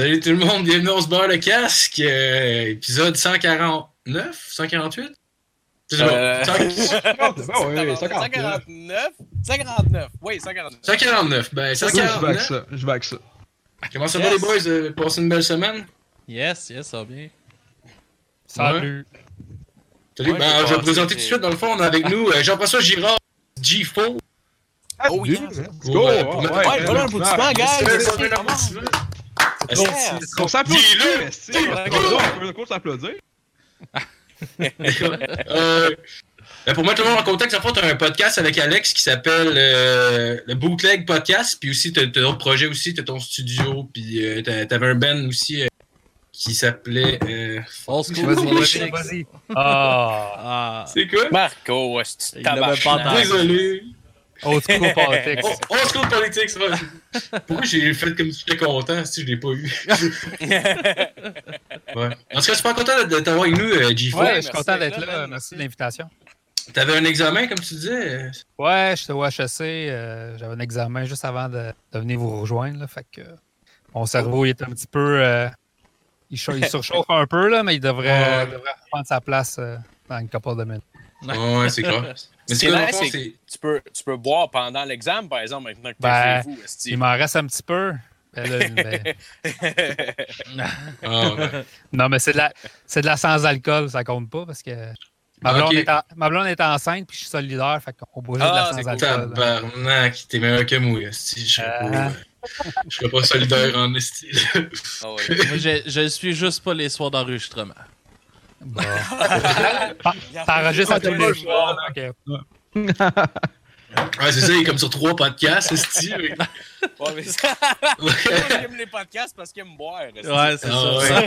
Salut tout le monde, bienvenue on se barre le casque, euh, épisode 149, 148? Euh... 149, 149, oui, 149. 149, ben Je vais avec 149. ça. Je vais avec ça. Comment ça va les boys? Euh, Passez une belle semaine? Yes, yes, ça va bien. Salut. Salut, Ouais, ben, je vais présenter tout de suite, dans le fond, on a avec nous euh, Jean-François Girard, G4. Oh, yeah. Let's go. Ouais, voilà un applaudissement, guys. On s'applaudit, Dis-le. esti. Dis-le. On peut s'applaudir. Euh, ben, pour mettre le monde en contexte, en fait, t'as un podcast avec Alex qui s'appelle euh, le Bootleg Podcast, puis aussi t'as t'as d'autres projets aussi, t'as ton studio, puis euh, t'as- t'avais un band aussi euh, qui euh, Old school Vas-y, vas-y. Ah, C'est quoi? Marco, entendu. Désolé. Old school politics. Oh, oh, school politics, ouais. Pourquoi j'ai fait comme si j'étais content si je l'ai pas eu? ouais. En tout cas, je suis pas content de t'avoir avec nous, euh, G4. Ouais, je suis content d'être là. Merci de l'invitation. T'avais un examen, comme tu disais? euh, Ouais, j'étais au HEC. euh, J'avais un examen juste avant de, de venir vous rejoindre. Là, fait que mon cerveau il est un petit peu. euh, il, cha- il surchauffe un peu, là, mais il devrait, Ouais. devrait prendre sa place euh, dans une couple de minutes. Ouais, c'est clair. Mais Ce nice, fond, c'est tu peux, tu peux boire pendant l'examen, par exemple, maintenant que t'es Ben, chez vous. Il m'en reste un petit peu. Ben là, ben, Ah, non, mais c'est de la, c'est de la sans-alcool, ça compte pas parce que ma blonde, est, en- ma blonde est enceinte puis je suis solidaire, fait qu'on boit juste Ah, de c'est la cool. sans-alcool. Tabarnak, t'es meilleur que moi, esti. Je serais pas, Ah. euh, je serais pas solidaire en esti. Ah ouais. moi, je, je suis juste pas les soirs d'enregistrement. Bon. T'enregistres à tous les ok. Ouais, c'est ça, il est comme sur trois podcasts, esti. mais- Ouais, mais ça- Moi, j'aime les podcasts parce qu'ils aiment boire. Ouais, c'est Ah, ça.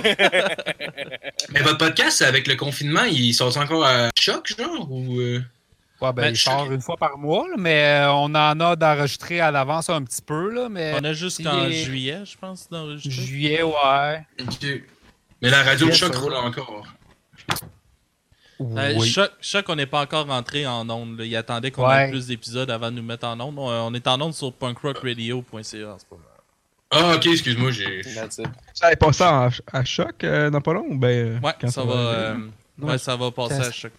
Mais votre podcast, avec le confinement, ils sont encore à choc, genre? Ou. euh? Ouais, ben, Ben, il sort une fois par mois, là, mais euh, on en a d'enregistrer à l'avance un petit peu, là, mais On a jusqu'en est- juillet, je pense, d'enregistrer. juillet, ouais. Ok. Mais la radio de choc roule encore. Euh, oui. Choc, Choc, on n'est pas encore rentré en ondes. là. Il attendait qu'on Ouais. ait plus d'épisodes avant de nous mettre en ondes. On, on est en ondes sur punkrockradio.ca en ce moment. Ah, ok, excuse-moi, j'ai. Ça allait passer en- à choc euh, dans pas long ou ben. euh, Ouais, quand ça va, euh, ouais, ça va passer à Choc.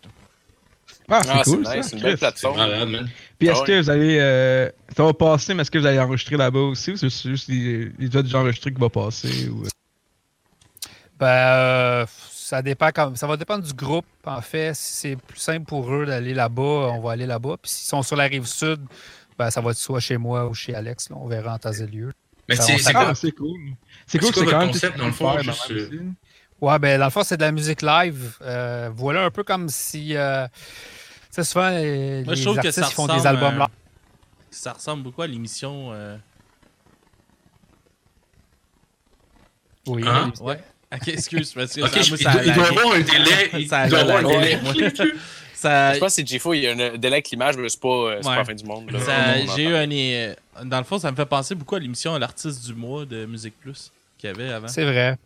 Ah, Ah, c'est c'est cool. nice, c'est une belle plateforme. Puis est-ce Ah que vous allez. euh, ça va passer, mais est-ce que vous allez enregistrer là-bas aussi ou c'est juste les, les autres enregistrés qui vont passer ou... euh? Ben, euh, ça dépend comme ça va dépendre du groupe. En fait, si c'est plus simple pour eux d'aller là-bas, on va aller là-bas. Puis s'ils sont sur la rive sud, ben, ça va être soit chez moi ou chez Alex. là. on verra en temps et lieu. Mais c'est cool. C'est C'est cool, quoi c'est quand même. concept, dans le fond, faire, juste, euh. Ouais, ben dans le fond, c'est de la musique live. Euh, voilà un peu comme si. Euh, tu sais, souvent, euh, Moi, je les trouve que artistes font des ressemble, albums euh, live. Ça ressemble beaucoup à l'émission. euh, Oui, Hein? Ouais. Ok, excuse. Parce que Ok, ça, moi, il ça doit il doit y avoir un délai. Ça a doit y avoir un lagué, délai. moi. Ça, Je pense que c'est G-Fo, il y a un délai avec l'image, mais c'est pas, euh, Ouais. pas la fin du monde. j'ai eu un. é- Dans le fond, ça me fait penser beaucoup à l'émission L'artiste du mois de Musique Plus qu'il y avait avant. C'est vrai.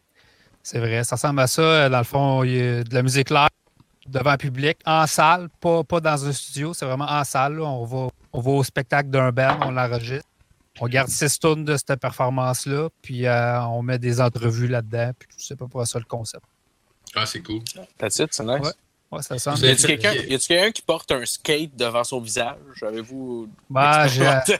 C'est vrai. Ça ressemble à ça. Dans le fond, il y a de la musique live devant le public, en salle, pas, pas dans un studio. C'est vraiment en salle. là. On, va, on va au spectacle d'un band, on l'enregistre. On garde six tonnes de cette performance-là, puis euh, on met des entrevues là-dedans. Puis c'est pas pour ça le concept. Ah, c'est cool. That's it, c'est nice. Ouais. Ouais, ça semble. Y a-tu quelqu'un qui porte un skate devant son visage? Avez-vous. J'ai- expérimenté?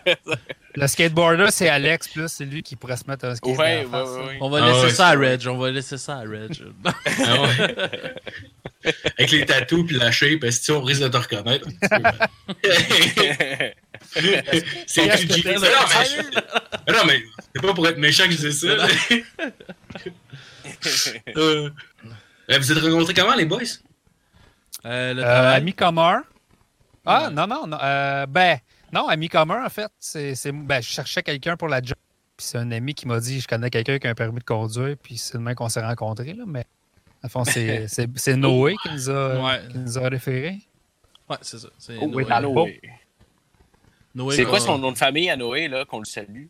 le skateboarder, c'est Alex, plus c'est lui qui pourrait se mettre un skate. Ouais, ouais, face, ouais, ouais. On va Ah laisser ouais, ça à c'est. Reg. On va laisser ça à Reg. Ah ouais. Avec les tatous puis la shape, est-ce on risque de te reconnaître? c'est Qu'est-ce plus que Mais non, mais, mais non, mais c'est pas pour être méchant que je dis ça. Euh, euh, vous êtes rencontrés comment, les boys? Euh, le Euh, travail. ami commun. Ah, Ouais. non, non, non. euh, ben, non, ami commun, en fait. C'est, c'est- ben, je cherchais quelqu'un pour la job. Puis c'est un ami qui m'a dit je connais quelqu'un qui a un permis de conduire. Puis c'est le même qu'on s'est rencontrés. Là, mais, à fond, c'est, Noé qui nous, a, Ouais. qui nous a référé. Ouais, c'est ça. C'est Oh, Noé. oui, Noé. Noé C'est quoi son nom de famille à Noé, là, qu'on le salue?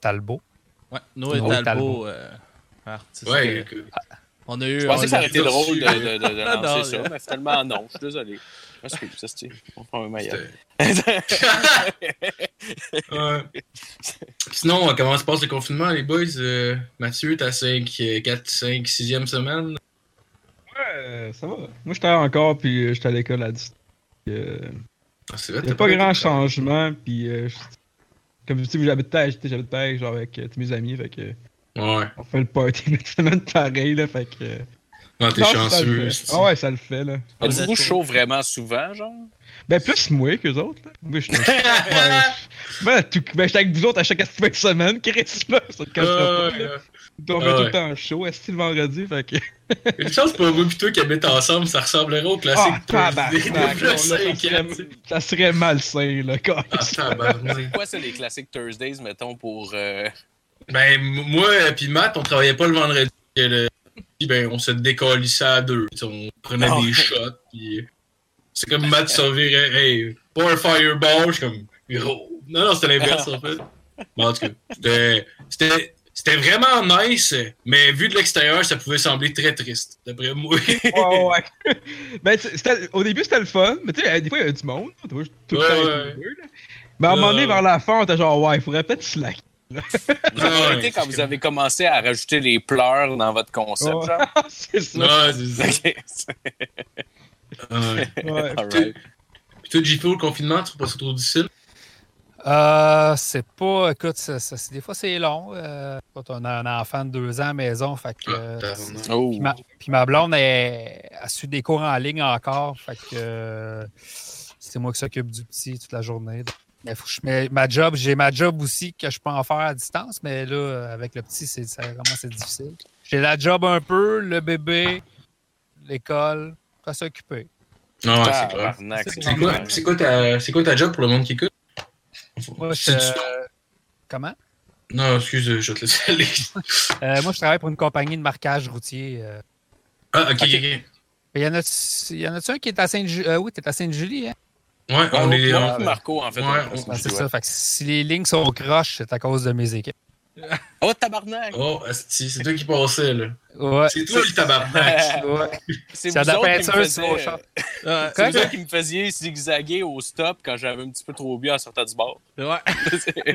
Talbot. Ouais, Noé Noé Talbot. euh, artiste. Ouais, que- On a eu. Je on pensais que ça a- aurait été drôle de, de, de, de Ah, non, lancer ça, mais- finalement, non. Je suis désolé. Excuse, ça, c'est. On prend un maillot. Sinon, comment se passe le confinement, les boys? Euh, Mathieu, t'as 5, 4, 5, 6e semaine? Ouais, ça va. Moi, j'étais encore, puis euh, j'étais à l'école à distance. Euh, Ah, c'est vrai, a pas grand changement, puis euh, je- comme tu sais, j'habite j'habite pas genre avec euh, tous mes amis, fait que Ouais. on fait le party cette semaine pareil, là, fait que. euh, Non, t'es chanceux. c'est- Ah ouais, ça le fait, là. Êtes-vous chaud? vraiment souvent, genre? Ben, plus moi qu'eux autres, là. Moi, je suis. ben, tout... ben, j'étais avec vous autres à chaque fin de semaine, Chris, là. Ça te cache pas, là. ouais. On fait Ah tout le temps chaud, est-ce le vendredi, fait que. Une chance pour moi plutôt qui habitent ensemble, ça ressemblerait au classique Ah, tabarnak, Thursday ça, serait... malsain, là, quand Ah, tabarnak. Quoi, c'est les classiques Thursdays, mettons, pour. Euh, Ben, moi et Matt, on travaillait pas le vendredi. et le- Puis, ben, on se décollissait à deux. On prenait Ah. des shots. Puis, c'est comme Matt sauverait. Hey, pas un fireball. Je suis comme. Gros. Non, non, c'était l'inverse, en fait. Bon, en tout cas, c'était- c'était. Vraiment nice, mais vu de l'extérieur, ça pouvait sembler très triste, d'après moi. Ouais, ouais. ben, au début, c'était le fun, mais tu sais, des fois, il y avait du monde. Le Ouais, temps, ouais. Mais à un moment donné, vers la fin, on était genre, ouais, il faudrait peut-être slack. Vous avez ouais, arrêté quand vous avez commencé à rajouter les pleurs dans votre concept, genre? c'est ça. Ouais, c'est ça. Ouais. Ouais. Puis toi, JFO, le confinement, tu trouves pas ça trop difficile? Euh, c'est pas. Écoute, ça- ça- c'est- des fois, c'est long. Euh, quand on a un enfant de deux ans à la maison, fait que. Ah, euh. Oh. Puis ma, puis ma blonde elle, a su des cours en ligne encore. Fait que euh, c'est moi qui s'occupe du petit toute la journée. Mais faut que je mets ma job, j'ai ma job aussi que je peux en faire à distance, mais là, avec le petit, c'est ça, vraiment c'est difficile. J'ai la job un peu, le bébé, l'école, pas s'occuper. Non, ouais, c'est clair. Tabarnak, C'est C'est quoi, c'est quoi, ta, c'est quoi ta job pour le monde qui écoute? Moi, je- Comment? Non, excuse, je vais te laisser aller. Euh, moi, je travaille pour une compagnie de marquage routier. euh. Ah, ok, ok, Ok. Il y en a-tu y en a-tu un qui est à Sainte-Julie? Euh, oui, t'es à Sainte-Julie, hein? Ouais, Ah, on est. on- Marco, en fait. Ouais, on- Ben, c'est ça. Fait que si les lignes sont croches, c'est à cause de mes équipes. Oh, tabarnak! Oh, c'est toi qui passais, là. Ouais. C'est toi le tabarnak. ouais. C'est vous la autres qui me peinture, c'est au faisiez- champ. Ouais. c'est vous autres qui me faisiez zigzaguer au stop quand j'avais un petit peu trop bu en sortant du bar. Ouais.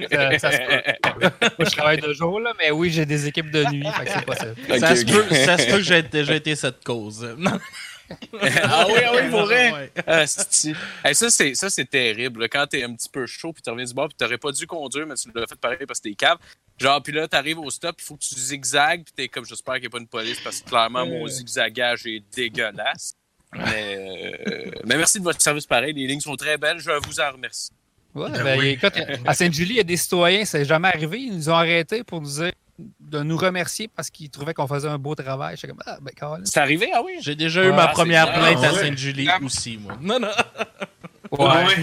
Ça- ça se peut. Moi, je travaille de jour, là, mais oui, j'ai des équipes de nuit, fait que c'est possible. Ça, se peut, ça se peut que j'ai déjà été cette cause. Ah oui, ah oui, pour vrai? Ouais. Ah. Hey, ça, c'est, ça, c'est terrible. là. Quand t'es un petit peu chaud, puis tu reviens du bar, puis t'aurais pas dû conduire, mais tu l'as fait pareil parce que t'es cave. Genre, puis là, t'arrives au stop, il faut que tu zigzagues, puis t'es comme, j'espère qu'il n'y a pas une police, parce que clairement, mon zigzagage est dégueulasse. Mais, euh, mais merci de votre service pareil. Les lignes sont très belles. Je vous en remercie. Ouais, Ben ben, oui. écoute, à Sainte-Julie, il y a des citoyens, c'est jamais arrivé. Ils nous ont arrêtés pour nous dire de nous remercier parce qu'ils trouvaient qu'on faisait un beau travail. J'étais comme, ah, ben. C'est arrivé? Ah oui? J'ai déjà eu Ouais, ma première plainte Ah, à ouais. Sainte-Julie aussi, moi. Non, non. Ouais.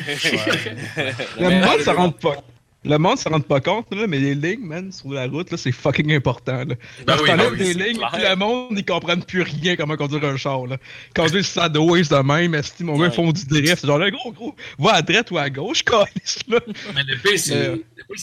Le Mais- monde se rend pas. Le monde se rend pas compte, là, mais les lignes, man, sur la route, là, c'est fucking important. Là. Ben Quand oui, tu ben oui, des lignes, clair. puis le monde, ils comprennent plus rien comment conduire un char. Là. Conduire le Sadways de même, est mon gars, ils font du drift. C'est genre, là, gros, gros, va à droite ou à gauche, calice, là. Mais le pire, c'est Euh.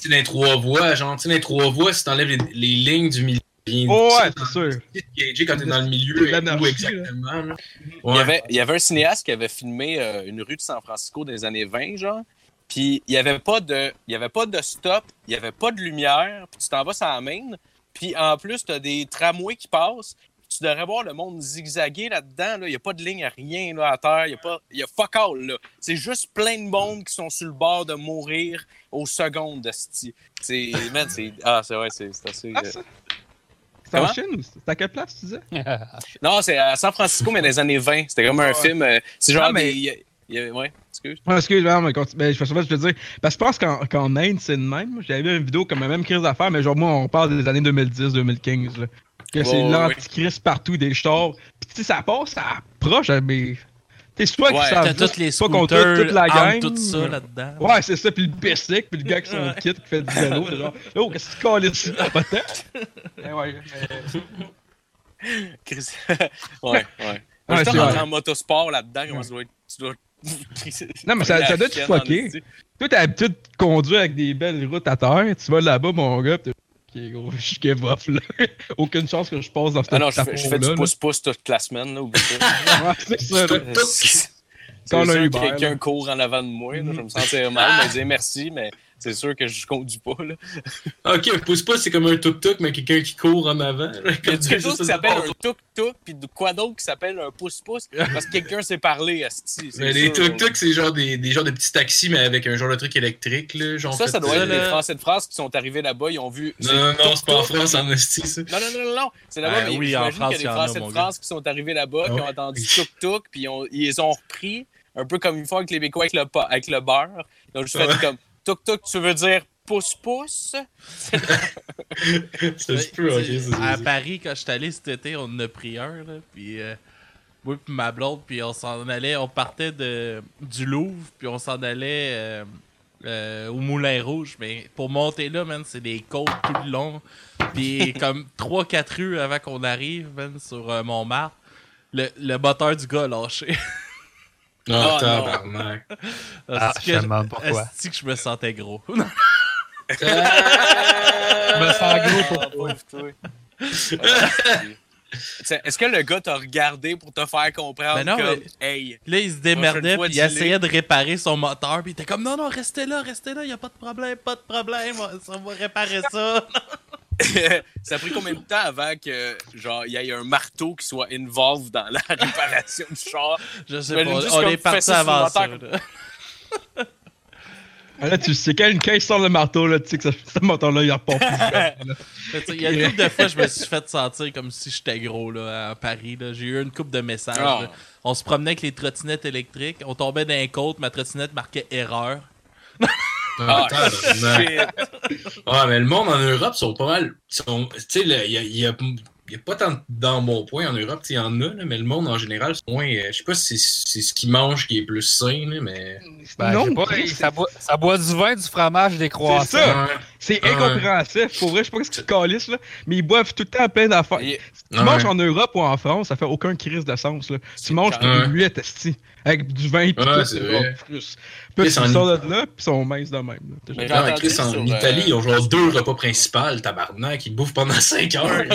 dans les trois voies. Genre, tu sais, dans les trois voies, si t'enlèves les, les lignes du milieu. Oh, ouais, c'est sûr. Quand t'es dans le milieu, où exactement. Il y, avait, il y avait un cinéaste qui avait filmé euh, une rue de San Francisco dans les années 20, genre. Puis il n'y avait, pas de- il y avait pas de stop, il n'y avait pas de lumière, puis tu t'en vas sur la main. Puis en plus, tu as des tramways qui passent. Tu devrais voir le monde zigzaguer là-dedans. là. Il n'y a pas de ligne, rien là, à terre. Il y a, pas, il y a fuck all. là. C'est juste plein de monde qui sont sur le bord de mourir aux secondes de C'est. man, c'est. Ah, c'est vrai, c'est c'est assez. Ah, euh, ça. C'est en? Chine ou c'est à quelle place, tu disais? Non, c'est à San Francisco, mais dans les années 20. C'était comme un film. euh, c'est genre Ah, mais- des. il y a- y a- ouais, excuse. Ouais, excuse, non, mais continue. Ben, je fais ça, je te dire. Parce que je pense qu'en qu'en Inde, c'est le même. J'avais vu une vidéo comme la même crise d'affaires, mais genre, moi, on parle des années 2010-2015. là. Que c'est l'antichrist partout des chars. Puis, tu sais, ça passe, ça approche, hein, mais. Tu sais, soit Ouais, qu'ils savent T'as juste tous les pas qu'on scooters, toute la gang. entre tout ça là-dedans. Ouais, c'est ça. Puis le bicycle, puis le gars qui son kit qui fait du vélo. c'est genre, oh, qu'est-ce que tu colles ici, là, pas? Ben ouais, Chris. ouais, ouais. Ouais, Ouais, c'est en motosport là-dedans. Tu dois... Non, mais ça- ça doit te fucker? Toi, t'as l'habitude de conduire avec des belles routes à terre. Tu vas là-bas, mon gars, pis t'es. Ok, gros, je suis give off, là. Aucune chance que je passe dans cette Ah non, je fais, je fais du pouce-pouce toute la semaine, là, c'est ça, Quand on a eu quelqu'un court en avant de moi, là, je me sentir mal, me dire merci, mais c'est sûr que je conduis pas. Là. Ok, un pouce-pouce, c'est comme un tuk-tuk, mais quelqu'un qui court en avant. Il y a quelque chose qui s'appelle un tuk-tuk, puis de quoi d'autre qui s'appelle un pouce-pouce, parce que quelqu'un s'est parlé, c'est Mais les tuk-tuk, c'est genre des, des genres de petits taxis, mais avec un genre de truc électrique. Là, genre Ça, fait, ça doit être les Français de France qui sont arrivés là-bas, ils ont vu. Non, non, non, c'est pas en. France, en esti, ça. Non, non, non, non, non. C'est là-bas, Ben mais oui, en France, qu'il y a des Français de. France qui sont arrivés là-bas, Ah qui ont ouais. entendu tuk-tuk, puis ils, ont- les ont repris, un peu comme ils font avec les Québécois avec le, pa- avec le beurre. Ils ont juste fait Ouais. comme tuk-tuk, tu veux dire pouce-pouce? Ça se peut, ok. À Paris, quand je suis allé cet été, on en a pris un, là, puis euh, moi puis ma blonde, puis on s'en allait, on partait de, du Louvre, puis on s'en allait euh, euh, au Moulin Rouge, mais pour monter là, man, c'est des côtes tout le long, puis comme 3-4 rues avant qu'on arrive, man, sur euh, Montmartre, le, le moteur du gars a lâché. Oh, Ah, non. tabarnak. Ah, Asti je que- me demande pourquoi. que je me sentais gros? Je me sens gros pour Ah, toi. Est-ce que le gars t'a regardé pour te faire comprendre Ben non, comme, mais- hey, Là, il se démerdait, puis il essayait de réparer son moteur, puis il était comme non, non, restez là, restez là, y a pas de problème, pas de problème, on va réparer ça. ça a pris combien de temps avant que genre il y ait un marteau qui soit involved dans la réparation du char? Je sais J'imagine pas, on est parti avant ça. là. Ah, Là, tu sais, quand, quand il sort le marteau, là, tu sais que ce, ce moteur-là, il repart plus. Il y a une couple de fois, je me suis fait sentir comme si j'étais gros là, à Paris. là. J'ai eu une couple de messages. Ah. là. On se promenait avec les trottinettes électriques, on tombait dans un côte, ma trottinette marquait erreur. Ah, Ah, tabarnak. shit. Ouais, mais le monde en Europe sont pas mal. Tu sais, il y a, y a- il y a pas tant d'embonpoint en Europe, il y en a, là, mais le monde en général, c'est moins. euh, Je sais pas si c'est c'est ce qu'ils mangent qui est plus sain, là, mais. Ben, Non, pas, ça, boit, ça boit du vin, du fromage, des croissants. C'est ça. C'est Ah ouais. incompréhensible. Pour vrai, je sais pas ce qu'ils calissent, là, mais ils boivent tout le temps plein d'affaires. Il- Tu Ouais. manges en Europe ou en France, ça fait aucun crise de sens. Là. Tu manges des huit, esti, avec du vin et tout. C'est vrai. plus. Puis en- sors de là, puis ils sont minces de même. Mais en sur, Italie, euh, ils ont genre deux repas principaux, tabarnak, ils bouffent pendant 5 heures.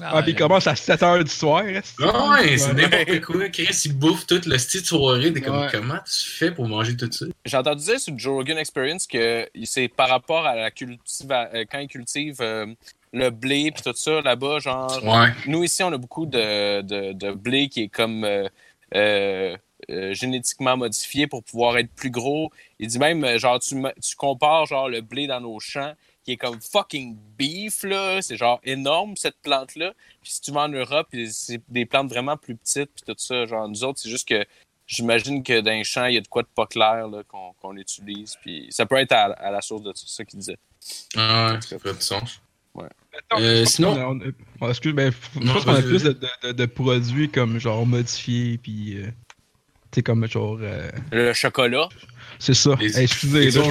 Ah, puis ils commencent à 7h du soir. esti. Ah ouais, c'est n'importe quoi. Chris, ils bouffent toute le style de soirée. Comme, Ouais. comment tu fais pour manger tout ça? J'ai entendu dire sur le Joe Rogan Experience que c'est par rapport à la cultiva euh, quand ils cultivent euh, le blé puis tout ça là-bas, genre Ouais. nous ici on a beaucoup de, de, de blé qui est comme euh, euh, euh, génétiquement modifié pour pouvoir être plus gros. Il dit même genre tu, tu compares genre le blé dans nos champs qui est comme fucking beef là, c'est genre énorme cette plante là. Puis si tu vas en Europe, c'est des plantes vraiment plus petites puis tout ça, genre nous autres c'est juste que J'imagine que dans les champs, il y a de quoi de pas clair là, qu'on utilise. Puis ça peut être à, à la source de tout ça qu'il disait. Ah ouais, ça fait du sens. Euh, sinon- on a- excuse, ben, je pense qu'on a plus de produits comme genre modifiés, puis. euh, tu sais, comme genre. euh, Le chocolat. C'est ça. Les- Hey, excusez, Les il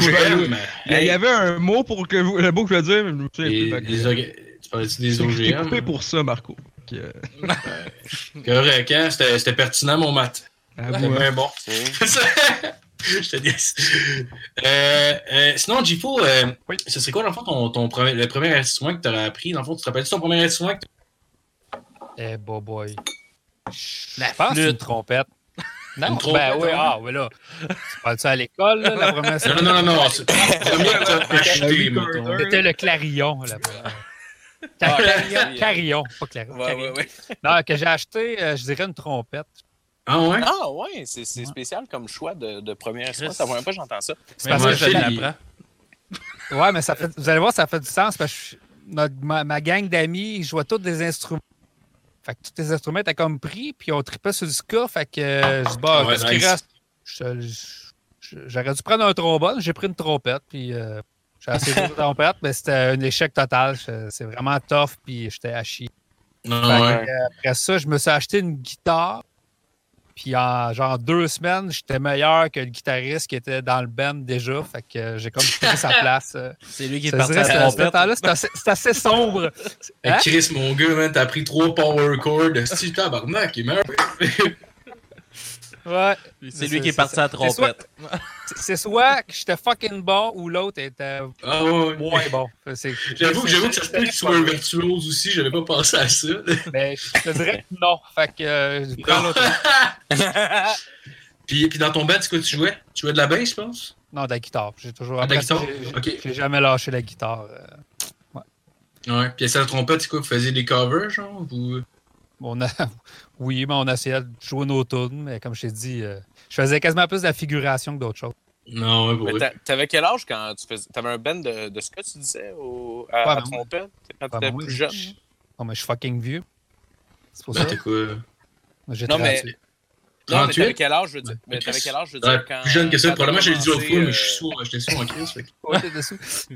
y a- il y avait un mot pour que vous- le mot que je voulais dire, mais je me Les, plus. les orga- Tu parlais-tu des OGM? coupé pour ça, Marco. Euh, Correct, hein? C'était pertinent, mon mat. hein. bien bon. tu. Je te dis. Euh, euh, sinon, Jifo, euh, ce serait quoi, dans le fond, ton, ton premier, le premier instrument que tu aurais appris? Dans le fond, tu te rappelles ton premier instrument que Eh, boy, boy. La c'est une flûte. trompette. Non, ben oui, ah, oui, là. Tu parles ça à l'école, là, la première Non, non, non, non, non. c'est-. C'était le clarillon, la première. Ah, Carillon, carillon, pas clarion. Ouais, ouais, ouais. Non, que j'ai acheté, euh, je dirais une trompette. Ah ouais? Ah ouais, c'est c'est spécial comme choix de, de premier instrument. Ça va pas, j'entends ça. C'est parce moi, que je l'apprends. Ouais, mais ça fait, vous allez voir, ça fait du sens parce que je- notre- ma, ma gang d'amis, ils jouaient tous des instruments. Fait que tous les instruments étaient comme pris, puis on tripait sur le ska. Fait que euh, je dis, bah, Ouais, nice. J'aurais dû prendre un trombone, j'ai pris une trompette, puis euh, j'ai essayé de trompette, mais c'était un échec total. C'est vraiment tough, puis j'étais à chier. Ouais. euh, après ça, je me suis acheté une guitare. Puis en genre deux semaines, j'étais meilleur que le guitariste qui était dans le band déjà. Fait que euh, j'ai comme pris sa place. euh. C'est lui qui est parti à la trompette. c'est assez, sombre. Hein? Chris, mon gars, t'as pris trois power chords. Si tabarnak, il meurt. Ouais. C'est lui qui est parti à la trompette. C'est- soit que j'étais fucking bon ou l'autre était Ah ouais. moins bon. J'avoue que j'avoue que ça se peut que tu sois un virtuose aussi, j'avais pas pensé à ça. Mais je te dirais que non. Fait que euh, je prends l'autre. puis, puis dans ton band, c'est quoi tu jouais? Tu jouais de la bass, je pense? Non, de la guitare. J'ai toujours. Ah, de la guitare? j'ai- Ok. J'ai jamais lâché la guitare. euh. Ouais. Puis ça la trompette, c'est quoi? Vous faisiez des covers, genre ou... On a... Oui, mais on essayait de jouer nos tunes, mais comme je t'ai dit, euh, je faisais quasiment plus de la figuration que d'autres choses. Non, Mais t'a- t'avais quel âge quand tu faisais. T'avais un band de, de ce que tu disais au, à, Ouais, à ben, trompette quand t'étais ben, plus oui. jeune? Non, mais je suis fucking vieux. C'est pour Ben, ça. t'es quoi? J'ai Non, mais- 38. Non, mais 38? t'avais quel âge, je veux dire? Ouais, Mais t'avais quel âge, je veux Ouais, dire, quand. plus jeune que ça, probablement j'ai dit l'autre fois, mais je suis euh, sourd, j'étais sourd en crise. fait Ouais, t'es dessous. Euh,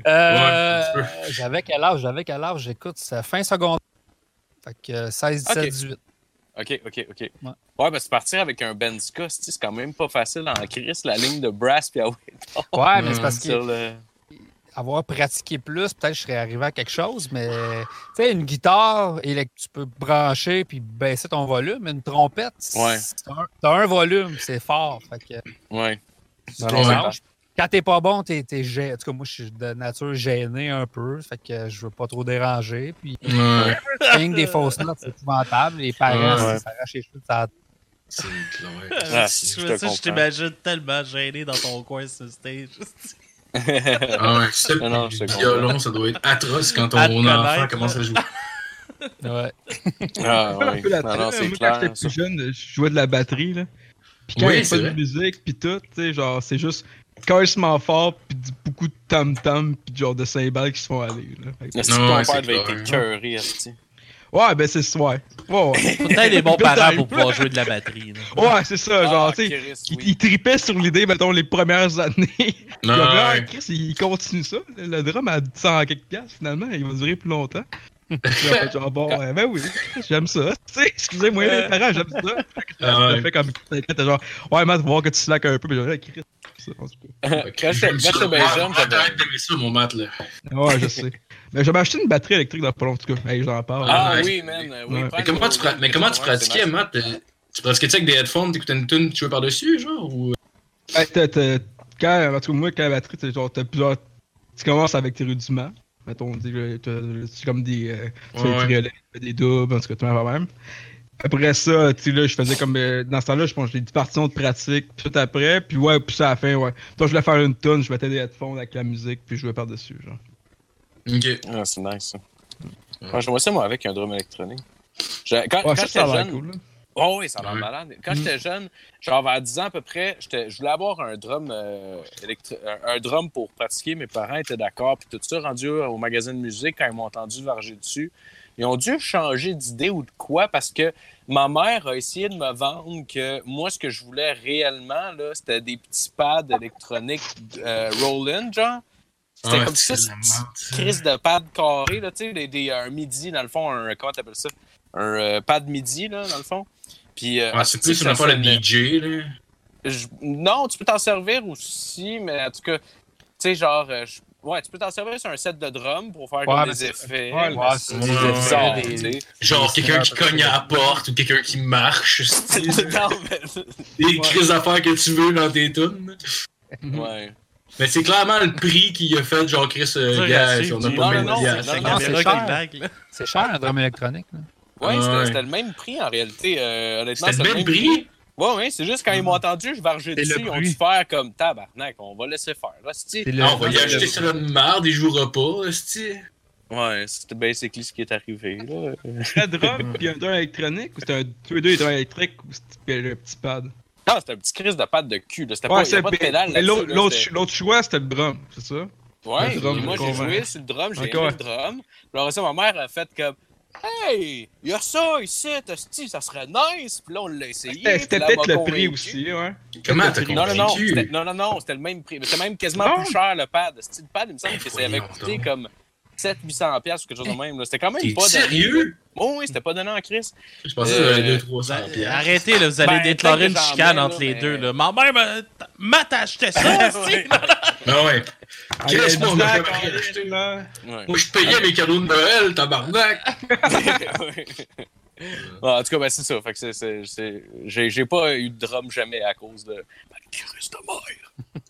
Ouais, un petit J'avais quel âge? J'avais quel âge? J'écoute, c'est fin secondaire. Fait que euh, 16, 17, Ok. 18. Ok, ok, ok. Ouais. Ouais, ben c'est partir avec un band ska, c'est quand même pas facile en crise, la ligne de brass puis ah ouais, Ouais, mais c'est parce que sur le. avoir pratiqué plus, peut-être je serais arrivé à quelque chose, mais tu sais, une guitare, tu peux brancher puis baisser ton volume, mais une trompette, Ouais. c'est un- t'as un volume, c'est fort. Fait que Ouais. mélanges. Quand t'es pas bon, t'es, t'es gê- En tout cas, moi, je suis de nature gêné un peu. Fait que je veux pas trop déranger. Puis, Ouais, rien que des fausses notes, c'est épouvantable. Les parents, Ouais. ça s'arrache les cheveux de sa c'est clair. Ah, je, ça, t'imagine tellement gêné dans ton coin sur le stage. Ah ouais, ça, non, violon, ça doit être atroce quand ton enfant commence à jouer. Ouais. Ah, un ouais. peu la Non, non, Moi, c'est quand j'étais ça. plus jeune, je jouais de la batterie, là. Puis quand Oui, il n'y a c'est pas de musique, puis tout, tu sais, genre, c'est juste carrément fort, puis beaucoup de tam-tam, puis genre de cymbales qui se font aller, là. Que- Non, ton ouais, père c'est devait être écœuré? Ouais, ben c'est ça, ouais. Ouais, ouais. Faut peut-être des bons parents pour pouvoir jouer de la batterie. là. Ouais, c'est ça, genre, Ah, tu sais. Il, oui. il tripait sur l'idée, mettons, les premières années. Non, ouais. Chris, il continue ça. Le drum à 100 quelques piastres, finalement, il va durer plus longtemps. Fait genre, bon, ouais, ben oui, j'aime ça. Tu sais, excusez-moi, les parents, j'aime ça. Ah Ça ouais. fait comme t'es genre, ouais, Matt, faut voir que tu slack un peu. Puis genre, Chris, ça, en tout cas. Quand j'étais bien jeune, j'avais. Ça, mon mat, là. Ouais, je sais. Mais j'avais acheté une batterie électrique dans pas long, en tout cas. Hey, j'en parle. Ah Ouais. oui, man. Oui, Ouais. prends Mais comment le- tu, mais comment tu pratiquais. Matt? Tu pratiquais-tu avec des headphones, t'écoutais une tune, tu jouais par-dessus, genre? Ou... Quand, en tout cas, moi, quand la batterie, t'as genre, t'as plusieurs. Tu commences avec tes rudiments. Mettons, c'est comme des. euh, tu fais Ouais, des doubles, en tout cas, tu vas même. Après ça, tu sais, là, je faisais comme. euh, dans ce temps-là, je pense que j'ai des partitions de pratique, puis tout après, puis ouais, puis ça à la fin, ouais. Donc, je voulais faire une tonne, je mettais des headphones avec la musique, puis je jouais par-dessus, genre. Ok. Ah, c'est nice, ça. Ouais, J'aimerais ça, moi, avec un drum électronique. Je- Quand, Ouais, quand ça, j'étais jeune, cool. Oh oui, ça a l'air Ouais. malade. Quand Mm. j'étais jeune, genre vers 10 ans à peu près, je voulais avoir un drum euh, électri- un, un drum pour pratiquer. Mes parents étaient d'accord. Puis tout ça, rendu au magasin de musique, quand ils m'ont entendu varger dessus, ils ont dû changer d'idée ou de quoi parce que ma mère a essayé de me vendre que moi, ce que je voulais réellement, là, c'était des petits pads électroniques euh, Roland, genre. C'était Ouais, comme ça, c'est c'est- crise de pad carré, là, tu sais, un midi, dans le fond, un, comment t'appelles ça? Un euh, pad midi, là, dans le fond. Puis, euh, Ouais, c'est asti plus affaire de sonne- DJ, là. je- Non, tu peux t'en servir aussi, mais en tout cas, tu sais, genre, euh, je- ouais, tu peux t'en servir sur un set de drums pour faire Ouais, comme mais des effets. ouais, ouais, des. Genre quelqu'un qui cogne à la porte ou quelqu'un qui marche. c'est- Non, mais- Des crises d'affaires que tu veux dans tes tunes. ouais. Mais c'est clairement le prix qu'il a fait, genre Chris, euh, gars, on n'a pas non, C'est cher. un drum électronique. Là. Ouais, c'était le même prix en réalité. euh, honnêtement, C'était le même prix? Ouais, ouais, c'est juste quand ils m'ont entendu, je le dessus, ils ont dû faire comme tabarnak, on va laisser faire. Le- Ah, on va y acheter ça de merde, il jouera pas, esti. Ouais, c'était basically ce qui est arrivé. Là. Un drum, puis un drum électronique, ou c'était un. Tous les deux, les drums électriques, ou c'était le petit pad? Non, c'était un petit crise de patte de cul. là. C'était Ouais, pas, pas de pédale l'autre- c'était- choix, c'était le drum, c'est ça? Ouais, Le drum, moi j'ai joué sur le drum, j'ai ouais. le drum. Après ça, ma mère a fait comme Hey, il y a ça ici, esti, ça serait nice. Puis là, on l'a essayé. C'était peut-être le prix aussi, ouais. Comment t'as Non, Non, non, non, non, non, non, c'était le même prix. Mais C'était même quasiment Non. plus cher le pad. Le pad, il me semble Ben, que ça avait coûté comme 700-800$ piastres ou quelque chose de même. là. C'était quand même T'es pas donné. sérieux? Oh, oui, c'était pas donné en crise. Je pensais que Euh, c'était 200-300 Vous- piastres. Arrêtez, là, vous allez Ben, déclarer une chicane entre là, les mais- deux. Là. Ma mère, m'a- acheté ça aussi. Ah ouais. Chris, il y a acheté. là. Ouais. Moi, je payais mes cadeaux de Noël, tabarnak. Ouais. En tout cas, ben, c'est ça. Fait que c'est, c'est, c'est- J'ai, j'ai pas eu de drum jamais à cause de. Ben, Christ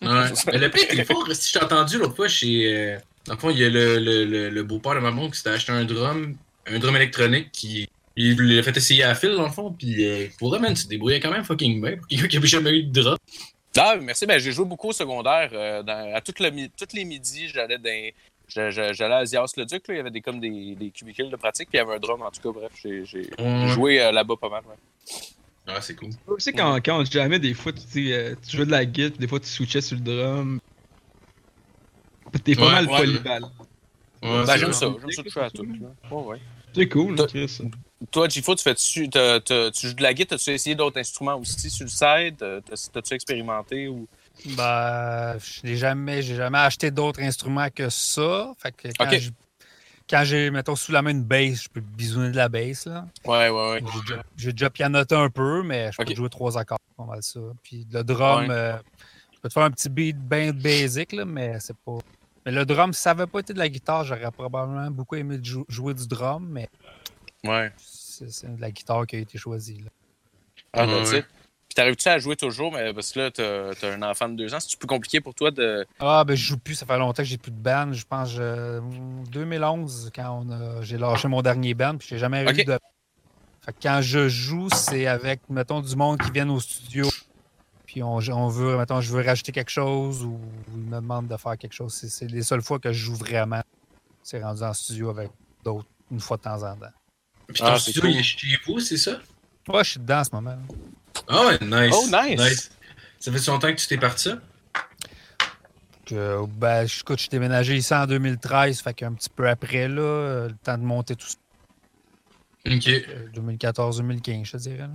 de mère. Mais le pire était fort, si je t'ai entendu l'autre fois chez. euh, Dans le fond, il y a le, le, le, le beau-père de maman qui s'était acheté un drum, un drum électronique qui. Il l'a fait essayer à fil, dans le fond, puis euh, pour eux, man, tu te débrouillais quand même fucking bien pour quelqu'un qui avait jamais eu de drum. Ah, merci. Ben, j'ai joué beaucoup au secondaire. euh, dans- à toutes le mi- tous les midis, j'allais dans. J'allais à Zias le Duc, là. il y avait des, comme des, des cubicules de pratique, puis il y avait un drum, en tout cas, bref, j'ai joué euh, là-bas pas mal. ouais. Ah, c'est cool. Tu sais, quand, quand on jamais, des fois, tu, euh, tu jouais de la guitare, puis des fois, tu switchais sur le drum. T'es pas Ouais, mal ouais. polyvalent. Ouais, Ben, j'aime ça, j'aime ça toucher à tout. Ouais, ouais. C'est cool, Chris. Toi, Gifo, tu fais-tu tu joues de la guitare, as-tu essayé d'autres instruments aussi sur le side? Euh, t'as- T'as-tu expérimenté ou? Ben, j'ai jamais, j'ai jamais acheté d'autres instruments que ça. Fait que quand je- quand j'ai, mettons, sous la main une bass, je peux bisouner de la bass, là. Ouais, ouais, ouais. J'ai déjà, j'ai déjà pianoté un peu, mais je peux jouer trois accords, pas mal ça. Puis le drum, Ouais. euh, je peux te faire un petit beat bien basic, là, mais c'est pas. Mais le drum, si ça n'avait pas été de la guitare, j'aurais probablement beaucoup aimé jou- jouer du drum, mais Ouais. c'est, la guitare qui a été choisie. Là. Ah, Ouais. Puis t'arrives-tu à jouer toujours, mais parce que là, t'as t'as un enfant de deux ans, c'est plus compliqué pour toi de. Ah, ben je joue plus, ça fait longtemps que j'ai plus de band. Je pense euh, 2011, quand on a- j'ai lâché mon dernier band, puis j'ai jamais Ok. eu de. Fait que quand je joue, c'est avec, mettons, du monde qui vient au studio. Puis on, on veut, mettons, je veux rajouter quelque chose ou ils me demandent de faire quelque chose. C'est, c'est les seules fois que je joue vraiment. C'est rendu en studio avec d'autres une fois de temps en temps. Puis ton Ah, studio, cool. il est chez vous, c'est ça? Ouais, je suis dedans en ce moment. là. Ah ouais, nice. Oh, nice. Ça fait longtemps que tu t'es parti ça? Que, ben, je, écoute, je suis déménagé ici en 2013, fait qu'un petit peu après, là, le temps de monter tout ça. Ok. euh, 2014-2015, je te dirais. là.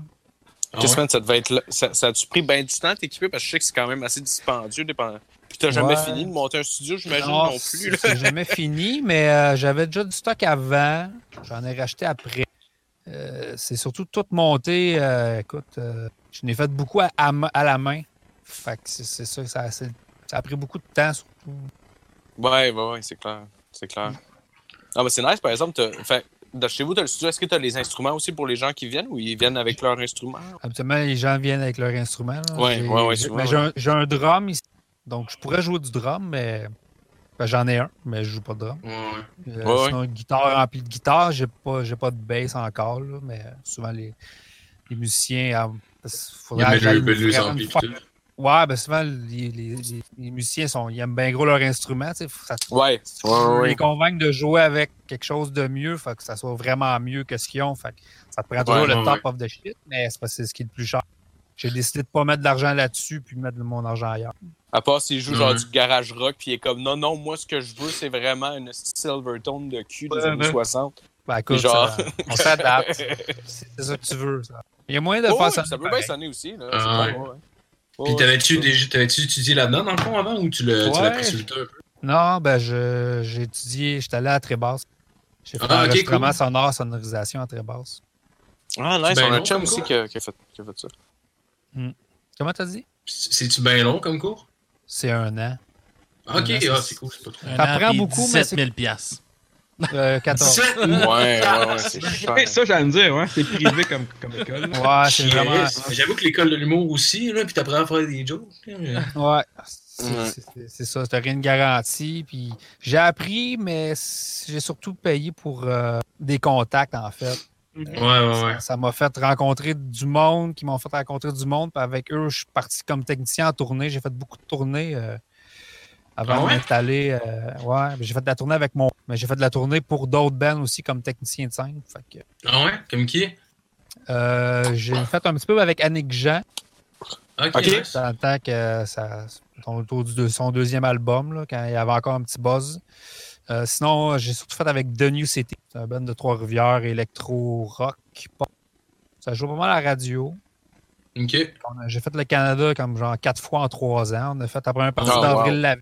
Ah Qu'est-ce ouais? que ça devait être là? Ça, ça a-tu pris bien du temps à t'équiper? Parce que je sais que c'est quand même assez dispendieux. Dépend... Puis t'as jamais fini de monter un studio, j'imagine Non, non, plus. C'est jamais fini, mais euh, j'avais déjà du stock avant. J'en ai racheté après. Euh, c'est surtout tout monté. euh, écoute, je n'ai fait beaucoup à, à ma- à la main. Fait que c'est c'est ça, ça, c'est- ça a pris beaucoup de temps, surtout. Ouais, ouais, ouais, c'est clair. C'est clair. Ah, mais c'est nice, par exemple. Fait, de chez vous, t'as le studio. Est-ce que tu as les instruments aussi pour les gens qui viennent ou ils viennent avec leurs instruments? Habituellement, les gens viennent avec leur instrument. là. Ouais, J'ai- ouais, ouais, j'ai- souvent, mais j'ai un, j'ai un drum ici. Donc, je pourrais jouer du drum, mais. ben, J'en ai un, mais je joue pas de drum. Ouais, ouais. Euh, Ouais, sinon, une guitare remplie de guitare, j'ai pas, j'ai pas de bass encore, là, mais souvent les, les musiciens. ah, parce qu'il Il y faudrait a amplis pis tout. Ouais, ben souvent, les, les- les- les musiciens sont, ils aiment bien gros leur instrument. tu sais, faut que Ça, Ouais, ouais, ouais. les convaincre de jouer avec quelque chose de mieux, faut que ça soit vraiment mieux que ce qu'ils ont. Fait que ça te prend toujours Ouais, le ouais, top of the shit, mais c'est c'est ce qui est le plus cher. J'ai décidé de pas mettre de l'argent là-dessus puis de mettre mon argent ailleurs. À part s'il joue genre du garage rock, puis il est comme non, non, moi ce que je veux, c'est vraiment une Silvertone de cul des Ouais, années ouais. 60. Ben écoute, Genre. ça- on s'adapte. c'est ça que tu veux. Ça. Il y a moyen de Oh, faire ça. ça peut bien sonner aussi. Là, Ah, ouais. Puis Ouais, t'avais-tu étudié là-dedans dans le fond avant ou tu l'as tu l'as Ouais. pris sur le peu? Non, ben je j'ai étudié, j'étais allé à Trébasse. J'ai fait Ah, ok, enregistrement cool. sonore, sonorisation à Trébasse. Ah, nice, Ben on a un chum aussi quoi. qui a, qui a fait, qui a fait ça. Comment t'as dit? C'est-tu bien long comme cours? C'est un an. Ah, Ok, ah, c'est- c'est cool, c'est pas trop. Un an, prend beaucoup, mais 17 c'est- 000 piastres. Euh, 14. Sept? Ouais, ouais, ouais, c'est ça, j'allais me dire, ouais, c'est privé comme, comme école. là. Ouais, c'est vraiment. Yes. Mais J'avoue que l'école de l'humour aussi, là, puis t'apprends à faire des jokes. là, mais- Ouais. C'est ça, t'as rien de garantie. Puis j'ai appris, mais j'ai surtout payé pour euh, des contacts, en fait. Ouais, ouais, ouais. Ça- m'a fait rencontrer du monde, qui m'ont fait rencontrer du monde. Puis avec eux, je suis parti comme technicien en tournée. J'ai fait beaucoup de tournées euh, avant Ah m'installer. euh, ouais, mais j'ai fait de la tournée avec mon. Mais j'ai fait de la tournée pour d'autres bands aussi comme technicien de scène. Fait que, Ah ouais? Comme qui? euh, j'ai fait un petit peu avec Annick Jean. Ok. Ok. nice. Dans le temps que ça. de son deuxième album, là, quand il y avait encore un petit buzz. Euh, sinon, j'ai surtout fait avec The New City. C'est un band de Trois-Rivières, électro-rock, pop. Ça joue pas mal à la radio. Ok. J'ai fait le Canada comme genre quatre fois en trois ans. On a fait la première partie Ah, d'avril wow. la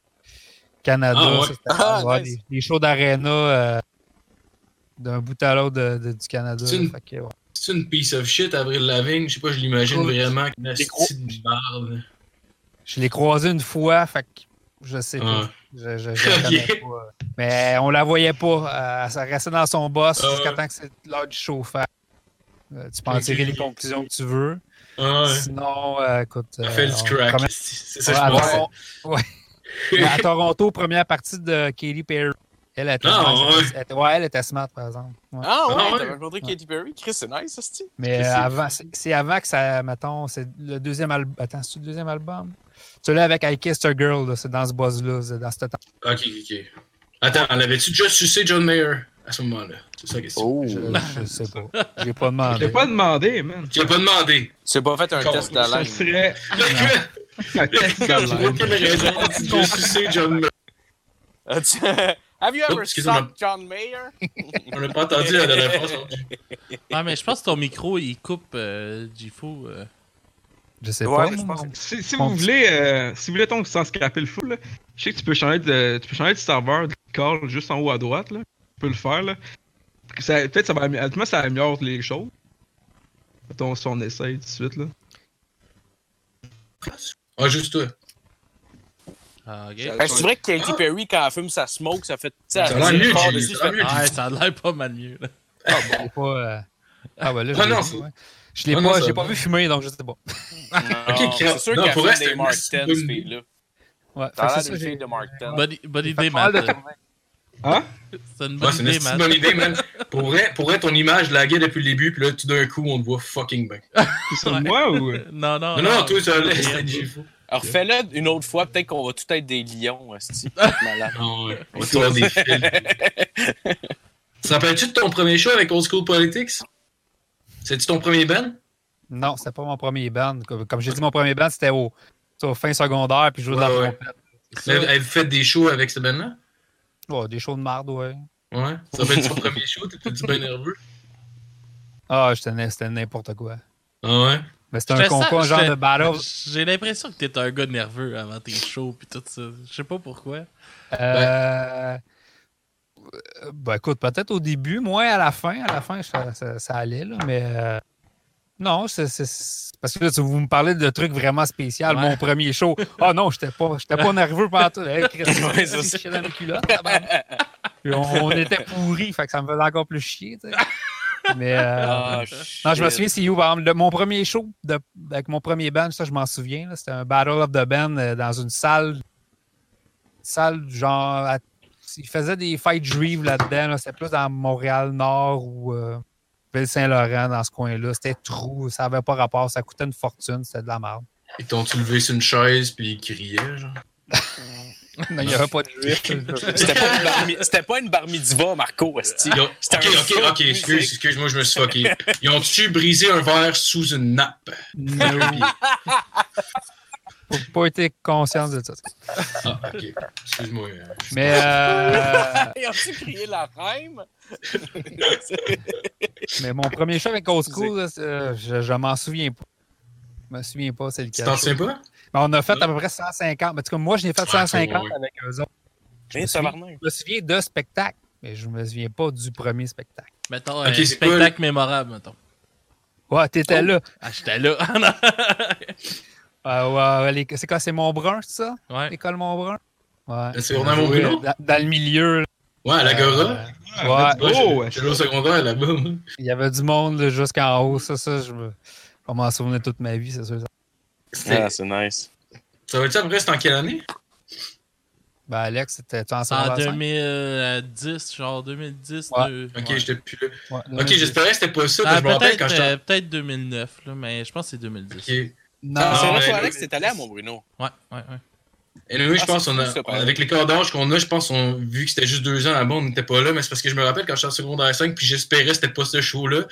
Canada. Ah, ouais. ça, c'était- Ah, ouais, nice. des, des shows d'aréna euh, d'un bout à l'autre de- de- du Canada. C'est une- ouais. Piece of shit, Avril Lavigne. Je sais pas, je l'imagine vraiment une. Je l'ai croisé une fois, fait que je sais pas. Ah. Je, je, je la connais Ok. pas. Mais on la voyait pas. Euh, Elle restait dans son boss Ah jusqu'à temps que c'est l'heure du chauffage. Euh, tu peux en tirer les conclusions que tu veux. Ah ouais. Sinon, euh, écoute. Euh, fait du crack. C'est ça Ouais, je à. Toron- ouais. À Toronto, première partie de Katy Perry. Elle était, Ah, smart, ouais. elle était- ouais, elle était smart, par exemple. Ouais. Ah ouais, Ah ouais. t'as rencontré Katy Perry? Chris, c'est nice, ça, Mais euh, avant, c'est c'est avant que ça, mettons, c'est le deuxième album. Attends, c'est le deuxième album? Celui avec I Kissed a Girl, c'est dans ce buzz-là, c'est dans ce temps. Ok, ok, ok. Attends, en avais-tu déjà sucé John Mayer à ce moment-là? C'est ça la question. Oh. Je, je sais pas. J'ai pas Je demandé. t'ai pas demandé, man. L'as pas demandé. Tu n'as pas fait un Con- test Ça d'haleine. serait. Pour un test d'haleine. quelle raison tu as sucé John Mayer? Have you ever sucked John Mayer? On l'a pas entendu la dernière fois. ça. Ah, mais je pense que ton micro, il coupe euh, Gifo. euh. Je sais Ouais, pas. je pense Si, vous voulez, euh, si vous voulez donc sans scraper le full, là, je sais que tu peux changer de, tu peux changer de serveur de call juste en haut à droite là. Tu peux le faire là. Ça- Peut-être ça va, amé- honnêtement, ça améliore les choses. Mettons si on essaye tout de suite là. Ah, juste toi. Ah, ok. Ben, c'est vrai que Katy Perry, quand elle fume sa smoke, ça fait. Ça ça a fait- l'air mieux. Ah, ça a l'air pas mal mieux. Là. Ah, bon, pas. euh, Ah, ben là, je Ah, non, ouais. Je l'ai pas, j'ai pas vu fumer, donc je sais pas. Ok, c'est sûr pour fume vrai, des Mark une 10, bonne cette idée. fille-là. Ouais, a c'est fille ça, de Mark 10. Bonne, bonne j'ai idée, Matt. de tournées. Hein? C'est une bonne c'est une idée, esti Matt. bonne idée, man. Pour vrai, pour vrai, ton image laguait depuis le début, puis là, tout d'un coup, on te voit fucking bien. C'est moi ou? Non, non. Non, non, toi, ça c'est laisse, c'était Gifo. Alors, fais-le une autre fois, peut-être qu'on va tout être des lions, esti. Malade. Non, ouais. On va te voir des films. Tu te rappelles-tu de ton premier show avec Old School Politics? C'est-tu ton premier band? Non, c'était pas mon premier band. Comme, j'ai dit, mon premier band, c'était au, fin secondaire, puis je jouais de la trompette. Avez-vous fait des shows avec ce band-là? Ouais, des shows de marde, ouais. Ouais. Ça fait ton premier show? T'étais-tu bien nerveux? Ah, c'était n'importe quoi. Ah ouais? Mais c'était un concours, genre de battle. J'ai l'impression que t'es un gars nerveux avant tes shows pis tout ça. Je sais pas pourquoi. Euh... Ben écoute, peut-être au début, moins à la fin. À la fin, ça, ça- ça allait, là, mais euh, non, c'est parce que là, tu- vous me parlez de trucs vraiment spéciaux. Ouais. Mon premier show. Ah non, j'étais pas, j'étais pas nerveux pendant tout. Hey, dans les culottes. Puis on, on était pourris, fait que ça me faisait encore plus chier. Mais euh, Ah, non, je me souviens, c'est où, par exemple, le- mon premier show de- avec mon premier band, ça, je m'en souviens. C'était un Battle of the Band euh, dans une salle. Salle, genre. à- ils faisaient des fights juives là-dedans. là, C'était plus dans Montréal-Nord ou euh, Ville-Saint-Laurent, dans ce coin-là. C'était trou. Ça n'avait pas rapport. Ça coûtait une fortune. C'était de la merde. Ils t'ont-tu levé sur une chaise, puis ils criaient, genre? Non, Il n'y avait pas de juifs. C'était pas, une bar mi- c'était pas une bar mitzvah, Marco, esti. Ils ont- C'était Ok, un ok, ok, excuse, excuse-moi, je me suis fucké. Ils ont-tu brisé un verre sous une nappe? No. J'ai pas été conscient de ça. Ah, ok. Excuse-moi. je- Mais euh, Ils ont-tu crié la reine? Mais mon premier show avec Old School, euh, je, je m'en souviens pas. Je me souviens pas, c'est Tu lequel. t'en souviens pas? Mais on a fait à peu près 150. Mais en tout cas, moi, je n'ai fait Ouais, 150 ouais. avec eux autres. Je me souviens-. Je me souviens de spectacle, mais je me souviens pas du premier spectacle. Mettons Ok, un c'est spectacle mémorable, mettons. Ouais, t'étais Oh. là. Ah, j'étais là. Ah, ouais, c'est quoi, c'est Montbrun, c'est ça? ouais. L'école Montbrun? Ouais. C'est Bernard Montbrun? Dans, dans le milieu. là. Ouais, à l'Agora. Euh, ouais, ouais. J'étais au secondaire là-bas. il y avait du monde jusqu'en haut. Ça, ça, je me... je vais m'en souvenir toute ma vie, c'est sûr. Ah, c'est nice. Ça va être à peu près, c'était en quelle année? Ben, Alex, c'était en En secondaire cinq? 2010, genre 2010. Ouais. deux- Ok, ouais. j'étais plus là. Ouais, Ok, j'espérais que c'était pas ça, Ah, je me rappelle peut-être quand j'étais. euh, peut-être 2009, là, mais je pense que c'est 2010. Ok. Non, Ah, c'est vrai, toi. Alex, t'es allé à Mont-Bruno. Ouais, ouais, ouais. Et oui, je Ah, pense fou, a, ça, avec les corps d'âge qu'on a, je pense qu'on vu que c'était juste deux ans là-bas, on n'était pas là, mais c'est parce que je me rappelle quand j'étais en secondaire 5, puis j'espérais que c'était pas ce show-là.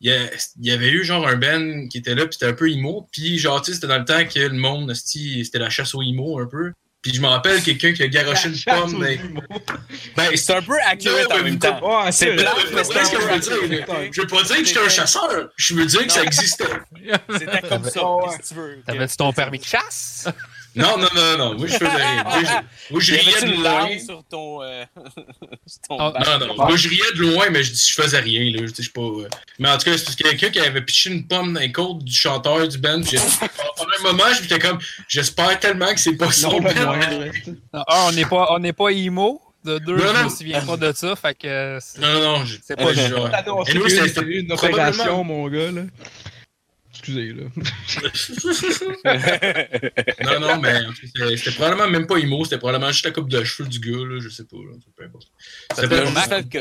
Il y, a- il y avait eu genre un band qui était là, puis c'était un peu emo, puis genre, tu sais, c'était dans le temps que le monde, c'était la chasse aux emo un peu. Puis je me rappelle quelqu'un qui a garoché une pomme. dans- Ben, C'est un peu accurate en mais même temps. C'est blanc, mais c'est ce que je veux dire. Je veux pas dire que j'étais un chasseur, je veux dire que ça existait. C'était comme ça. Que tu veux? T'avais-tu ton permis de chasse? Non, non, non, non, moi je faisais rien. Moi, je- Moi je Y riais de loin. sur ton. euh, sur ton Ah? Non, non, moi je riais de loin, mais je, dis- je faisais rien, là. Je sais, je suis pas. euh, Mais en tout cas, c'est quelqu'un qui avait piché une pomme dans les côtes du chanteur du band. puis j'ai- Pendant un moment, j'étais comme, j'espère tellement que c'est pas son Non, band. Un, on n'est pas, on n'est pas emo. De deux, Non, je me non. souviens pas de ça. Fait que euh, c'est Non, non, non, je- c'est pas je- genre. Ah non, c'était- c'était une probablement- opération, mon gars, là. Excusez, là. non, non, mais c'était probablement même pas emo, c'était probablement juste la coupe de cheveux du gars, là, je sais pas, peu importe. C'était pas- juste que-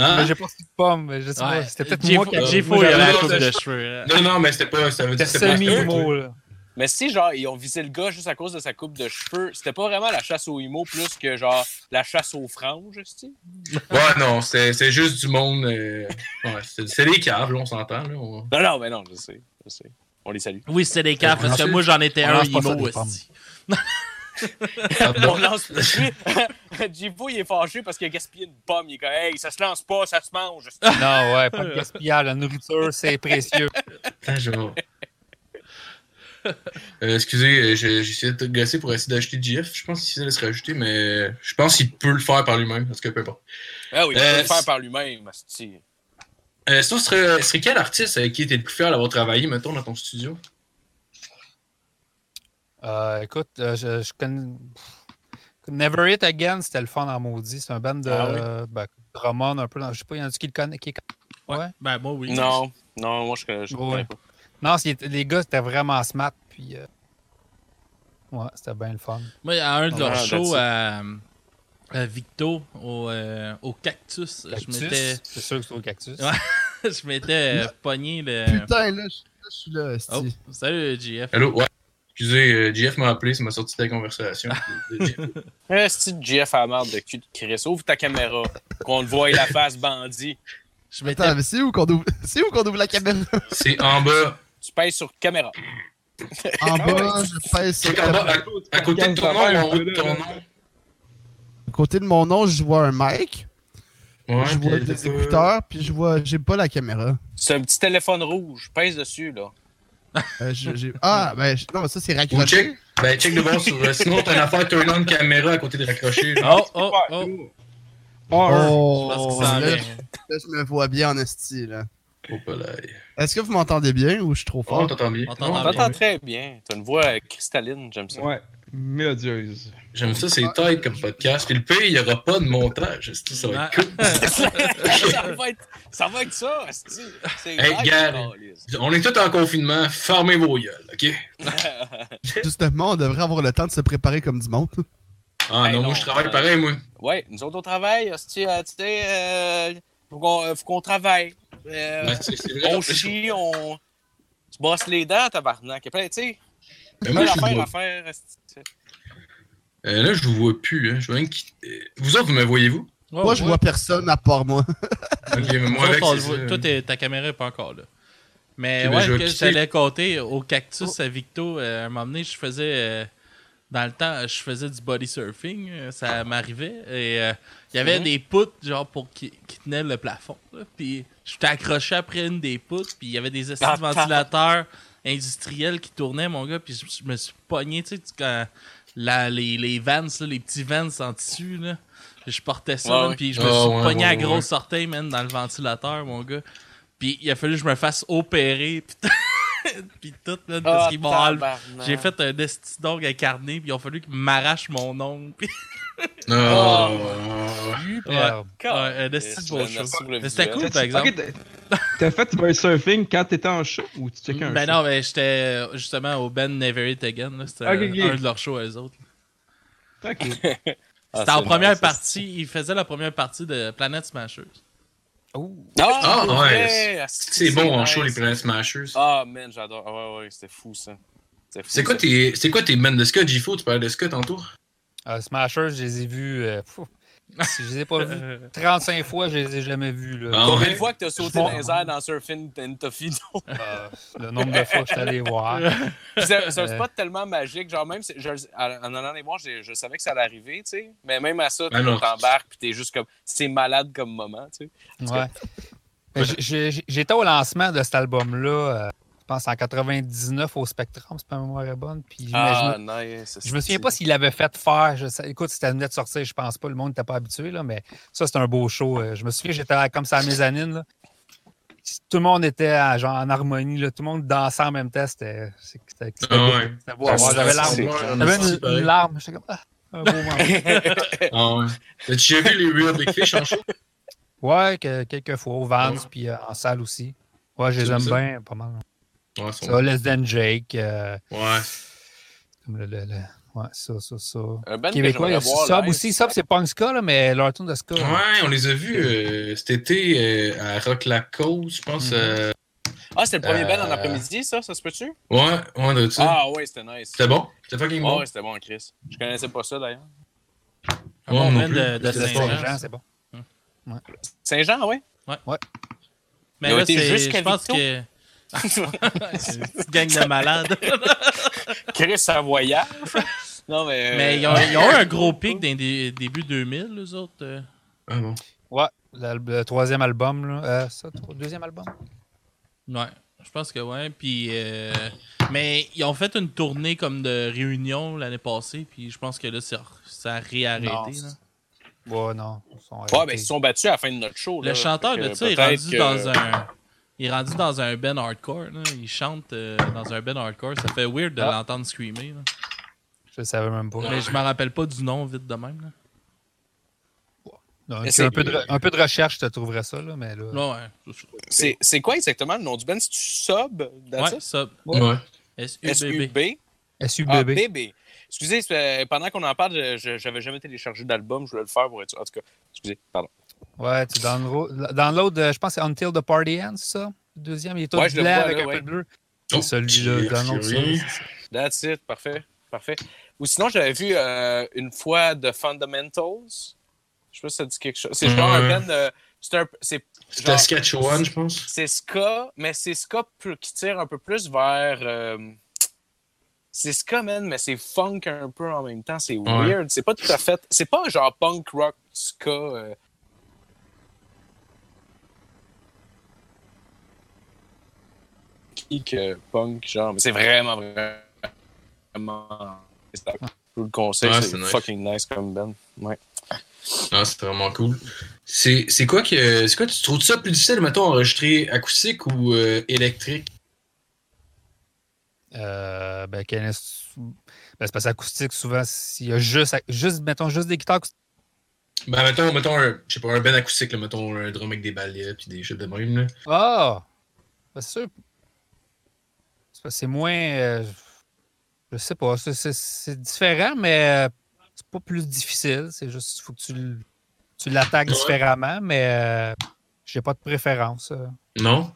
Hein? mais j'ai pas su de pomme, mais je sais pas. C'était peut-être moi qui a- J'ai il y avait la coupe de cheveux. Non, non, mais c'était pas, ça veut dire que C'était pas semi-emo, là. Mais si, genre, ils ont visé le gars juste à cause de sa coupe de cheveux, c'était pas vraiment la chasse aux imo plus que, genre, la chasse aux franges, tu Ouais, non, c'est c'est juste du monde. euh, ouais, c'est c'est des caves, là, on s'entend. là, on- Non, non, mais non, je sais. Je sais. On les salue. Oui, c'était des caves, parce que moi, j'en étais on un des pommes. aussi. On lance. Jibo, il est fâché parce qu'il a gaspillé une pomme. Il est comme, hey, ça se lance pas, ça se mange. Non, ouais, pas de gaspillage. La nourriture, c'est précieux. Attends, je vais- Euh, excusez, euh, essayé de te gosser pour essayer d'acheter GF. Je pense qu'il allait se rajouter, mais je pense qu'il peut le faire par lui-même, parce que peu importe. Ah oui, il peut Euh, le faire c'est- par lui-même. Euh, sinon, ce serait, serait quel artiste avec qui était le plus fier d'avoir travaillé, mettons, dans ton studio? Euh, écoute, euh, je, je connais. Never It Again, c'était le fun en maudit. C'est un band de Ah ben, Drummond, un peu. dans- Je sais pas, il y en a qui le connaissent. Qui... Ouais. Ben, moi, oui. Non, non, moi, je ne Ouais. connais pas. Non, c'est- les gars, c'était vraiment smart. Puis, euh, ouais, c'était bien le fun. Moi, à un de leurs shows à, à Victo, au, euh, au Cactus, je Cactus, m'étais C'est sûr que c'est au cactus. Ouais. je m'étais euh, pogné le. Putain, là, je là, je suis là. Oh, salut, JF. Allô? Ouais. Excusez, euh, GF m'a appelé, ça m'a sorti de la conversation. De- de GF. Eh, c'est Jeff à la de cul de Chris. Ouvre ta caméra. Qu'on te voie la face bandit. Je m'étais Attends, mais c'est où qu'on ouvre... c'est où qu'on ouvre la caméra? C'est en bas. Tu pèses sur caméra. En bas, je pèse sur bas, à, à côté de ton nom, en haut de ton nom. À côté de mon nom, je vois un mic, Ouais, je vois des écouteurs, puis je vois... J'ai pas la caméra. C'est un petit téléphone rouge. Pèse dessus, là. Euh, je- Ah, ben, je- non, mais ça, c'est Ou raccroché. check. Ben, check de voir sur. euh, Sinon, t'as une affaire turn on caméra à côté de raccroché. genre. Oh, oh, oh. Oh, Je pense que ça en là, là, je me vois bien en esti, là. Oh. Est-ce que vous m'entendez bien ou je suis trop Oh, fort? t'entends bien. On t'entend bien. T'entends très bien. T'as une voix cristalline, j'aime ça. Ouais, mélodieuse. J'aime ça, c'est tight comme podcast. Puis le pays, il n'y aura pas de montage. Ça va être cool? ça, va être, ça va être ça. C'est Hey, gars. On est tous en confinement. Fermez vos gueules, OK? Justement, on devrait avoir le temps de se préparer comme du monde. Ah Hey, non, non, moi, je travaille euh, pareil, moi. Ouais, nous autres, on travaille. euh, Tu sais, euh, faut qu'on euh, faut qu'on travaille. Euh, Ben, c'est c'est vrai. on en plus. chie, on se brosse les dents, tabarnak. Il y a plein, tu sais, Mais moi, je vois. faire. Euh, là, je vous vois plus. Hein. Je vois rien qui... euh, Vous autres, vous me voyez-vous? Ouais, moi, je ouais. vois personne à part moi. Ok, mais moi, avec, on. Toi, ta caméra n'est pas encore là. Mais Ok, ben, ouais, que quitter. j'allais compter au cactus à Victo, euh, à un moment donné, je faisais. Euh, dans le temps, je faisais du body surfing, euh, ça m'arrivait. Et euh, il y avait des poutres, genre, pour qui, qui tenaient le plafond. là. Puis j'étais accroché après une des poutres, puis il y avait des Ah, de ventilateurs industriels qui tournaient, mon gars. Puis je, je me suis pogné, tu sais, quand la- les, les vans, là, les petits vans en tissu, là. Je portais ça, Ouais, man, ouais. puis je me Ah, suis ouais, pogné ouais, à ouais. grosse orteil, man, dans le ventilateur, mon gars. Puis il a fallu que je me fasse opérer, puis, puis tout, parce Ah, qu'ils m'ont enlevé. J'ai fait un esti d'ongle incarné, puis il a fallu qu'ils m'arrachent mon ongle. Ouais, un esti de beau show. Mais c'était cool, par exemple. T'as- fait du surfing quand t'étais en show ou tu checkais un Ben show? non, ben j'étais euh, justement au Ben Never It Again. là. C'était un de leurs shows à eux autres. Ok. Ah, C'était en première nice, partie. Ils faisaient la première partie de Planet Smashers. Ouh. Ah, Ah, ouais, C'est bon en show, les Planet Smashers. Ah, man, j'adore. Ah, ouais, ouais, c'était fou, ça. C'était fou, C'est quoi tes, c'est quoi tes bands de ska, Gifo? Tu parlais de ska tantôt? Euh, Smashers, je les ai vus. euh. Si je les ai pas vus 35 fois, je les ai jamais vus. Là. Ah, Combien ouais? de fois que t'as sauté Je dans les airs dans Surfing Tofino? Euh, le nombre de fois que je suis allé voir. c'est c'est un Euh. spot tellement magique. Genre, même si, je, en allant les voir, je, je savais que ça allait arriver, tu sais. Mais même à ça, Ben tu t'embarques, puis t'es juste comme. C'est malade comme moment, tu sais. Ouais. J'ai- J'étais au lancement de cet album-là, euh, pense en 99 au Spectrum, c'est pas ma mémoire est bonne. Puis, Ah, je, me, nice. je me souviens pas s'il l'avait fait faire. Je écoute, c'était venu de sortir, je pense pas, le monde n'était pas habitué, là, mais ça, c'était un beau show. Euh, Je me souviens, j'étais comme ça à mezzanine. là. Tout le monde était à- genre, en harmonie, là, tout le monde dansait en même temps. C'était c'était- c'était- c'était Ah beau. ouais. Beau. J'avais c'est- l'arme. c'est- J'avais une, une larme. J'étais comme, ah, un beau moment. Ah ouais. As-tu vu les Real Big Fish en show? Ouais, que- quelques fois, au Vans, Ouais. puis euh, en salle aussi. Ouais, je les aime ça. bien, pas mal. Ouais, Ça, Less Than Jake, euh, Ouais. comme le, le- le- ouais, ça, ça, ça. Que Québécois, il y a live. aussi. Sub, c'est pas un ska, là, mais leur tune de ska. Ouais, on les a vus euh, cet été euh, à Rock La Cause, je pense. Mhm. euh, Ah, c'était le premier Euh, band en après-midi, ça? Ça se peut-tu? Ouais, ouais, de ça. Ah, ouais, c'était nice. C'était bon? C'était fucking Ah, bon? ouais, c'était bon, Chris. Je connaissais pas ça, d'ailleurs. Un Ouais, bon non band plus. de, de Saint-Jean. Saint-Jean, c'est bon. Saint-Jean, ouais? Mais Ils ont là, je pense que. C'est une petite gang de malades. Chris, ça voyage. non, mais. Mais ils ont, ils ont eu un gros pic dans les début 2000, les autres. euh. Ah bon? Ouais, le troisième album, là. Euh, ça, tro- deuxième album? Ouais, je pense que ouais. Puis, euh, mais ils ont fait une tournée comme de réunion l'année passée, puis je pense que là, ça, ça a réarrêté. Non, là. Ouais, non. ils sont Ouais, ben, ils se sont battus à la fin de notre show. Le là. chanteur de que ça est rendu que- dans un. Il est rendu dans un band hardcore. Là. Il chante euh, dans un band hardcore. Ça fait weird de Ah. l'entendre screamer. là. Je le savais même pas. Mais je me rappelle pas du nom vite de même. Là. Un, peu de, re- un peu de recherche, je te trouverais ça, là, mais là. Ouais, ouais. c'est quoi exactement le nom du band? C'est-tu Sub? Ouais, ça. Ouais. SUBB. S-U-B? Ah, SUBB. bébé. Excusez, c'est- pendant qu'on en parle, je- j'avais jamais téléchargé d'album. Je voulais le faire pour être sûr. En tout cas, excusez, pardon. Ouais, tu download- download, euh, je pense que c'est Until the Party Ends, ça? Le deuxième, il est tout Ouais, blanc vois, avec là, un ouais. peu de bleu. Oh, C'est celui-là, c'est ça. That's it, parfait. Parfait. Ou sinon, j'avais vu euh, une fois The Fundamentals. Je sais pas si ça dit quelque chose. C'est genre un Ouais. band. euh, c'est un- Saskatchewan, je pense. C'est ska, mais c'est ska qui tire un peu plus vers. euh, c'est ska, man, mais c'est funk un peu en même temps. C'est Ouais. weird. C'est pas tout à fait. C'est pas genre punk rock ska. euh. Qui que punk, genre. Mais c'est vraiment, vraiment. Vous le conseille, Ouais, c'est c'est nice. fucking nice comme band. Ouais. Ah, c'est vraiment cool. C'est c'est quoi que. C'est quoi, tu trouves ça plus difficile, mettons, enregistrer acoustique ou euh, électrique? Euh, ben, ben, c'est parce qu'acoustique, souvent, s'il y a juste, juste, mettons, juste des guitares. Ben, mettons, mettons un, je sais pas, un ben acoustique, là, mettons un drum avec des balais puis des shit de même, là. Ah! Ben, c'est sûr. C'est moins. euh, je sais pas. c'est- différent, mais euh, c'est pas plus difficile. C'est juste qu'il faut que tu, tu l'attaques Ouais. différemment, mais euh, j'ai pas de préférence. Non?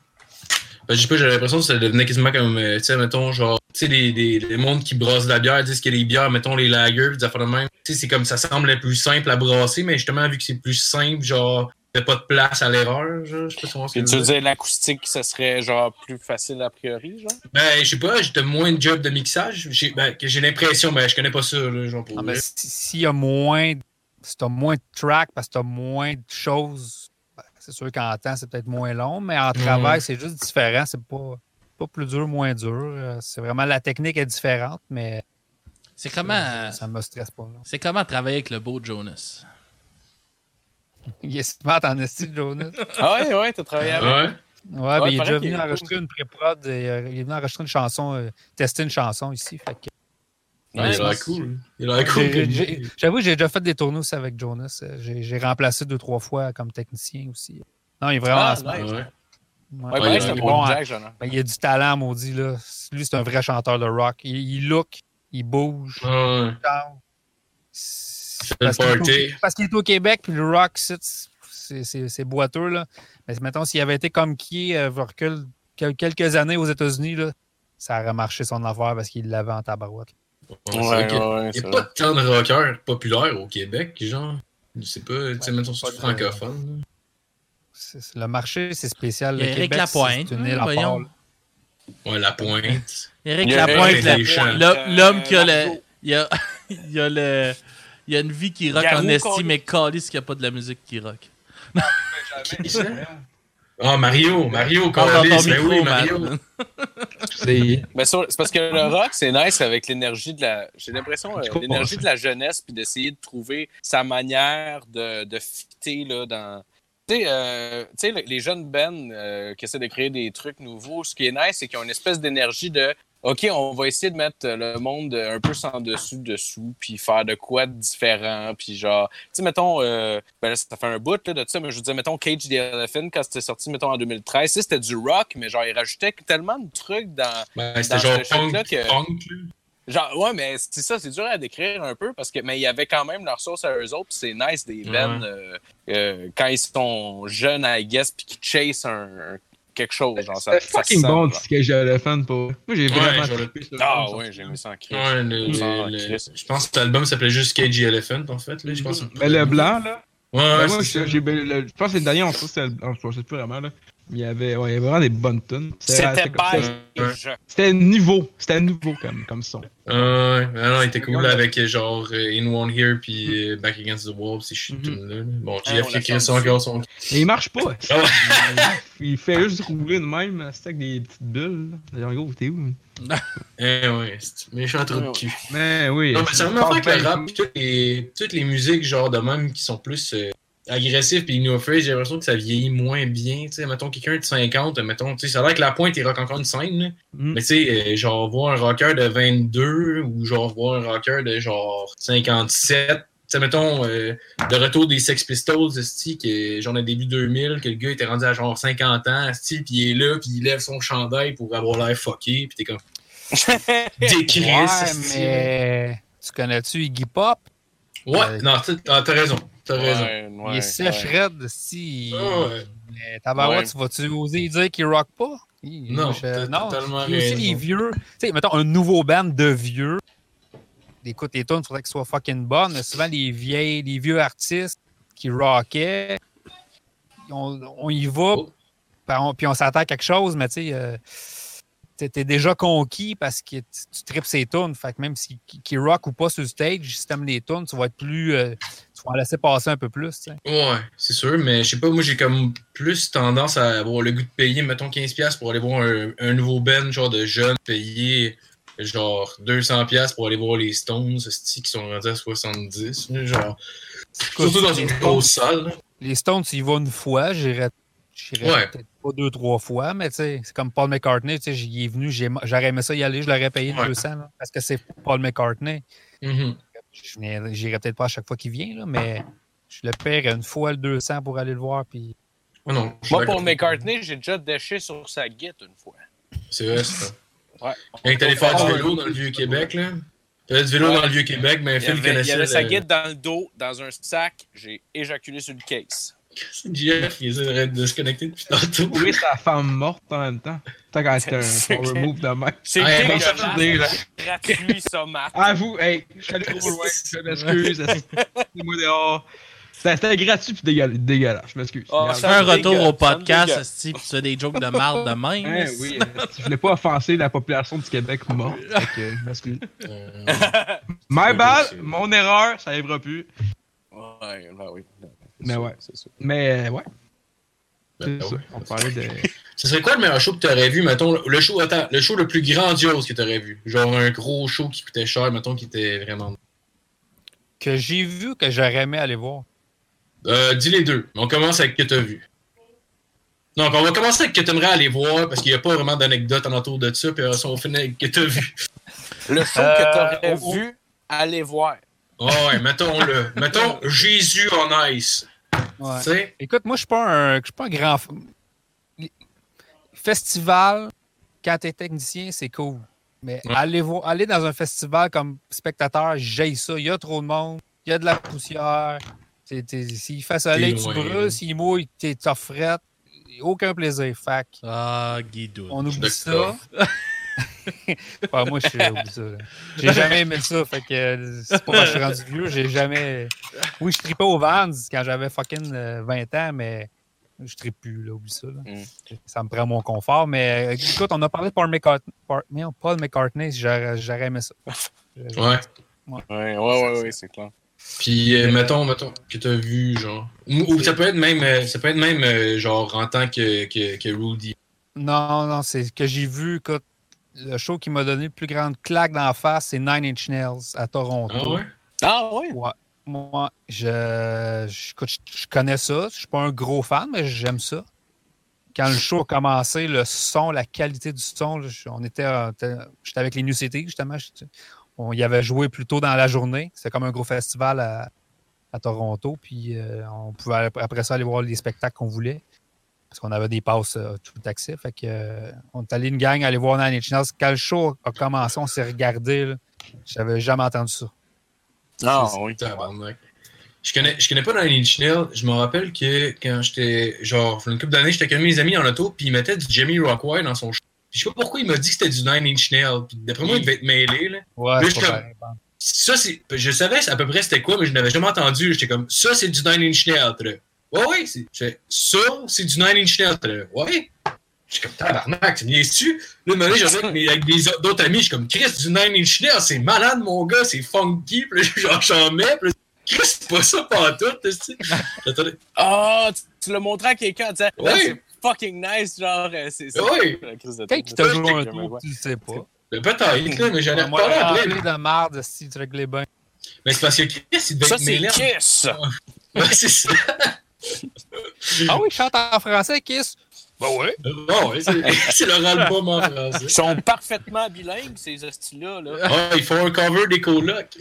Ben, je sais pas, j'avais l'impression que ça devenait quasiment comme, tu sais, mettons, genre, tu sais, les, les, les mondes qui brassent de la bière, disent qu'il y a des bières, mettons, les lagers, des affaires de même. Tu sais, c'est comme ça semble plus simple à brasser, mais justement, vu que c'est plus simple, genre, n'y a pas de place à l'erreur, je sais pas si tu veux dire. l'acoustique, ça serait genre plus facile a priori, genre? Ben, je sais pas, j'ai moins de job de mixage. J'ai ben, que j'ai l'impression, mais je connais pas ça, là, genre, pour Ah, vrai. si- s'il y a moins, si t'as moins de tracks parce que t'as moins de choses, ben, c'est sûr qu'en temps, c'est peut-être moins long, mais en travail, c'est juste différent. C'est pas, pas plus dur, moins dur. Euh, C'est vraiment la technique est différente, mais C'est comment, ça me stresse pas. là. c'est comment travailler avec le beau Jonas? Il est smart en esti, Jonas. Ah ouais, ouais, t'as travaillé avec. Ouais. Ouais, mais il est déjà venu est enregistrer une pré-prod. et, euh, Il est venu enregistrer une chanson, euh, tester une chanson ici. Fait que, Ouais, il a cool. Il a l'air cool. J'avoue, j'ai déjà fait des tournées aussi avec Jonas. Euh, J'ai j'ai remplacé deux, trois fois comme technicien aussi. Non, il est vraiment Ah, smart. nice. Ouais. Ouais. Ouais, Ouais, il c'est a- bon Jack. Ben, il du talent, maudit. Là. Lui, c'est un vrai chanteur de rock. Il, il look, il bouge, Ouais. il chante. Parce le qu'il est au- est Québec, puis le rock, c'est- c'est c'est- c'est boiteux. Là. Mais mettons, s'il avait été comme qui, euh, recul, quelques années aux États-Unis, là, ça aurait marché son affaire parce qu'il l'avait en tabarouette. Ouais, c'est Ouais, vrai qu'il y a- ouais, Il n'y c'est a pas tant de rockers populaires au Québec, genre. Je sais pas, tu sais, mettons, c'est francophone. Le marché, c'est spécial. Il y Le Eric Québec, Lapointe, une hein, île à part, là. là. Ouais, Il y Lapointe, Eric la- Lapointe, l'homme euh, qui a le. Margot. Il y a, il y a le. Il y a une vie qui rock Garou, en esti, mais calisse qu'il n'y a pas de la musique qui rock. Ah, Mario, Mario, dans ton Carlis, ben oui. Mario. C'est. Ben, parce que le rock, c'est nice avec l'énergie de la. J'ai l'impression, euh, l'énergie de la jeunesse, puis d'essayer de trouver sa manière de, de fitter là, dans. Tu sais, euh, tu sais, le- les jeunes bands euh, qui essaient de créer des trucs nouveaux, ce qui est nice, c'est qu'ils ont une espèce d'énergie de. OK, on va essayer de mettre le monde un peu sans dessus dessous, puis faire de quoi de différent, puis genre, tu sais, mettons, euh, ben là, ça fait un bout là, de ça, mais je vous disais, mettons, Cage the Elephant, quand c'était sorti, mettons, en 2013, tu sais, c'était du rock, mais genre, ils rajoutaient tellement de trucs dans, Ben, c'était genre punk, shit-là que- punk, là. Genre, ouais, mais c'est ça, c'est dur à décrire un peu parce que, mais il y avait quand même leur sauce à eux autres, c'est nice des Ouais. euh, euh, quand ils sont jeunes, I guess, puis qui chase un, quelque chose. Genre, ça, C'est ça fucking sent, bon, genre. Sketch Elephant, pour. Moi, j'ai vraiment Ah le- ouais, j'ai mis ça en crise. Le- le- je pense que l'album s'appelait juste KG Elephant, en fait. Là, je pense. Mais le blanc, là? Ouais, ben ouais, moi, c'est ça. j'ai- ben, le- je pense que le dernier, on le blanc. Je sais plus vraiment, là. Il y avait, ouais, il y avait vraiment des bonnes tunes. C'était beige. C'était nouveau. C'était nouveau, comme, comme son. Ah ouais, ah non, il était cool avec euh, genre euh, In One Here puis euh, Back Against the Wall, ces shit Mhm. là. Bon, Ah, JF qui écrit ça senti. encore son. Mais il marche pas. Ah il fait juste rouler de même, c'est avec des petites bulles. là. D'ailleurs, gros, t'es où? Eh ouais, c'est méchant trou de cul. Mais oui. Non, mais c'est vraiment fait avec le rap pis toutes les, toutes les musiques genre de même qui sont plus euh, agressives pis no face, j'ai l'impression que ça vieillit moins bien. Tu sais, mettons quelqu'un de 50, mettons, tu sais, ça a l'air que la pointe il rock encore une scène. Mm. Mais tu sais, euh, genre voir un rocker de 22 ou genre voir un rocker de genre 57. Tu sais, mettons, euh, le retour des Sex Pistols, est genre au début 2000, que le gars était rendu à genre 50 ans, pis il est là, pis il lève son chandail pour avoir l'air fucké, pis t'es comme décris, Ouais, mais tu connais-tu Iggy Pop? Ouais, non, t'as ah, t'as raison, t'as raison. Ouais, ouais, il est sèche ouais. raide, si. Ah ouais. Tabarouette, tu vas-tu oser dire qu'il rock pas? Il- Non, je- non. totalement Puis aussi raison. les vieux. Tu sais, mettons un nouveau band de vieux. Écoute, les tunes, il faudrait qu'ils soient fucking bonnes. Mais souvent, les vieilles, les vieux artistes qui rockaient, on, on y va, Oh. puis on, puis on s'attend à quelque chose, mais tu sais, euh, t'es déjà conquis parce que tu, tripes ces tunes. Fait que même si qui, rock ou pas sur le stage, si t'aimes les tunes, tu vas être plus. euh, tu vas en laisser passer un peu plus. Ouais, c'est sûr, mais je sais pas, moi j'ai comme plus tendance à avoir le goût de payer, mettons 15$ pour aller voir un, un nouveau band, genre de jeunes, payer genre 200$ pour aller voir les Stones, qui sont rendus à 70$, là, genre. Surtout dans une grosse salle. Les Stones, y vas une fois, j'irais j'irais Ouais. peut-être pas deux, trois fois, mais c'est comme Paul McCartney, tu sais, j'y ai venu, j'aurais aimé ça y aller, je l'aurais payé Ouais. 200, là, parce que c'est Paul McCartney. J'irais peut-être pas à chaque fois qu'il vient, là, mais je le paierais une fois le 200 pour aller le voir, puis non, suis Moi, pour McCartney, j'ai déjà déché sur sa guette une fois. C'est vrai, ça. Ouais. Quand t'allais faire du vélo dans le Vieux-Québec, là. T'avais du vélo Ouais. dans le Vieux-Québec, mais Il y Phil avait, il y connaissait. avait sa le- guette dans le dos, dans un sac. J'ai éjaculé sur le case. JF, il essaie de se connecter depuis tantôt. Oui, sa femme morte en même temps. Tant qu'elle était un C'est power move de même. C'est Ah, gratuit, ça, Matt. Avoue, hey, je suis allé trop loin, je m'excuse. moi dehors. C'était gratuit pis dégueulasse, dégueulasse, je m'excuse. Ah. Fais Ça un retour au podcast, pis tu fais des jokes de marde de même. Hein, oui, euh, je voulais pas offenser la population du Québec morte. Fait que, je m'excuse. My bad, c'est- mon erreur, ça arrivera plus. Ouais, ben oui. C'est Mais sûr, ouais. c'est sûr. Mais euh, ouais, ben, ouais. On parlait de. Ce serait quoi le meilleur show que t'aurais vu, mettons, le show, attends, le show le plus grandiose que t'aurais vu? Genre un gros show qui coûtait cher, mettons, qui était vraiment. que j'ai vu que j'aurais aimé aller voir? Euh, dis les deux. On commence avec que t'as vu. Donc, on va commencer avec que t'aimerais aller voir, parce qu'il n'y a pas vraiment d'anecdote en autour de ça, puis ça, on finit avec que t'as vu. Le show Euh, que t'aurais oh, oh. vu, allez voir. Oh, ouais, mettons-le. mettons Jésus en ice. Ouais. Écoute, moi, je suis pas un, je suis pas un grand. Festival, quand tu es technicien, c'est cool. Mais Ouais. aller, voir, aller dans un festival comme spectateur, j'ai ça. Il y a trop de monde, il y a de la poussière. T'es- t'es- S'il fait soleil, T'es tu brûles. S'il mouille, t'es t'offrette. Aucun plaisir. Fac. Ah, Guido. On oublie ça. moi, je suis oublie ça. là. J'ai jamais aimé ça. Fait que euh, c'est pas que je suis rendu vieux. J'ai jamais. Oui, je tripais aux Vans quand j'avais fucking euh, 20 ans, mais je tripe plus, là. Oublie ça. là. Mm. Ça me prend mon confort. Mais euh, écoute, on a parlé de Paul McCartney. Paul, McCartney, j'aurais aimé ça. Ouais. Ouais, ouais, ouais, ouais, c'est clair. Puis, euh, mettons, mettons, que t'as vu, genre. Ou, ou ça peut être même, euh, ça peut être même, euh, genre, en tant que, que, que Rudy. Non, non, c'est que j'ai vu. Écoute, le show qui m'a donné le plus grande claque dans la face, c'est Nine Inch Nails à Toronto. Ah ouais? Ah oui? Ouais. Moi, je, je, écoute, je- je connais ça. Je suis pas un gros fan, mais j'aime ça. Quand le show a commencé, le son, la qualité du son, on était, j'étais avec les New City, justement. on y avait joué plus tôt dans la journée. C'était comme un gros festival à, à Toronto. Puis euh, on pouvait après ça aller voir les spectacles qu'on voulait. Parce qu'on avait des passes euh, tout accès. Fait que, euh, on est allé une gang aller voir Nine Inch Nails. Quand le show a commencé, on s'est regardé. J'avais jamais entendu ça. Ah oui. Tabarnak. Je connais, je connais pas Nine Inch Nails. Je me rappelle que quand j'étais, genre, une couple d'années, j'étais avec mes amis en auto, puis il mettait du Jamie Rockwell dans son show. Puis je sais pas pourquoi il m'a dit que c'était du Nine Inch Nails. Puis d'après moi, il devait être mêlé, là. Ouais, je comme-. Ça. Je savais à peu près c'était quoi, mais je n'avais jamais entendu. J'étais comme, ça, c'est du Nine Inch Nails. Ouais, ouais, c'est. Ça, c'est du Nine Inch Nails. Ouais. J'étais comme, tabarnak, tu me niaises-tu? Là, année, j'avais avec, avec des autres amis, je suis comme, Chris, du Nine Inch Nails, c'est malade, mon gars, c'est funky. Puis là, genre, j'en mets. Puis là, Chris, c'est pas ça pantoute, tu sais. Ah, tu, tu l'as montré à quelqu'un Ouais. Ah, c'est fucking nice, genre, euh, c'est c'est- Ouais. la crise de Quelqu'un tête. qui t'a Ça, joué un tour, tu le sais pas. Ben, Peut-être, là, mais j'en ai reparlé après. de marde si tu règles bien. Mais c'est parce que Chris, il devait Ça, être c'est mêlé. en- Kiss! Ouais, c'est ça. Ah oui, chante en français, Kiss. Ben ouais. Bon, ouais, c'est leur album en français. Ils sont parfaitement bilingues, ces hosties-là. Là. Ah, ils font un cover des colocs.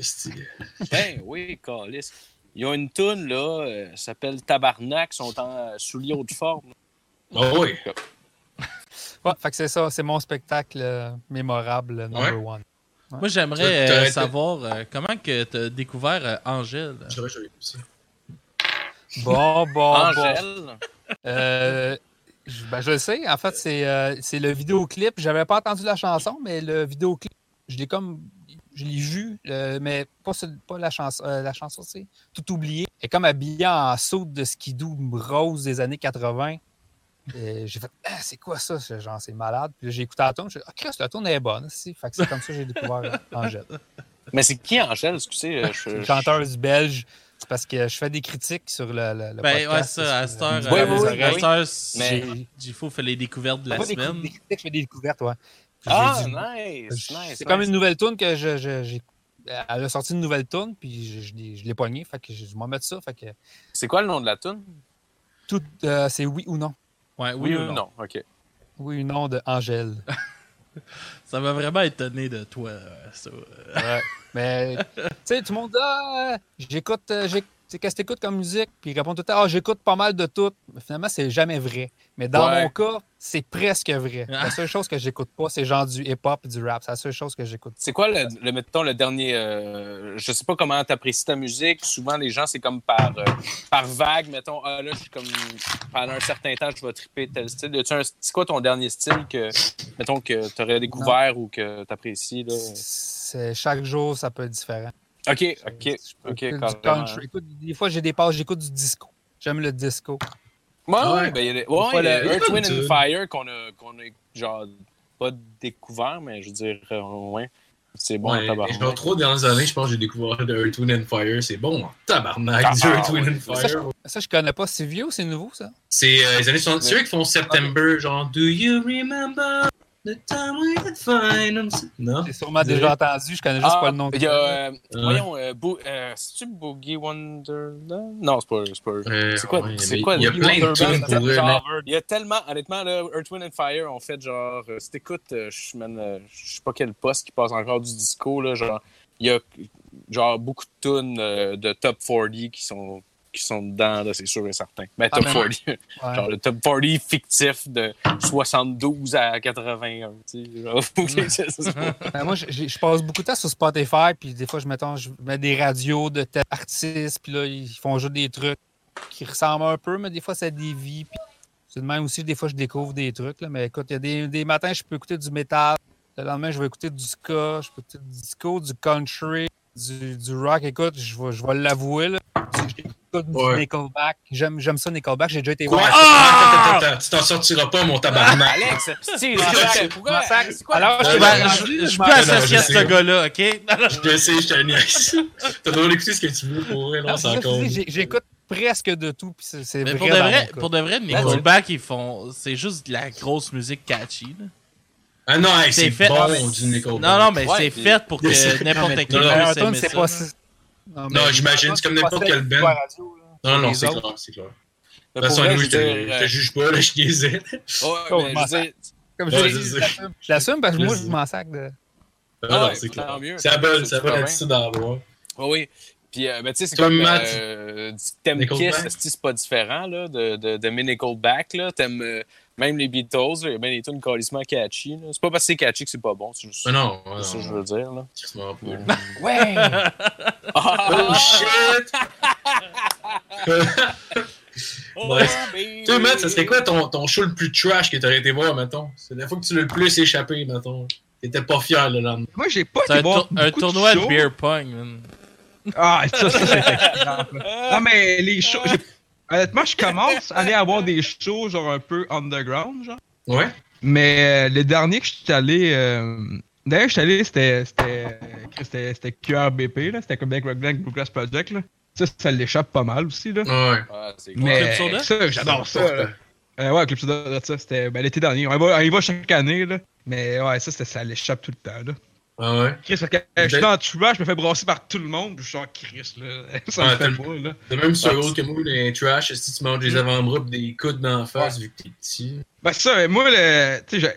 Ben oui, calice. Ils ont une toune, là, euh, s'appelle Tabarnak, ils sont en souliers haute forme. Ah oui. Ouais, fait que c'est ça, c'est mon spectacle euh, mémorable, le number one. Moi, j'aimerais euh, savoir euh, comment que t'as découvert euh, Angèle? J'aurais Bon, bon, bon. Angèle. Euh, je, ben, je le sais. En fait, c'est euh, le vidéoclip. J'avais pas entendu la chanson, mais le vidéoclip, je l'ai comme. Je l'ai vu, euh, mais pas, pas la chanson. euh, la chanson, c'est tout oublié. Elle est comme habillée en saute de skidoo rose des années 80. Et J'ai fait, ah, c'est quoi ça? Genre, c'est malade. Puis j'ai écouté la tune. J'ai dit, ah, Chris, la tune est bonne. aussi. Fait que c'est comme ça que j'ai découvert Angèle. Mais c'est qui Angèle, excusez? euh, je- Une chanteuse belge. C'est parce que je fais des critiques sur le, le, le Ben ouais, podcast. ça, à cette heure, Oui, euh, oui, oui, à oui. cette heure, Mais- j'ai- Gifo fait les découvertes de la semaine. des critiques, je fais des découvertes, ouais. Ah, nice, nice. C'est comme une nouvelle tune que je, je- j'ai. Elle a sorti une nouvelle tune, puis je, je l'ai- je l'ai pognée. Fait que je, je vais mettre ça. Fait que C'est quoi le nom de la toune? tout, euh, c'est oui ou non. Ouais, oui, ou non. OK. Oui ou non de Angèle. Ça m'a vraiment étonné de toi, euh, ça. Ouais. Mais, tu sais, tout le monde Ah, j'écoute, euh, sais, qu'est-ce que t'écoutes comme musique? Puis ils répondent tout le temps Ah, j'écoute pas mal de tout. Mais finalement, c'est jamais vrai. Mais dans Ouais. mon cas, c'est presque vrai. Ah. La seule chose que j'écoute pas, c'est genre du hip-hop et du rap. C'est la seule chose que j'écoute. C'est quoi, le, le, mettons, le dernier... euh, je sais pas comment t'apprécies ta musique. Souvent, les gens, c'est comme par, euh, par vague. Mettons, ah là, je suis comme... Pendant un certain temps, je vais triper tel style. C'est quoi ton dernier style que, mettons, que t'aurais découvert ou que t'apprécies, là? C'est, chaque jour, ça peut être différent. OK, OK, OK, country. Écoute, des fois, j'ai des passes, j'écoute du disco. J'aime le disco. Ouais, Ouais. ouais, ben, il y a, des- ouais, il y a le- Earth, Wind and. Fire qu'on a, qu'on a, genre, pas découvert, mais je veux dire, euh, ouais. C'est bon, Ouais, tabarnak. genre, trois dernières années, je pense que j'ai découvert de Earth, Wind and Fire. C'est bon, en tabarnak, Ah, du Earth, Wind and Ça, Fire. Ça, je connais pas. C'est vieux ou c'est nouveau, ça? C'est euh, les années 60. C'est eux qui font September, genre Do you remember? The time we could find them? Non? J'ai sûrement déjà entendu. Je connais juste Ah, pas le nom. Il y a, euh, Ouais. voyons, euh, Bo- euh, c'est-tu Boogie Wonderland? Non, c'est pas, c'est pas. Euh, C'est quoi- ouais, c'est quoi Il y a le plein de Wonderland, tunes ça pour eux. genre, mais- Il y a tellement, honnêtement, là, Earth, Wind and Fire ont fait genre, euh, si t'écoutes, euh, je euh, je sais pas quel poste qui passe encore du disco, là, genre, il y a genre beaucoup de tunes euh, de top 40 qui sont, qui sont dedans, là, c'est sûr et certain. Ben, Ah, top mais- 40, Ouais. genre le top 40 fictif de 72 à 81, tu sais, genre, c'est- c'est- Ben, moi, je passe beaucoup de temps sur Spotify, puis des fois, je, mettons, je mets des radios de tel artiste, puis là, ils font juste des trucs qui ressemblent un peu, mais des fois, ça dévie. Puis c'est de même aussi, des fois, je découvre des trucs. Là, mais écoute, il y a des, des matins, je peux écouter du métal. Le lendemain, je vais écouter du ska, je peux écouter du disco, du country, du, du rock. Écoute, je vais, je vais l'avouer. là, J'écoute du Ouais. Nickelback. J'aime j'aime ça, Nickelback. J'ai déjà été Quoi? voir. Attends, attends, attends, tu t'en sortiras pas, mon tabarnak. Alex, c'est pourquoi? quoi? Alors, je ben, peux associer à ce gars-là, ok? Je sais, je te niaise. T'as droit d'écouter ce que tu veux pour vrai, Non, non, c'est encore. J'écoute presque de tout, puis c'est c'est Mais vrai. pour de vrai, pour de vrai, Nickelback, ils font. C'est juste de la grosse musique catchy. Là. Ah non, hey, C'est fait- bon Ah, mais- du Nickelback. Non, non, mais Ouais, c'est puis- fait pour que n'importe qui non, c'est ça. pas. si- Non, Non, j'imagine, c'est comme n'importe quel band. Non, non, c'est clair, c'est clair. De toute façon, nous, je te juge pas, là, je niaisais. Ouais, mais Comme je l'assume. Je l'assume parce que moi, Je m'en sac de. Ah non, c'est clair. C'est la bonne, attitude à avoir. Oui. Puis, euh, ben, tu sais, c'est comme. Matt, Euh, T'aimes? Kiss, c'est pas différent, là, de, de, de Nickelback, là? T'aimes euh, même les Beatles, il y a bien des tunes carrément catchy, là. C'est pas parce que c'est catchy que c'est pas bon, c'est juste Mais non, ouais, ça que je veux dire, là. Ouais! Oh shit! Oh, Ouais. baby. Toi, Matt, ça serait quoi ton, ton show le plus trash que t'aurais été voir, mettons? C'est la fois que tu l'as le plus échappé, mettons. T'étais pas fier le lendemain. Moi, j'ai pas été un, voir tour- un tournoi de beer pong, man. Ah, ça, ça, c'était. Non, mais les shows. j'ai- Honnêtement, je commence à aller avoir des shows, genre un peu underground, genre. Ouais? Mais euh, le dernier que je suis allé. Euh... D'ailleurs, je suis allé, c'était. C'était. C'était c'était QRBP, là. C'était comme Black Rock Blank Bluegrass Project, là. Ça, ça l'échappe pas mal aussi, là. Ouais. Ah, c'est cool. Mais Club ça, j'adore ça. là. Euh, ouais, Club Soda, ça, c'était ben, l'été dernier. On y, va, on y va chaque année, là. Mais ouais, ça, ça l'échappe tout le temps, là. Ah ouais? Chris, parce que euh, je suis dans le trash, je me fais brasser par tout le monde, puis je suis genre Chris, là. Ça me fait moi, là. T'as même sur l'autre que moi, les trash, si tu manges des avant-bras pis des coudes dans la face vu que t'es petit? Ben, c'est ça, mais moi, le, tu sais,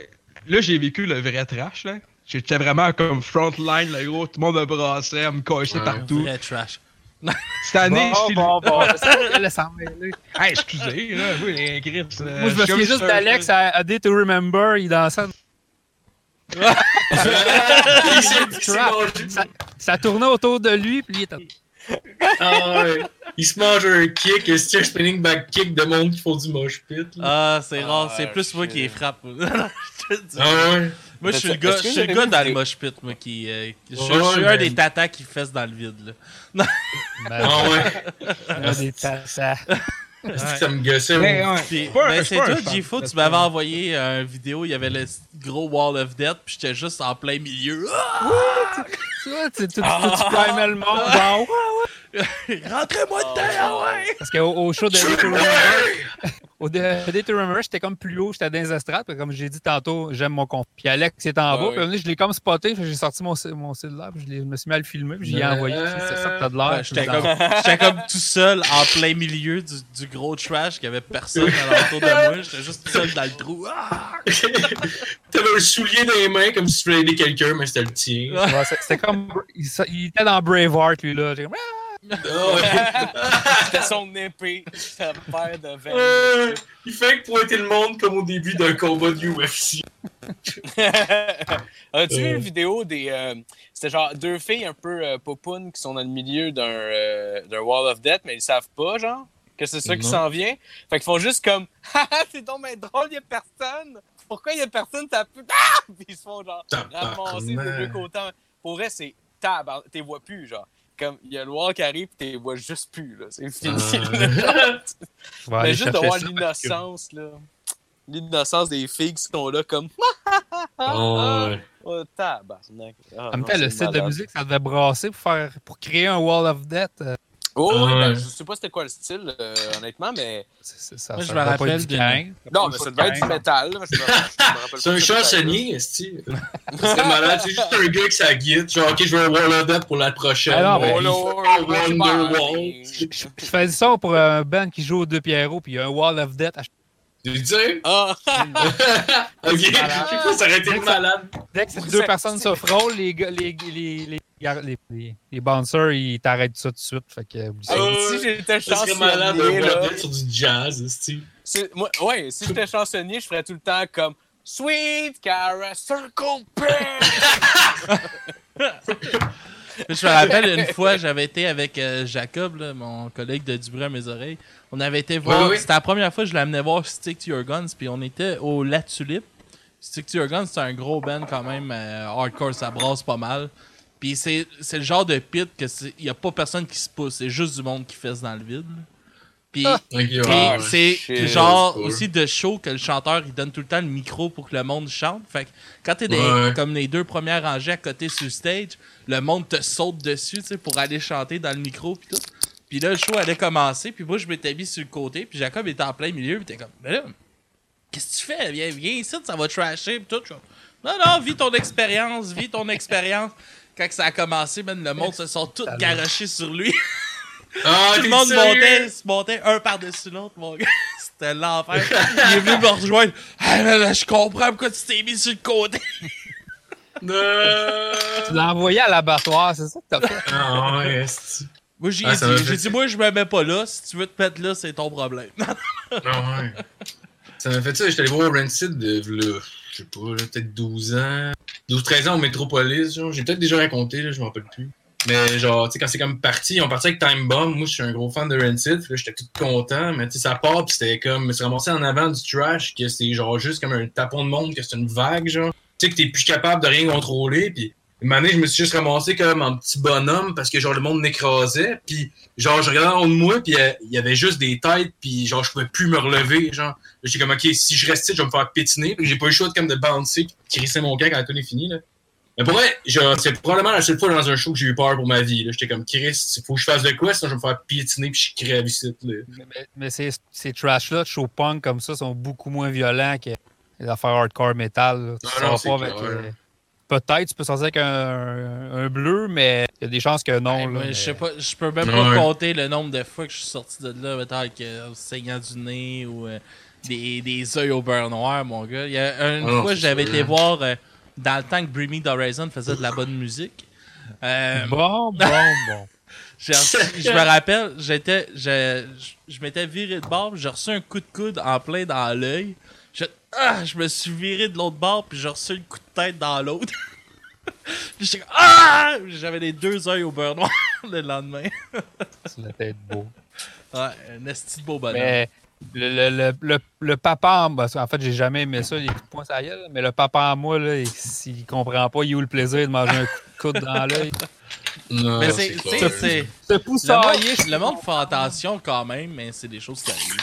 j'ai- là, j'ai vécu le vrai trash, là. J'étais vraiment comme frontline, là, gros. Tout le monde me brassait, me Ouais. partout. Vrai trash. Cette année, Bon, je suis bon, bon. Ça, laisse en mêler. Hey, excusez, là, oui, les Chris. euh, Moi, je me suis comme souviens juste d'Alex à, à Day to Remember, il dansait. Ça, ça tournait autour de lui, puis il était. Ah ouais. Il se mange un kick, un un spinning back kick de monde qui font du mosh pit. là? Ah, c'est rare. Ah, C'est plus moi qui les frappe. je te dis. Ah ouais. Moi, je suis le gars, je suis le gars dans le mosh pit, moi, qui. euh, je, Ouais, suis un des tatas qui fesse dans le vide, là. Ah ouais. Des tassas. Ça me gossait? Mais, ouais. Puis, ben, c'est toi, parce tu m'avais envoyé une vidéo, il y avait le gros Wall of Death, puis j'étais juste en plein milieu. Ah! Tu vois, tu, tu, tu, tu primais le monde, genre. Rentrez-moi dedans, ouais! Parce qu'au au show de au de- Day to Remember, j'étais comme plus haut, j'étais dans les estrades. puis Comme j'ai dit tantôt, j'aime mon compte. Puis Alex est en Ah bas. oui. Puis je l'ai comme spoté. J'ai sorti mon, mon cellulaire. Puis je, me suis mis à le filmer. Puis j'y ai Euh, envoyé. C'est ça que t'as de l'air. J'étais comme, j'étais comme tout seul en plein milieu du, du gros trash, qu'il y avait personne alentour de moi. J'étais juste tout seul dans le trou. Ah! T'avais un soulier dans les mains comme si tu voulais aider quelqu'un, mais c'était le tien. C'est- C'était comme. Il, il était dans Braveheart, lui, là. J'ai comme, Ah! Ah ouais. C'était son épée, sa paire de veines. Euh, il fait que pointer le monde comme au début d'un combat de UFC. As-tu vu Euh. une vidéo des. euh, C'était genre deux filles un peu euh, popounes qui sont dans le milieu d'un euh, d'un Wall of Death, mais ils savent pas, genre, que c'est ça qui s'en vient. Fait qu'ils font juste comme Haha, c'est donc bien drôle, y a personne. Pourquoi y a personne, ça. Ah! Puis ils se font genre ramasser des deux côtés. Pour vrai, c'est. T'es vois plus, genre. Comme il y a le wall qui arrive, pis t'es vois juste plus, là. C'est fini. Euh, vais Mais juste de voir l'innocence, là. L'innocence des filles qui sont là comme. Ah ouais. Oh, tabarnak. Ah, En même non, temps, le style de musique, ça devait brasser pour, faire, pour créer un Wall of Death. Euh, Oh, oui, ben, ouais. je sais pas c'était quoi le style, euh, honnêtement, mais. c'est- c'est- ça, Moi, je ça me rappelle du gang. Non, mais ça devait être du métal, C'est un chansonnier, esti. C'est malade. C'est juste un gars qui guide. Genre, ok, je veux un Wall of Death pour la prochaine. Ah Ben, Wonderwall. Je, je- je fais ça pour un band qui joue aux deux Pierrot, puis il y a un Wall of Death. à chaque- Tu le dis? Ah! Ok, je sais pas, ça aurait été malade. Dès que ces deux ça- personnes se frôlent, les, gars- les, les, les, les, les, les bouncers, ils t'arrêtent ça tout de suite. Fait que. Ah, si j'étais chansonnier, là. Sur du jazz, moi- Ouais, si j'étais chansonnier, je ferais tout le temps comme Sweet Cara Circle! Je me rappelle une fois, j'avais été avec euh, Jacob, là, mon collègue de Dubré à mes oreilles. On avait été voir. Oui, oui. C'était la première fois que je l'amenais voir Stick to Your Guns, puis on était au La Tulipe. Stick to Your Guns, c'est un gros band quand même, euh, hardcore, ça brasse pas mal. Puis c'est c'est le genre de pit que il y a pas personne qui se pousse, c'est juste du monde qui fesse dans le vide. Puis ouais. c'est shit. genre cool. aussi de show que le chanteur il donne tout le temps le micro pour que le monde chante. Fait que quand t'es des- Ouais. comme les deux premières rangées à côté sur le stage, le monde te saute dessus, tu sais, pour aller chanter dans le micro puis tout. Puis là le show allait commencer, puis moi je m'étais mis sur le côté, puis Jacob était en plein milieu, puis t'es comme mais là qu'est-ce que tu fais? Viens, viens ici, ça va trasher puis tout. Non non, vis ton expérience, vis ton expérience. Quand que ça a commencé, man, le monde se sont tous garochés sur lui. Ah, Tout le monde montait, se montait un par-dessus l'autre, mon gars. C'était l'enfer. Il est venu me rejoindre. Hey, man, je comprends pourquoi tu t'es mis sur le côté. Non. Tu l'as envoyé à l'abattoir, c'est ça que t'as fait? Ah ouais. Moi, j'ai Ah, dit, moi, je me mets pas là. Si tu veux te mettre là, c'est ton problème. Ah ouais. Ça m'a fait ça, j'étais allé voir Rancid de, là, je sais pas, peut-être 12 ans. 12-13 ans au Metropolis, genre. J'ai peut-être déjà raconté, là, je m'en rappelle plus. Mais genre, tu sais, quand c'est comme parti, ont parti avec Time Bomb. Moi, je suis un gros fan de Rancid. Là, j'étais tout content. Mais tu sais, ça part, puis c'était comme, se ramasser en avant du trash, que c'est genre juste comme un tapon de monde, que c'est une vague, genre. Tu sais, que t'es plus capable de rien contrôler. Puis une année, je me suis juste ramassé comme en petit bonhomme parce que genre le monde m'écrasait. Puis genre, je regardais en haut de moi, puis euh, il y avait juste des têtes, puis genre, je pouvais plus me relever. Genre, j'étais comme, ok, si je reste ici, je vais me faire pétiner. Puis j'ai pas eu le choix de, comme de bouncer, qui crissait mon camp quand tout est fini, là. Mais pour vrai, genre, c'est probablement la seule fois dans un show que j'ai eu peur pour ma vie. J'étais comme, Chris, faut que je fasse de quoi, sinon je vais me faire piétiner, puis je crève ici. Là. Mais, ces, ces trash-là, de show punk comme ça, sont beaucoup moins violents que les affaires hardcore metal. là. Tu Non, non, avec, Peut-être tu peux sortir avec un, un- un bleu, mais il y a des chances que non. Hey, là, mais- Je sais pas, je peux même Ouais. pas compter le nombre de fois que je suis sorti de là, mettons, avec euh, saignant du nez ou euh, des, des œils au beurre noir, mon gars. Il y a une Ah fois, j'avais été voir euh, dans le temps que Bring Me the Horizon faisait de la bonne musique. Euh, Bon, bon, bon. j'ai reçu- je me rappelle, j'étais, je, je, je m'étais viré de bord, puis j'ai reçu un coup de coude en plein dans l'œil. Je, ah, je me suis viré de l'autre bord, puis j'ai reçu le coup de tête dans l'autre. Puis j'étais comme, ah! J'avais les deux œils au beurre noir le lendemain. C'est la tête beau. Ouais, un esti de beau bonhomme. Mais le, le, le, le, le papa, en, parce qu'en fait, j'ai jamais aimé ça, les coups de poing gueule, mais le papa en moi, là, il- s'il comprend pas, il a où le plaisir de manger un coup de coude dans l'œil. Non, Mais c'est, tu c'est. Le monde, le monde fait attention quand même, mais c'est des choses qui arrivent.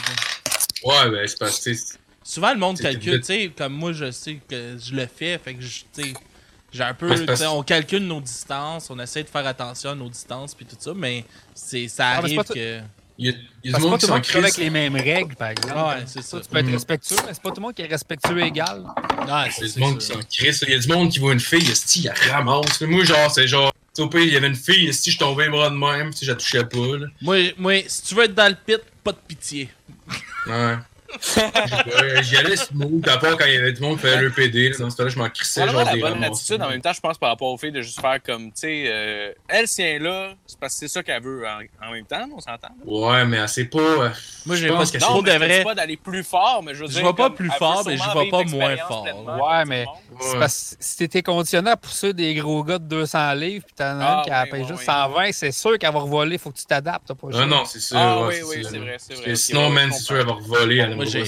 Ouais, ben, c'est parce que, tu Souvent, le monde calcule, tu sais, comme moi, je sais que je le fais, fait que tu sais, j'ai un peu, on calcule nos distances, on essaie de faire attention à nos distances, puis tout ça, mais c'est, ça Ah, mais c'est arrive que. il y a, il y a Parce du monde tout qui le monde s'en qui avec les mêmes règles, par exemple. Ouais, c'est ça. Tu peux être Mhm. respectueux, mais c'est pas tout le monde qui est respectueux égal. Ouais, Il y a c'est du monde qui s'en crisse. Il y a du monde qui voit une fille, il la ramasse. Moi, genre, c'est genre, tu sais, au pire, il y avait une fille, esti, je tombais les bras de même, si je la touchais pas, là. Moi, moi, si tu veux être dans le pit, pas de pitié. Ouais. Ouais, J'y allais smooth, à part quand il y avait du monde qui faisait le PD, là, dans ce temps-là, je m'en crissais, genre la des bonne ramasses. attitude en même temps, je pense, par rapport au fait de juste faire comme, tu sais, euh, elle, si elle est là, c'est parce que c'est ça qu'elle veut en, en même temps, on s'entend? là? Ouais, mais c'est pas. euh, Moi, je j'ai pense pas- que Pour Non, de je pas d'aller plus fort, mais je veux Je dire. vais pas plus elle fort, mais je vais pas moins fort. Ouais, mais-. C'est parce que si t'étais conditionné à pousser des gros gars de 200 livres, puis t'en as Ah, une qui a payé juste oui. 120, c'est sûr qu'elle va revoler, faut que tu t'adaptes. pas Ah choix. non, c'est ça. Ah oui, c'est vrai, c'est vrai. sinon, man, je c'est sûr, elle va comprends. revoler, elle Moi, j'ai-.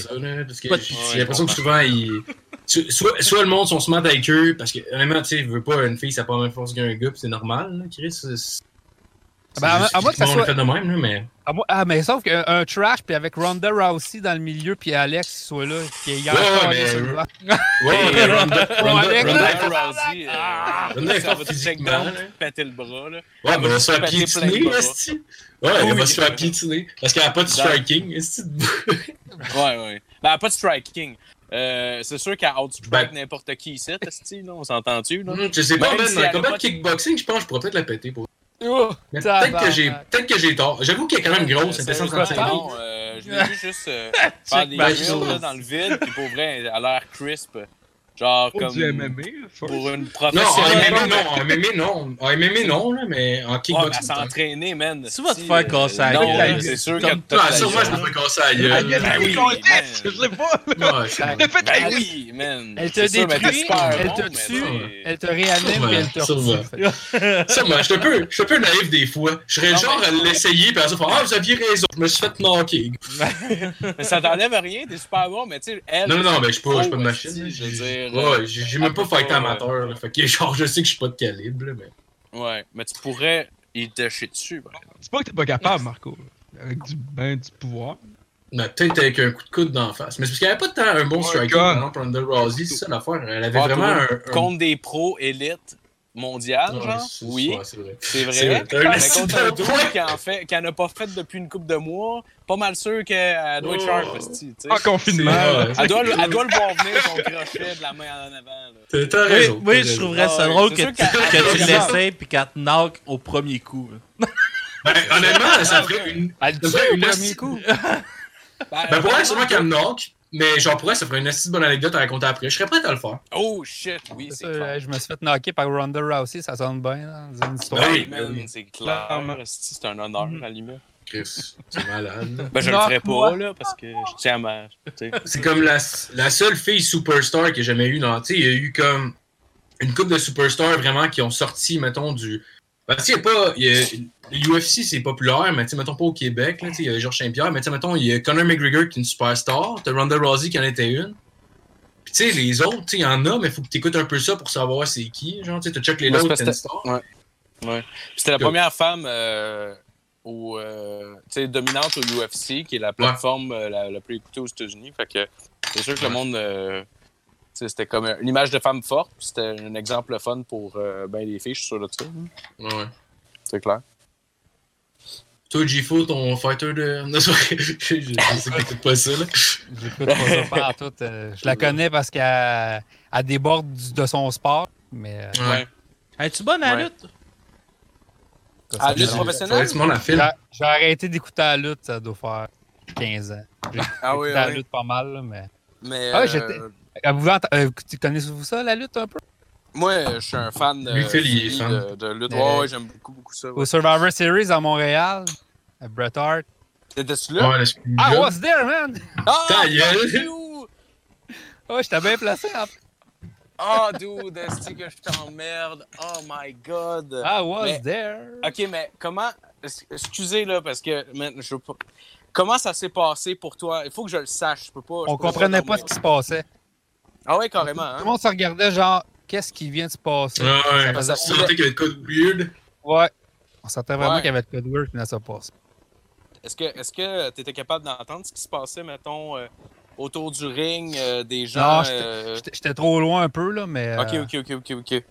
Parce que j'ai l'impression que je souvent, ils. so- Soit, soit le monde sont smart avec eux, parce que, honnêtement, tu sais, veut pas une fille, ça n'a pas la même force qu'un gars, pis c'est normal, là, Chris. Ah ben, à- à juste que ça soit- le fait de même, là, mais. Ah, moi- ah, mais sauf qu'un un trash, puis avec Ronda Rousey dans le milieu, puis Alex qui soit là, qui est hier Ouais, mais-. Ouais, mais Ronda, Rousey, euh, Ronda est forte va physiquement, péter le bras, là. Ouais, mais on va se faire piétiner. Ouais, elle va se faire piétiner. Parce qu'elle a pas de striking. Ouais, ouais. Ben, pas de striking. Euh, c'est sûr qu'elle outstrike Ben- n'importe qui ici, on s'entend-tu, là? Hum, Je sais pas, man, dans le elle combat de- kickboxing, je pense que je pourrais peut-être la péter. Pour... Peut-être que j'ai peut-être que j'ai tort. J'avoue qu'elle est quand même fait C'est- 135 non, livres. euh, je l'ai vu juste euh, faire des là, dans le vide, puis pour vrai, elle a l'air crisp. Genre Pas comme du MMA, first. pour une Non, en professionnelle. MMA, non. En MMA, non. En MMA, non, là, mais en Ouais, mais kickboxing. s'est entraînée, man. Tu vas te faire euh, casser la non, gueule. c'est sûr que Ah, sûrement, je me ferais casser La gueule. Ben oui, je sais pas. Ouais, c'est Ben, oui, man. Elle te détruit, elle te tue, non. elle te réanime, Sûrement, puis elle te sûrement. retue. Moi, je suis un peu, naïf des fois. Je serais le Non, genre à l'essayer, puis à ça, faire Ah, vous aviez raison, je me suis fait knocker. Mais ça t'enlève rien, t'es super bon, mais tu sais, elle. Non, non, non, mais je suis pas, je suis pas de Oh, machine. Je veux J'ai- dire. Ouais, j'ai j'ai même pas fighté amateur, là. Fait que, genre, je sais que je suis pas de calibre, là, mais. Ouais, mais tu pourrais y dasher dessus, par exemple. C'est pas que t'es pas capable, Marco. Avec du, ben, du pouvoir. Mais peut-être avec un coup de coude d'en face. Mais c'est parce qu'elle avait pas tant un bon striker, par exemple, Ronda Rousey, c'est ça l'affaire. Elle avait vraiment un. un- Contre des pros élites mondiales, Ouais, genre? c'est- Oui, c'est vrai. c'est contre qui en fait, qui en a pas fait depuis une couple de mois, pas mal sûr qu'elle doit être Oh. sharp, sais. En confinement. Ouais, Elle doit, elle doit le voir venir son crochet de la main en avant. T'as- Oui, raison. oui, t'as je trouverais ça Ah, drôle que, tu- qu'elle- que tu elle- l'essayes puis qu'elle te knock au premier coup. Ben, honnêtement, ça ferait une. Elle Ça tue ferait au une premier coup. Ben, pour elle, sûrement qu'elle me knock. Mais genre pour elle, ça ferait une assez bonne anecdote à raconter après. Je serais prêt à le faire. Oh shit, oui, C'est c'est ça, clair. je me suis fait knocker par Ronda Rousey, ça sonne bien hein, dans une histoire. Oui, man, oui. c'est clair. C'est un honneur, Mhm. à la limite. Chris, c'est malade. Ben, je le ferais pas, là, parce que je tiens à ma. C'est comme la, la seule fille superstar qu'il y a jamais eu dans. Tu sais, il y a eu comme une couple de superstars vraiment qui ont sorti, mettons, du. Tu a pas. a- L'UFC, c'est populaire, mais tu sais, mettons pas au Québec, là, tu sais, il y a Georges Saint-Pierre, mais tu sais, mettons, il y a Conor McGregor qui est une superstar, t'as Ronda Rousey qui en était une. Puis tu sais, les autres, tu sais, il y en a, mais faut que t'écoutes un peu ça pour savoir c'est qui. Genre, tu check les Ouais, c'est autres, parce t'as une star. Ouais. Ouais. C'était la première femme euh, au, euh, tu dominante au UFC, qui est la plateforme euh, la, la plus écoutée aux États-Unis. Fait que c'est sûr que le monde. C'était comme une image de femme forte, c'était un exemple fun pour euh, ben les filles, je suis sûr de ça. Ouais. C'est clair. Toi, G-Fo, ton fighter de. Non, je, je, sais que pas ça, là. J'écoute pas ça pas en tout. euh, je la connais parce qu'elle elle déborde du- de son sport, mais euh, Ouais. Es-tu bonne à la lutte? Ah, fait lutte professionnelle? J'ai arrêté d'écouter la lutte, ça doit faire 15 ans. J'ai Ah oui, écouté la oui. lutte pas mal, là, mais. Mais Ah, j'étais- Vous, euh, tu connaissez-vous ça, la lutte, un peu? moi, je suis un fan, euh, fini fan. de, de lutte. Ouais, ouais, j'aime beaucoup, beaucoup ça. ouais. Au Survivor Series à Montréal, à Bret Hart. T'étais-tu là? Ouais, le I was there, man! Ah, Ta gueule. Oh, j'étais bien placé. En... Ah, dude, est-ce que je t'emmerde? Oh my god! I was Mais- there? Ok, mais comment. Excusez là, parce que man, je veux pas. Comment ça s'est passé pour toi? Il faut que je le sache. Je peux pas. je On peux comprenait pas ce qui se passait. Ah ouais, carrément. Tout le Hein? monde se regardait genre, qu'est-ce qui vient de se passer? Ouais, ouais. Ça Ça faisait- sentait qu'il y avait de code weird. Ouais. On sentait vraiment Ouais. qu'il y avait de code word qui venait de se passer. Est-ce que est-ce que tu étais capable d'entendre ce qui se passait, mettons, euh, autour du ring, euh, des gens. Non, j'étais- euh, J'étais- trop loin un peu, là, mais. Ok, euh, ok, ok, ok, ok.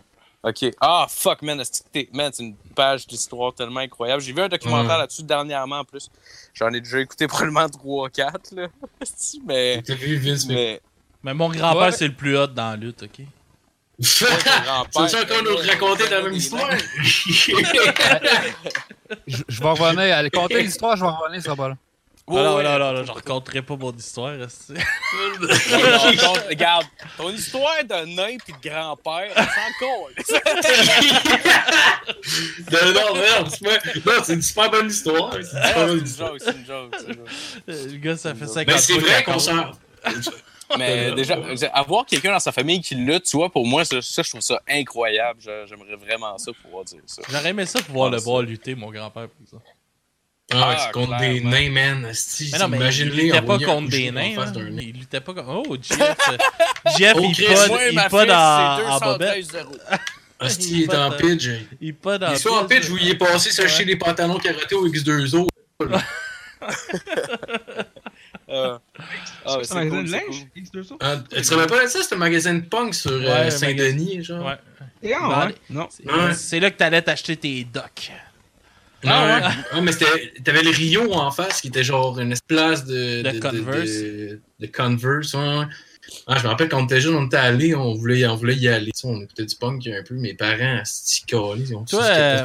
Ok. Ah, fuck, man. est-ce que t'es- Man, c'est une page d'histoire tellement incroyable. J'ai vu un documentaire Ouais. là-dessus dernièrement en plus. J'en ai déjà écouté probablement 3-4, là. mais. T'as vu Vince Mais. Mais mon grand-père, Ouais. c'est le plus hot dans la lutte, ok? Tu veux encore nous raconter la même histoire? Je, je vais revenir. Allez, compter l'histoire, je vais revenir, ça va là. Ouais, non, ouais. non, non, non, je raconterai pas mon histoire. regarde, ton histoire de nain pis de grand-père, non, c'est pas- non, c'est une super bonne histoire. C'est une super bonne c'est une histoire. joke, c'est une joke. c'est une joke. Le gars, ça fait 50 Mais c'est vrai qu'on s'en. Mais déjà, avoir quelqu'un dans sa famille qui lutte, tu vois, pour moi, ça, ça, je trouve ça incroyable. J'aimerais vraiment ça pouvoir dire ça. J'aurais aimé ça pouvoir le voir lutter, mon grand-père, pour ça. Ah, Ah, c'est contre des nains, man. asti, Mais non, mais il luttait pas contre des en nains. hein. nain. Il luttait pas contre. Oh, Jeff. euh, Jeff, Oh, il Moi, il ma pas fille, dans, c'est en bobette. 213-0. Asti, il est en pas- pitch. Il pas dans Il est soit en pitch ou il est passé s'acheter des pantalons karaté au X2O. Euh, Ah, C'est un magasin cool, de linge? cool. X2O? Ah, tu te rappelles pas de ça? C'était un magasin de punk sur euh, Saint-Denis, genre? Ouais. Non. C'est là que t'allais t'acheter tes docks. Non, Ah, ouais. Ah, mais t'avais le Rio en face qui était genre une place de, De Converse. De, de Converse. Ah, je me rappelle quand on était jeune, on était allés, on voulait, on voulait y aller. On écoutait du punk un peu. Mes parents, asti calés, ils ont tous Toi, euh.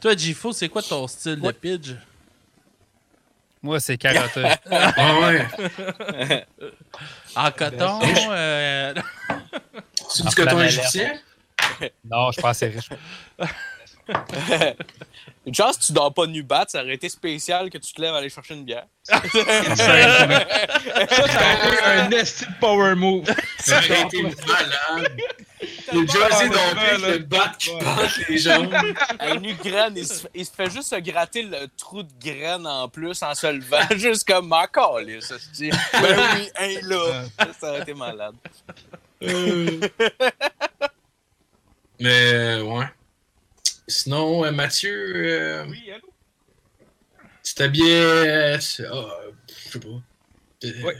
Toi, Gifo, c'est quoi ton style de pidge? Moi, c'est carotteux. Ah ouais. En coton? euh, C'est du coton flanellette. égyptien? non, je suis pas assez riche. Une chance que tu dors pas nu bat, ça aurait été spécial que tu te lèves aller chercher une bière. Ça aurait été un nasty power move. Ça aurait été malade. Le jersey donc le bat qui passe les jambes. Un nu graine, il se, il se fait juste se gratter le trou de graine en plus en se levant, juste comme ma calice, ça se dit. Ben oui, hein, là. Ça aurait été malade. Mais, euh, ouais. Sinon, euh, Mathieu, euh, Oui, allô? tu t'habillais. euh, tu- ah, je sais pas. Ouais.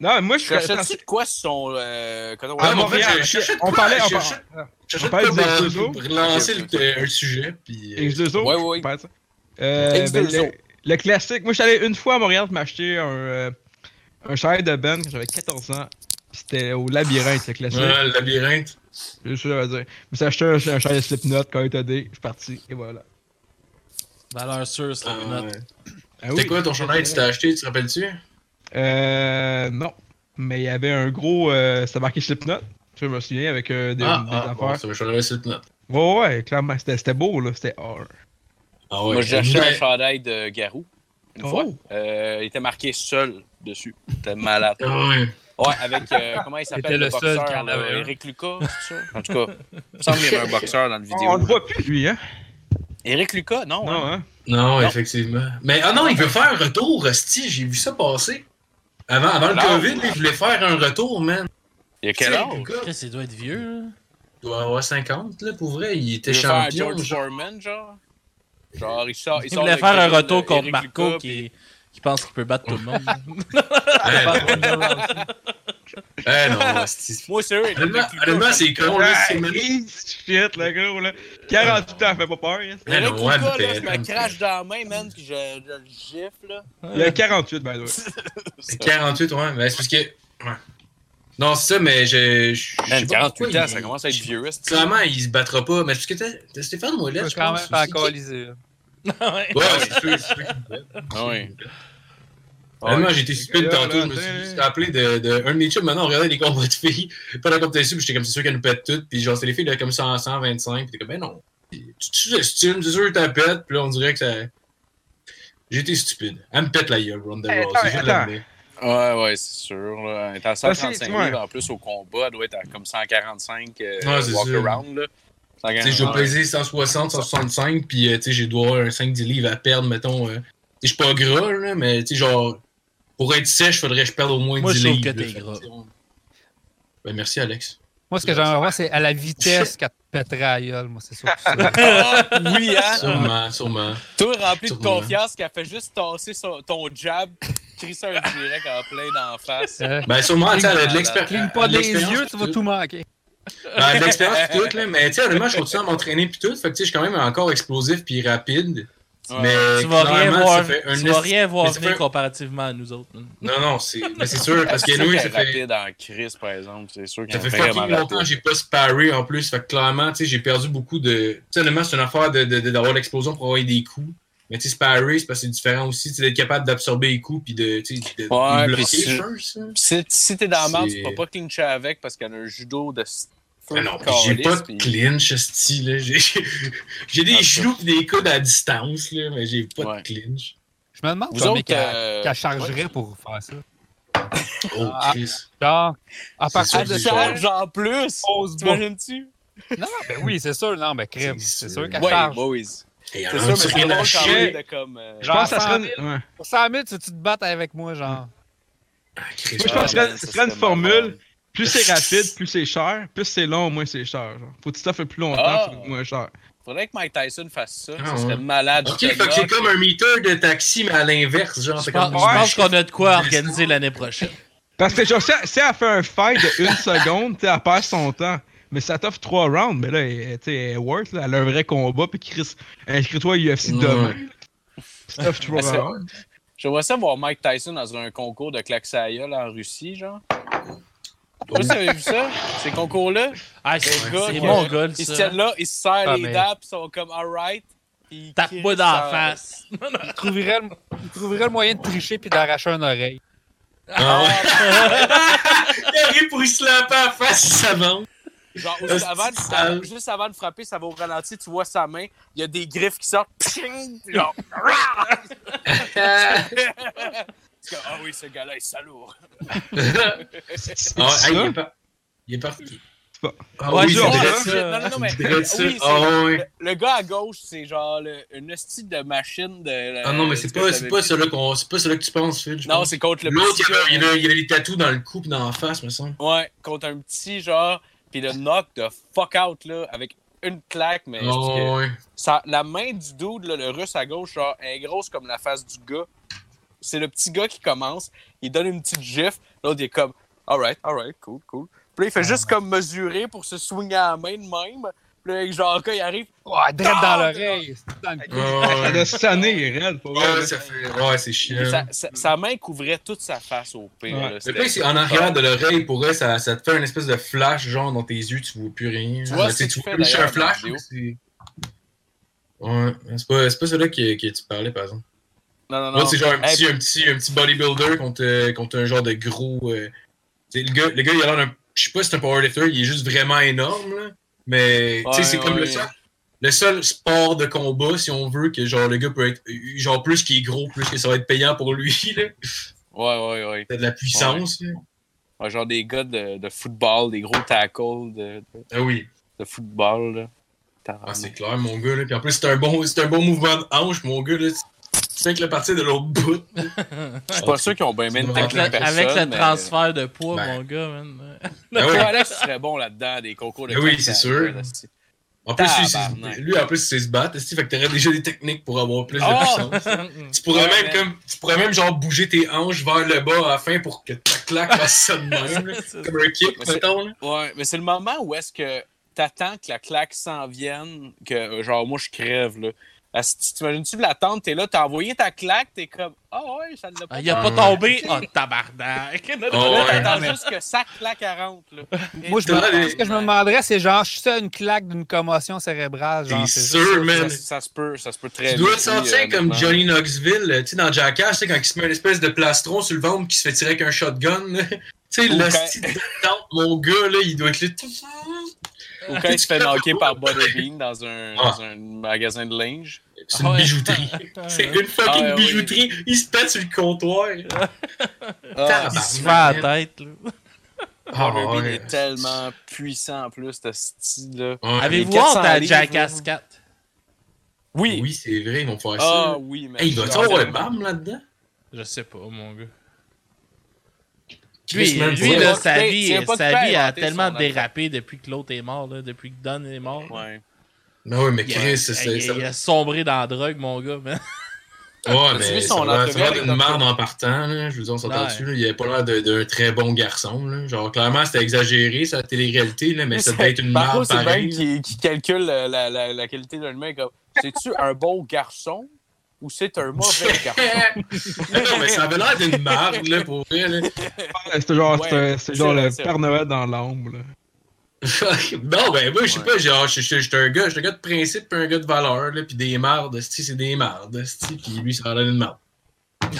Non, moi, je suis. Cherchais-tu de quoi son. Euh, coton? Ah, À mais en fait, Montréal, je cherchais de on parlait. je on parlait- Je cherchais On de parle quoi des pour, X2O. pour lancer le- un sujet. Puis, euh, X2O? Ouais, ouais, pense. Euh, X2O. ben, le, le classique. Moi, je suis allé une fois à Montréal pour m'acheter un, euh, un de Ben quand j'avais 14 ans. C'était au labyrinthe, le classique. ouais, le labyrinthe. C'est ça, je veux dire. Je me suis acheté un, un chandail de Slipknot quand il était dé. Je suis parti. Et voilà. Valeur sûre, c'est Ah. Ah C'était quoi ton chandail? Que tu t'as acheté, tu te rappelles-tu? Euh. Non. mais il y avait un gros. Euh, C'était marqué Slipknot. Je me souviens avec euh, des, Ah, des ah, bon, affaires. le note. Ouais, ouais, clairement. C'était c'était beau, là. C'était hard. Ah ouais. Moi, j'ai acheté un chandail de Garou. Une fois. Oh! Euh, il était marqué seul dessus. C'était malade. Ah ouais. Ouais, avec. euh, comment il s'appelle le le, seul boxeur qui en là, avait un. Eric Lucas, c'est ça? En tout cas, il me semble qu'il y avait un boxeur dans la vidéo. On le voit plus, lui, hein? Eric Lucas, non, Non, hein? hein? Non, Non. effectivement. Mais ah non, il veut faire un retour, Rusty. J'ai vu ça passer. Avant, avant le Non. COVID, il voulait faire un retour, man. Il y a quel âge? Le Chris, il doit être vieux, là. Il doit avoir 50, là, pour vrai. Il était Il veut faire champion. George genre. Foreman, genre? Genre, il sort. Il sort voulait le faire un retour contre Eric Marco Lucas, qui, qui pense qu'il peut battre tout le monde. Eh non. Moi, sérieux, Eric Honnêtement, c'est con, là. C'est shit, le gros, là. 48 ans, fait pas peur, hein? Eh non, ouais, là, je me crache dans la main, man, puis je, je le gifle, là. Il a 48, by the way. 48, ouais. Mais c'est parce que. ouais. Non, c'est ça, mais je. je- je sais Man, pas 48 pourquoi ans, il- ça commence à être vieux, Clairement, il se battra pas. Mais c'est parce que t'as- t'as Stéphane Tu Ouellet, peux je quand pense. même qui- coaliser. Ouais. Ouais, c'est sûr, c'est. Ah j'ai été stupide Là, tantôt. là, Je me suis rappelé de, de un de mes chums. Maintenant, on regardait les combats de filles. Pendant qu'on était dessus, puis j'étais comme, c'est sûr qu'elles nous pètent toutes. Puis genre, c'était les filles de comme 100, 125. Puis t'es comme, ben non. Tu te sous-estimes, c'est sûr que t'as pète. Puis là, on dirait que ça. Été stupide. Elle me pète la gueule, Ronda Hey, Rousey. l'admettre. Ouais, ouais, c'est sûr. Là. Elle est à Parce que, 135 ouais. livres en plus au combat. Elle doit être à comme 145 euh, Ouais, c'est walk-around. Je 145. peser 160, 165, puis euh, j'ai dois avoir un 5-10 livres à perdre, mettons. euh. Je suis pas gras, là, mais genre, pour être sèche, faudrait que je perde au moins Moi, 10 je trouve livres. que t'es gras. Ben, merci, Alex. Moi, ce que j'aimerais voir, c'est à la vitesse qu'elle te pèterait à gueule. Moi, c'est sûr. Ah, oui, hein? Sûrement, sûrement. Toi, rempli de confiance, qu'elle fait juste tasser son- ton jab, crisser un direct en plein d'en face. Euh, Ben, sûrement, tu sais, elle a de l'expérience. Pas des yeux, tu vas tout manquer. Ben, de l'expérience pis tout, là. Mais, tu sais, honnêtement, je continue à m'entraîner pis tout. Fait que, tu sais, je suis quand même encore explosif pis rapide. Ouais. Mais, Tu vas rien clairement, voir, ça fait un tu vas rien voir venir fait- comparativement à nous autres. Non, non, c'est mais c'est sûr, parce que nous, ça fait. rapide en crise, par exemple. C'est sûr Ça fait fucking longtemps que j'ai pas sparé en plus. Fait que clairement, tu sais, j'ai perdu beaucoup de. Tu sais, honnêtement, c'est une affaire de- de- de- d'avoir l'explosion pour avoir des coups. Mais tu sais, c'est parce que c'est différent aussi. Tu sais, d'être capable d'absorber les coups puis de, de, de Ouais, bloquer si- first. Si, si t'es dans la merde, tu peux pas clincher avec parce qu'elle a un judo de Ah non, j'ai pas de clinch, style. là. J'ai des Ah, genoux pis des coudes à distance, là, mais j'ai pas Ouais. de clinch. Je me demande Vous combien qu'elle euh, qu'elle chargerait ouais. pour faire ça. Oh, Ah. Chris. Genre, à partir de charge en plus! T'imagines-tu? Non, ben oui, c'est sûr. Non, ben crème. C'est sûr. sûr qu'elle Ouais, charge. boys. Et C'est sûr, mais c'est rien drôle à quand de comme... euh, Je Genre, pense que ça 100 serait 000. une, ouais. Pour 100 000, tu te battre avec moi, genre? Ah, Chris, Moi, je Ah, pense que ce serait- ça serait une formule. Plus c'est rapide, plus c'est cher. Plus c'est long, moins c'est cher. Genre. Faut que tu fait plus longtemps, Ah. faut que moins cher. Faudrait que Mike Tyson fasse ça. Ah, ça ouais. serait malade. Ok, fait que c'est comme un meter de taxi, mais à l'inverse, genre. Je c'est pense, qu'on a de quoi organiser l'année prochaine. Parce que genre, si elle, si elle fait un fight de une seconde, elle perd son temps. Mais ça t'offre trois rounds, mais là, elle, tu sais, elle est worth, là, elle a un vrai combat, puis Chris, inscris-toi à UFC demain. Ça t'offre trois rounds. J'aimerais ça voir Mike Tyson dans un concours de claque en Russie, genre. Je sais pas si t'avais vu ça, ces concours-là? Ah, C'est c'est le gars mon goal, Ils se tiennent là, ils se serrent Ah, les mais- dents, ils sont comme alright. ils Tape-moi dans la face. Il trouverait, le, il trouverait le moyen de tricher puis d'arracher une oreille. Ah ouais. Il arrive pour y slapper à la face, ça va. Genre, aussi, avant de- juste avant de frapper, ça va au ralenti, tu vois sa main, il y a des griffes qui sortent. Pshing! Genre, Ah oui, ce gars-là est salaud. Ah, hey, il est pas. Il est parti. Pas- Ah Ouais, oui, c'est c'est vrai, vrai, ça. ça. Non, non, non, mais. C'est vrai, ça. oui, c'est- Ah le, le gars à gauche, c'est genre le, une hostie de machine de. Ah non, mais c'est pas, c'est pas celui qu'on, c'est pas celui que tu penses, Phil. Non, pense. c'est contre le L'autre, petit. avait, il avait- il avait des tatous dans le cou pis dans la face, me semble. Ouais, contre un petit genre, puis le knock de fuck out là, avec une claque, mais Oh, ouais. ça, la main du dude, là, le russe à gauche, genre, elle est grosse comme la face du gars. C'est le petit gars qui commence, il donne une petite gifle, l'autre il est comme, alright, alright, cool, cool. Puis là, il fait juste comme mesurer pour se swinger à la main de même. Puis là, genre, quand il arrive, direct Ah, dans l'oreille. dans le. Oh, Elle a sonné, elle, pour vrai. Ouais, là. ça fait. Ouais, c'est chiant. sa, sa- sa main couvrait toute sa face au pire. Ouais. là, c'est en arrière de l'oreille, pour eux, ça, ça te fait une espèce de flash, genre, dans tes yeux, tu vois plus rien. Tu vois tu un flash. Ouais, c'est pas, c'est pas celui-là que, que tu parlais, par exemple. Non, non, non. L'autre, c'est genre un Hey, petit, un, petit, un petit bodybuilder contre, euh, contre un genre de gros. euh, le gars, le gars, il a l'air d'un. Je sais pas si c'est un powerlifter, il est juste vraiment énorme, là. Mais, tu sais, Ouais, c'est comme le seul, le seul sport de combat, si on veut, que genre le gars peut être. Genre, plus qu'il est gros, plus que ça va être payant pour lui, là. Ouais, ouais, ouais. T'as de la puissance, là. Ouais, genre des gars de, de football, des gros tackles de, de, Ah oui. de football. Là. Ah, c'est clair, mon gars, là. Puis en plus, c'est un bon, c'est un bon mouvement de hanche, mon gars, là. Tu sais que le parti de l'autre bout. Je suis pas sûr qu'ils ont bien mis une Avec le, avec le mais- transfert de poids, Ben. mon gars, man. Ah oui. Ouais, Alex serait bon là-dedans, des concours de Ben oui, c'est sûr. En plus, lui, lui, en plus, c'est se battre, fait que t'aurais déjà des techniques pour avoir plus de Oh! puissance? Tu pourrais Ouais, même comme tu pourrais même genre bouger tes hanches vers le bas à la fin pour que ta claque fasse ça de même, comme un kick, mettons. Là. Ouais, mais c'est le moment où est-ce que t'attends que la claque s'en vienne, que genre moi je crève là. T'imagines-tu l'attendre, t'es là, t'as envoyé ta claque, t'es comme Ah ouais, ça ne l'a pas. Ah, il a pas tombé. Oh, tabarnak. Oh, ouais. t'attends juste que sa claque elle rentre. Là. Moi, je me, ce que je me demanderais, c'est genre, je suis ça une claque d'une commotion cérébrale. Genre, c'est sûr, ça. man. Ça, ça se peut, ça se peut très Tu dois bien, te sentir euh, comme. Johnny Knoxville, tu sais, dans Jackass, tu sais, quand il se met une espèce de plastron sur le ventre qui se fait tirer avec un shotgun. Tu sais, le style de tente, mon gars, là, il doit être là. Ou quand il se fait knocker par Butterbean dans un, Ah. dans un magasin de linge. C'est une Ah bijouterie. C'est une fucking Ah ouais, oui. bijouterie. Il se pète sur le comptoir. Ah, Il se fait à la tête, là. Ah, ouais. est tellement puissant en plus, ce style-là. Ouais. Avez-vous les 400 honte à Jackass là. 4? Oui. Oui, c'est vrai, ils vont faire Ah oui, mais. Hey, il va y avoir le BAM là-dedans? Je sais pas, mon gars. Lui, lui là, sa vie, pas sa vie a tellement dérapé depuis que l'autre est mort, là, depuis que Don est mort. Ouais. Ben oui, mais Il, a, Chris, c'est il, ça. il a sombré dans la drogue, mon gars. man. Ouais, mais ça l'air- d'une merde en partant, là. Je veux dire, on s'entend dessus, là. Il avait pas l'air de- d'un très bon garçon, là. Genre, clairement, c'était exagéré, sa télé-réalité, là, mais ça devait être une merde c'est Ben pareil. qui, qui calcule la, la, qualité d'un comme c'est-tu un bon garçon ou c'est un mauvais garçon? non, mais ça avait l'air d'une merde, là, pour vrai, genre, Ouais, c'est genre vrai, le Père Noël dans l'ombre. là. non, ben, moi, je sais Ouais. pas, genre, je suis un gars, je suis un gars de principe pis un gars de valeur, là, pis des mardes, c'est des mardes, pis lui, ça a l'air d'une marde.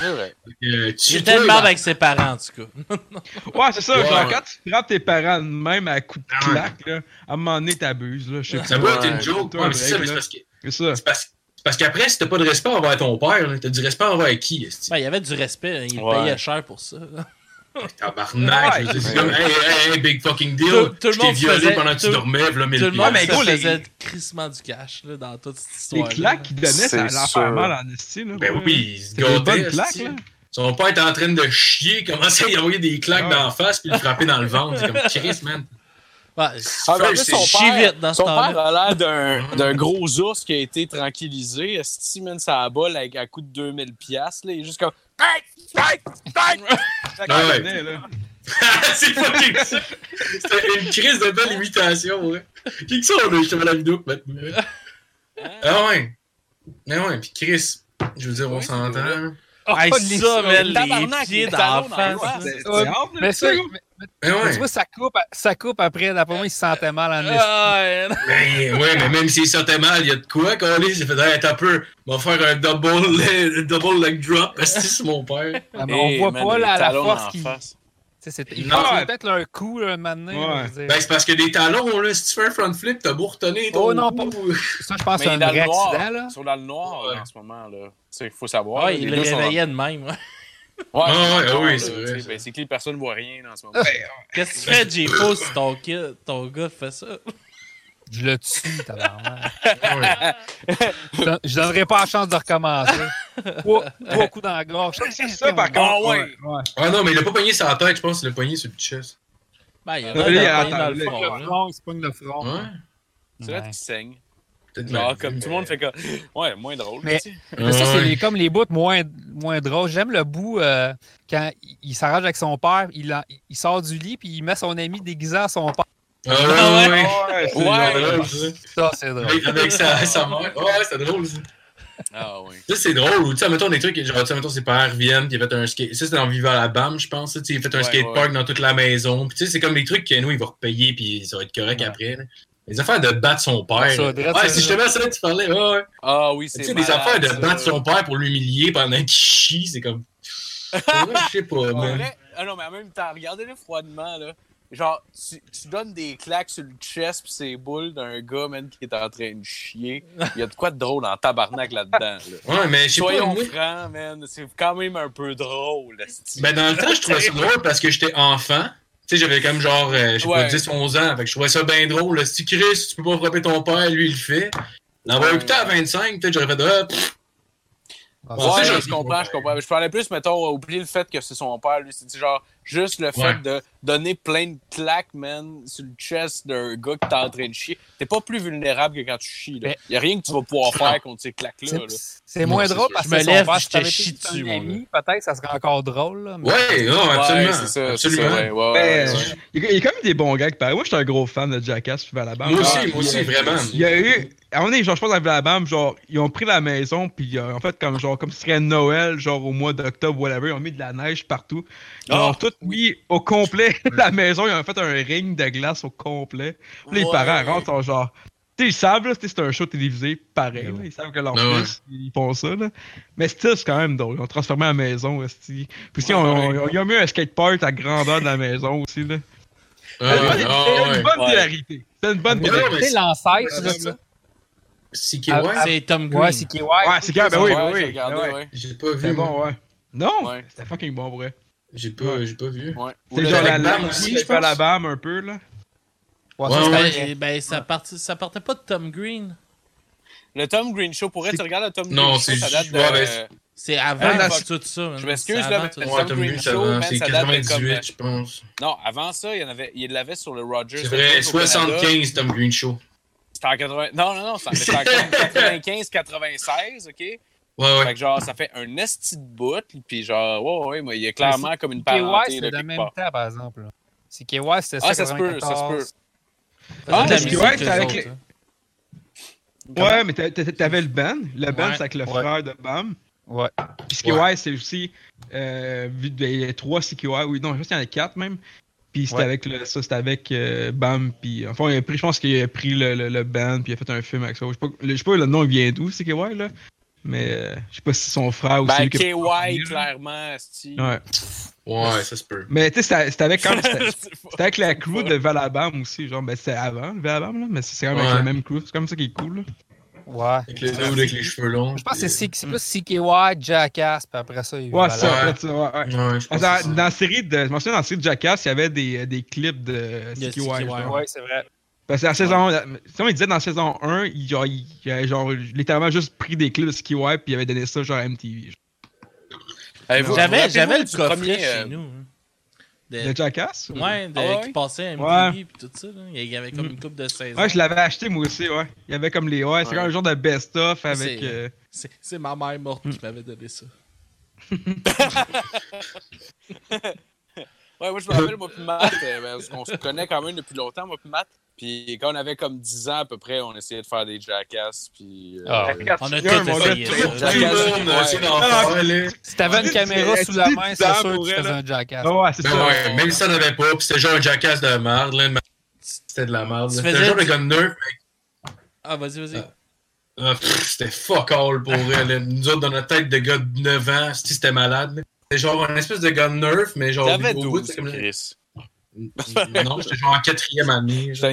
Euh, merde là- avec ses parents, en tout cas. Ouais, c'est ça. Ouais. Genre, quand tu frappes tes parents même à coups de Ah claque, là, à un moment donné, t'abuses. là, Je sais Ça doit être une joke, toi, ouais, mais c'est ça, mais c'est parce que. C'est ça. C'est parce, c'est parce qu'après, si t'as pas de respect envers ton père, là, t'as du respect envers qui? Ben, il y avait du respect, il Ouais. payait cher pour ça. Tabarnak, dire, c'est comme, hey, hey, hey, big fucking deal. Tout- je t'ai violé faisait- pendant que tu dormais, v'là 1000 Tout le monde mais gros, les- faisait crissement du cash là, dans toute cette Les histoire. claques qu'il donnait, ça faire mal en esti. Là, Ben ouais. oui, il se gâtait, là. Son père était en train de chier, commençait à y envoyer des claques Ouais. dans la face, puis le frapper dans le ventre. C'est comme Chris, man. Ouais, Ah, mais en plus, c'est son père, dans ce son temps-là. père a l'air d'un, gros ours qui a été tranquillisé. Esti, man, ça balle avec à coût de 2000 piastres. là. Il est juste comme... Ah ouais. c'est fucking ça. C'était une crise de belle imitation, ouais. Qui que ça, là, je te mets la vidéo maintenant. Ah ouais. Mais ouais, pis Chris, je veux dire, on s'entend. vrai. là. Hey, Oh, ça, Tabarnak, les pieds les d'en talons dans face. les doigts. là. C'est Ouais, hâte, là, Mais mais- ouais. tu vois, ça coupe, ça coupe après. D'après moi, il se sentait mal en esti. Ouais. Ben, ouais, mais même s'il sortait mal, il y a de quoi, Carlis? Il fait, hey, t'as peu, on va faire un double, leg- double leg drop, parce que c'est mon père. Ah, mais on Hey, voit man, pas la, la force qui. Il ouais. peut-être un coup, là, un donné, Ouais. Ben, c'est parce que des talons, là, si tu fais un front flip, t'as beau ton Oh, non, cou. Ça, je pense que c'est un vrai accident, là. Ils sont dans le noir Ouais. là, en ce moment. là. Il faut savoir. Ouais, là, il les le réveillait de même. Ouais. Ah, ouais, ah oui, c'est vrai. Ben, c'est que personne ne voit rien en ce moment. Qu'est-ce que tu fais, J-Fo, si ton, kid, ton gars fait ça? Je le tue, tabarnak. Ouais. Je don- Je donnerai pas la chance de recommencer. Trois, trois coups dans la gorge. C'est ça, par Ah contre. ouais. Ouais. Ah non, mais il a pas pogné sa tête, je pense qu'il l'a pogné sur le chest. Ben, il a l'air il a dans le front. Le là. front, il se pogne le front. Ouais. C'est là qu'il saigne. Genre, comme tout le monde fait comme. Ouais, moins drôle. Mais-. Mais ça, c'est les- comme les bouts moins, moins drôles. J'aime le bout euh, quand il, s'arrange avec son père, il, en- il sort du lit puis il met son ami déguisé à son père. Ah ouais, ouais, ouais? ouais. Ouais, c'est ça. C'est drôle. Avec, sa, sa mère. Ouais, c'est drôle, ça. Ah oui. Ça, c'est drôle. Ou, tu sais, mettons des trucs, genre, tu sais, mettons, ses parents reviennent, puis il a fait un skate. Ça, c'était dans Viva la BAM, je pense. Tu sais, il a fait un Ouais, skatepark ouais. dans toute la maison. Puis, tu sais, c'est comme des trucs que nous, il va repayer, puis ça va être correct Ouais. après. là. Les affaires de battre son père. Ça, ouais, là. justement ça tu parlais. Ouais. Ah oui, Tu c'est sais, des affaires de ça. battre son père pour l'humilier pendant qu'il chie, c'est comme. Ouais, je sais pas, man. ah non, mais en même temps, regardez-le froidement, là. Genre, tu, tu donnes des claques sur le chest pis ses boules d'un gars, man, qui est en train de chier. Il y a de quoi de drôle en tabarnak là-dedans, là. Ouais, mais je sais pas. Soyons moi- francs, man. C'est quand même un peu drôle. Ben, dans le temps, je trouvais ça drôle parce que j'étais enfant. Sais, j'avais comme genre, euh, je sais Ouais. pas, 10, 11 ans. Fait que je trouvais ça bien drôle. Si Chris, tu peux pas frapper ton père, lui, il le fait. L'avoir Ouais. écouté à 25, peut-être j'aurais fait, ah, pff, Ah, Ouais, Ouais, ça, je, comprends, je comprends. Mais je parlais plus, mettons, oublier le fait que c'est son père, lui. C'est genre juste le fait Ouais. de donner plein de claques, man, sur le chest d'un gars qui t'es en train de chier. T'es pas plus vulnérable que quand tu chies, là. Mais- Y a rien que tu vas pouvoir faire contre ces claques-là, C'est- là. C'est Non, moins drôle parce Je que son père. je te chie dessus, peut-être ça serait encore drôle. Là, mais- Ouais, non, Ouais, absolument. c'est ça, ça, absolument. ouais, ouais, Ben, ouais. Il y a- quand même des bons gars qui parlent. Moi, j'étais un gros fan de Jackass puis Alabama. Moi aussi, Ah, moi aussi, il y a- vraiment. Il y a eu. À un moment donné, genre, je pense dans Alabama, genre, ils ont pris la maison, puis euh, en fait, comme genre, comme si ce serait Noël, genre au mois d'octobre, whatever, ils ont mis de la neige partout. Ils ont Ah, tout mis au complet la maison, ils ont fait un ring de glace au complet. Là, les Ouais. parents rentrent, sont genre. Tu sais, ils savent, là, c'est un show télévisé pareil, là, ils savent que leur Ah ouais. fils, ils font ça, là. Mais still, c'est quand même drôle. Ils ont transformé la maison, esti. Puis aussi, on- ils ont mis un skatepark à grandeur de la maison aussi, là. Ah, C'est ouais, une ah, ouais. bonne Ouais. hilarité. C'est une bonne hilarité. sais, l'ancêtre, c'est- là, c'est- ça. CKY? Ah, C'est Tom Green. Ouais, c'est KY. Ouais, c'est quand ben oui, Ouais, ben j'ai oui. regardé, ouais. ouais. J'ai pas vu. bon, ouais. Non, Ouais. c'était fucking bon, vrai. J'ai pas, j'ai pas vu. Ouais. Ou C'est le- genre la lame aussi, je pense. fais la bam un peu, là. Ouais, Ouais, ça, ouais. Ben, ça, partait, ça partait pas de Tom Green. Le Tom Green Show, pour être, tu regardes le Tom Non, Green Show, c'est ça date juste- de... ouais, ben, C'est avant tout ça. Je m'excuse, là, Ouais. Ouais, Tom Tom Green Show, C'est ça date de 98, comme- je pense. Non, avant ça, il y en avait, il l'avait sur le Rogers. C'est vrai, 75, Tom Green Show. C'était en 80... Non, non, non, c'était en 95-96, OK? Ouais, Fait ouais. que genre, ça fait un esti de bout, puis genre, ouais, ouais, mais il y a clairement comme une KY, parenté, c'est quelque même part. temps, par exemple. C'est KY, c'était Ah, ça, ça se peut, ça se 94. Ah, la musique, ouais, avec les- hein. Ouais, mais t'a- t'a- t'avais le band. Le band, Ouais. c'est avec le Ouais. frère de Bam. Ouais. Puis CKY, c'est aussi. Euh, vu qu'il y a trois CKY, oui, non, je pense qu'il y en a quatre même. Puis c'était Ouais. avec le, ça, c'était avec euh, Bam. Puis enfin, il a pris, je pense qu'il a pris le, le, le band, puis il a fait un film avec ça. Je sais pas, le- je sais pas le nom il vient d'où, CKY, là. Mais euh, je sais pas si son frère ou c'est Ben, a KY, clairement. Ouais. Ouais, ça se peut. Mais tu sais, c'était- c'était avec, quand même- c'était- C'est avec la crew de Valabam aussi. Genre, ben c'était avant le Valabam, là. Mais c'est quand même avec la même crew. C'est comme ça qui est cool, là. Ouais. Avec le dude avec les cheveux longs. Je pense que c'est c'est plus CKY, Jackass, puis après ça, il Ouais, va c'est ça, Ouais. peut-être ça, ouais, ouais. euh, Ouais, je pense Dans, la série de. Je me souviens dans la série de Jackass, il y avait des, des clips de CKY. Ouais, c'est vrai. Parce que la saison. Sinon, il disait dans la saison 1, il, genre, il, genre littéralement juste pris des clips de CKY puis il avait donné ça genre à MTV. J'avais le premier, euh, chez nous. De De, Jackass? ouais, de, Ah ouais? qui passait à MTV Ouais. et tout ça. là. Il y avait comme une coupe de 16 ans. Ouais, je l'avais acheté moi aussi, ouais. Il y avait comme les. Ouais, c'est comme un genre de best-of avec. C'est- euh, C'est c'est ma mère morte qui m'avait donné ça. Ouais, moi, je me rappelle, moi, puis Matt, euh, ben, parce qu'on se connaît quand même depuis longtemps, moi, puis Matt. Puis quand on avait comme 10 ans à peu près, on essayait de faire des jackass, puis... euh, Ah, On a tout essayé. Si t'avais une caméra sous la main, c'est sûr que pour tu elle, faisais là. un Jackass. Ah ouais, c'est Ben ça. ouais, même si ça n'avait pas, puis c'était genre un jackass de merde, là. C'était de la merde. C'était genre de gun nerf, Ah, vas-y, vas-y. Ah. Ah, c'était fuck all pour vrai. là. Nous autres, dans notre tête de gars de 9 ans, si c'était malade. C'était genre une espèce de gun nerf, mais genre. T'avais au bout, 12, c'est comme- Chris. Non, j'étais genre en quatrième année. Genre.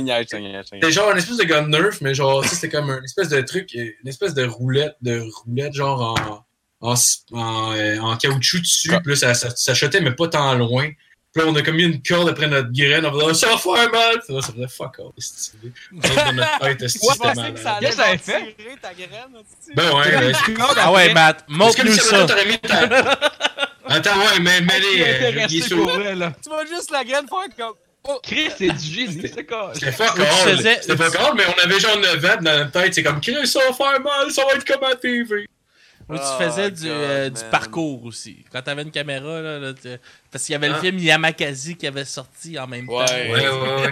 C'était genre une espèce de gun nerf, mais genre, c'était comme une espèce de truc, une espèce de roulette, de roulette, genre en, en, en, en caoutchouc dessus. Puis là, ça, ça, ça chutait, mais pas tant loin. Puis on a comme mis une corde après notre graine. On faisait, ça va faire mal. Puis là, ça faisait fuck off. c'est stylé. Dans notre tête, c'était malade. que ça allait Qu'est-ce que ça genre fait? ta graine? Ben ouais, ben, c'est Ah ouais, Matt, c'est comme montre-nous ça. Attends, ouais, mais, mais les, euh, il est intéressé sur pour vrai, là. Tu vas juste la graine faire comme... Oh! Chris, c'est du génie, c'est quoi? C'était all. faisais- C'était fuck all, mais on avait genre 9 ans dans notre tête. C'est comme, Chris, ça va faire mal, ça va être comme à TV. Ou tu Oh, faisais du, euh, du parcours aussi. Quand t'avais une caméra, là, parce qu'il y avait le Ah. film Yamakasi qui avait sorti en même Ouais. temps. Ouais, ouais, ouais.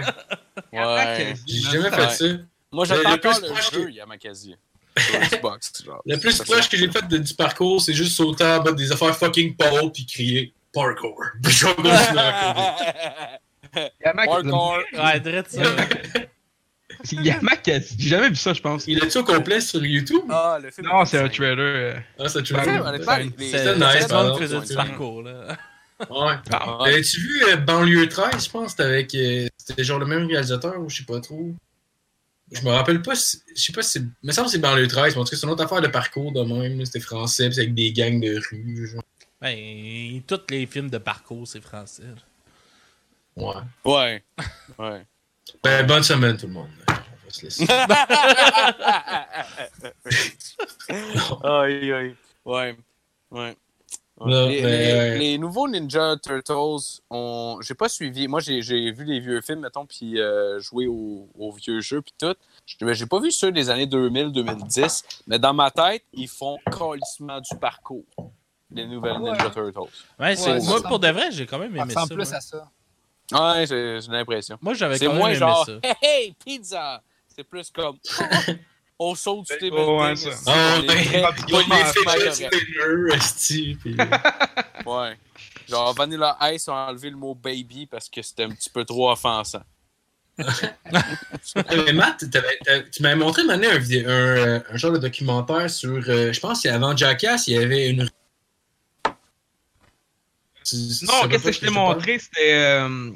Ouais. J'ai jamais fait Ouais. ça. Moi, j'attends le plus encore le proche jeu que- Yamakasi. Sur Xbox, genre. Le plus proche que j'ai fait de- du parcours, c'est juste sauter en bas des affaires fucking pole puis crier parkour. Hardcore. Ouais, direct ça. C'est Yamakasi. J'ai jamais vu ça, je pense. Il est-tu au complet sur YouTube? Ah, le film. Non, est c'est un trailer. euh. Ah, ça tu Le film, vois. honnêtement, les- C'est C'était c'est nice, faisait du parcours, là. Ouais. Ah. As-tu vu euh, Banlieue 13, je pense? C'était avec. euh, C'était genre le même réalisateur ou je sais pas trop. Je me rappelle pas. si- Je sais pas si. c'est- Il me semble que c'est Banlieue 13, mais en tout cas, c'est une autre affaire de parcours de même. C'était français, puis c'est avec des gangs de rue. Genre. Ben, tous les films de parcours, c'est français. là. Ouais. Ouais. Ouais. Ben, bonne semaine, tout le monde. On va se laisser. aïe, aïe. Ouais. Ouais. Les, mais, les- les nouveaux Ninja Turtles, ont... j'ai pas suivi. Moi, j'ai j'ai vu les vieux films, mettons, puis euh, joué aux, vieux jeux, puis tout. J'ai ben, j'ai pas vu ceux des années 2000-2010, mais dans ma tête, ils font calissement du parcours. Les nouvelles Ouais. Ninja Turtles. Ouais, moi, pour de vrai, j'ai quand même aimé ça. ressemble plus moi. à ça. Ouais, j'ai l'impression. Moi, j'avais C'est moins aimé genre, ça. hey, hey, pizza! C'est plus comme, on saute sur tes Oh, ouais, buildings, ça. c'est Ah, corrects. fidget spinners, esti, puis- Ouais. Genre, Vanilla Ice a enlevé le mot baby parce que c'était un petit peu trop offensant. Mais Matt, tu m'avais montré un, un, euh, un genre de documentaire sur. euh, je pense qu'avant Jackass, il y avait une. Non, qu'est-ce que je t'ai montré? C'était. euh,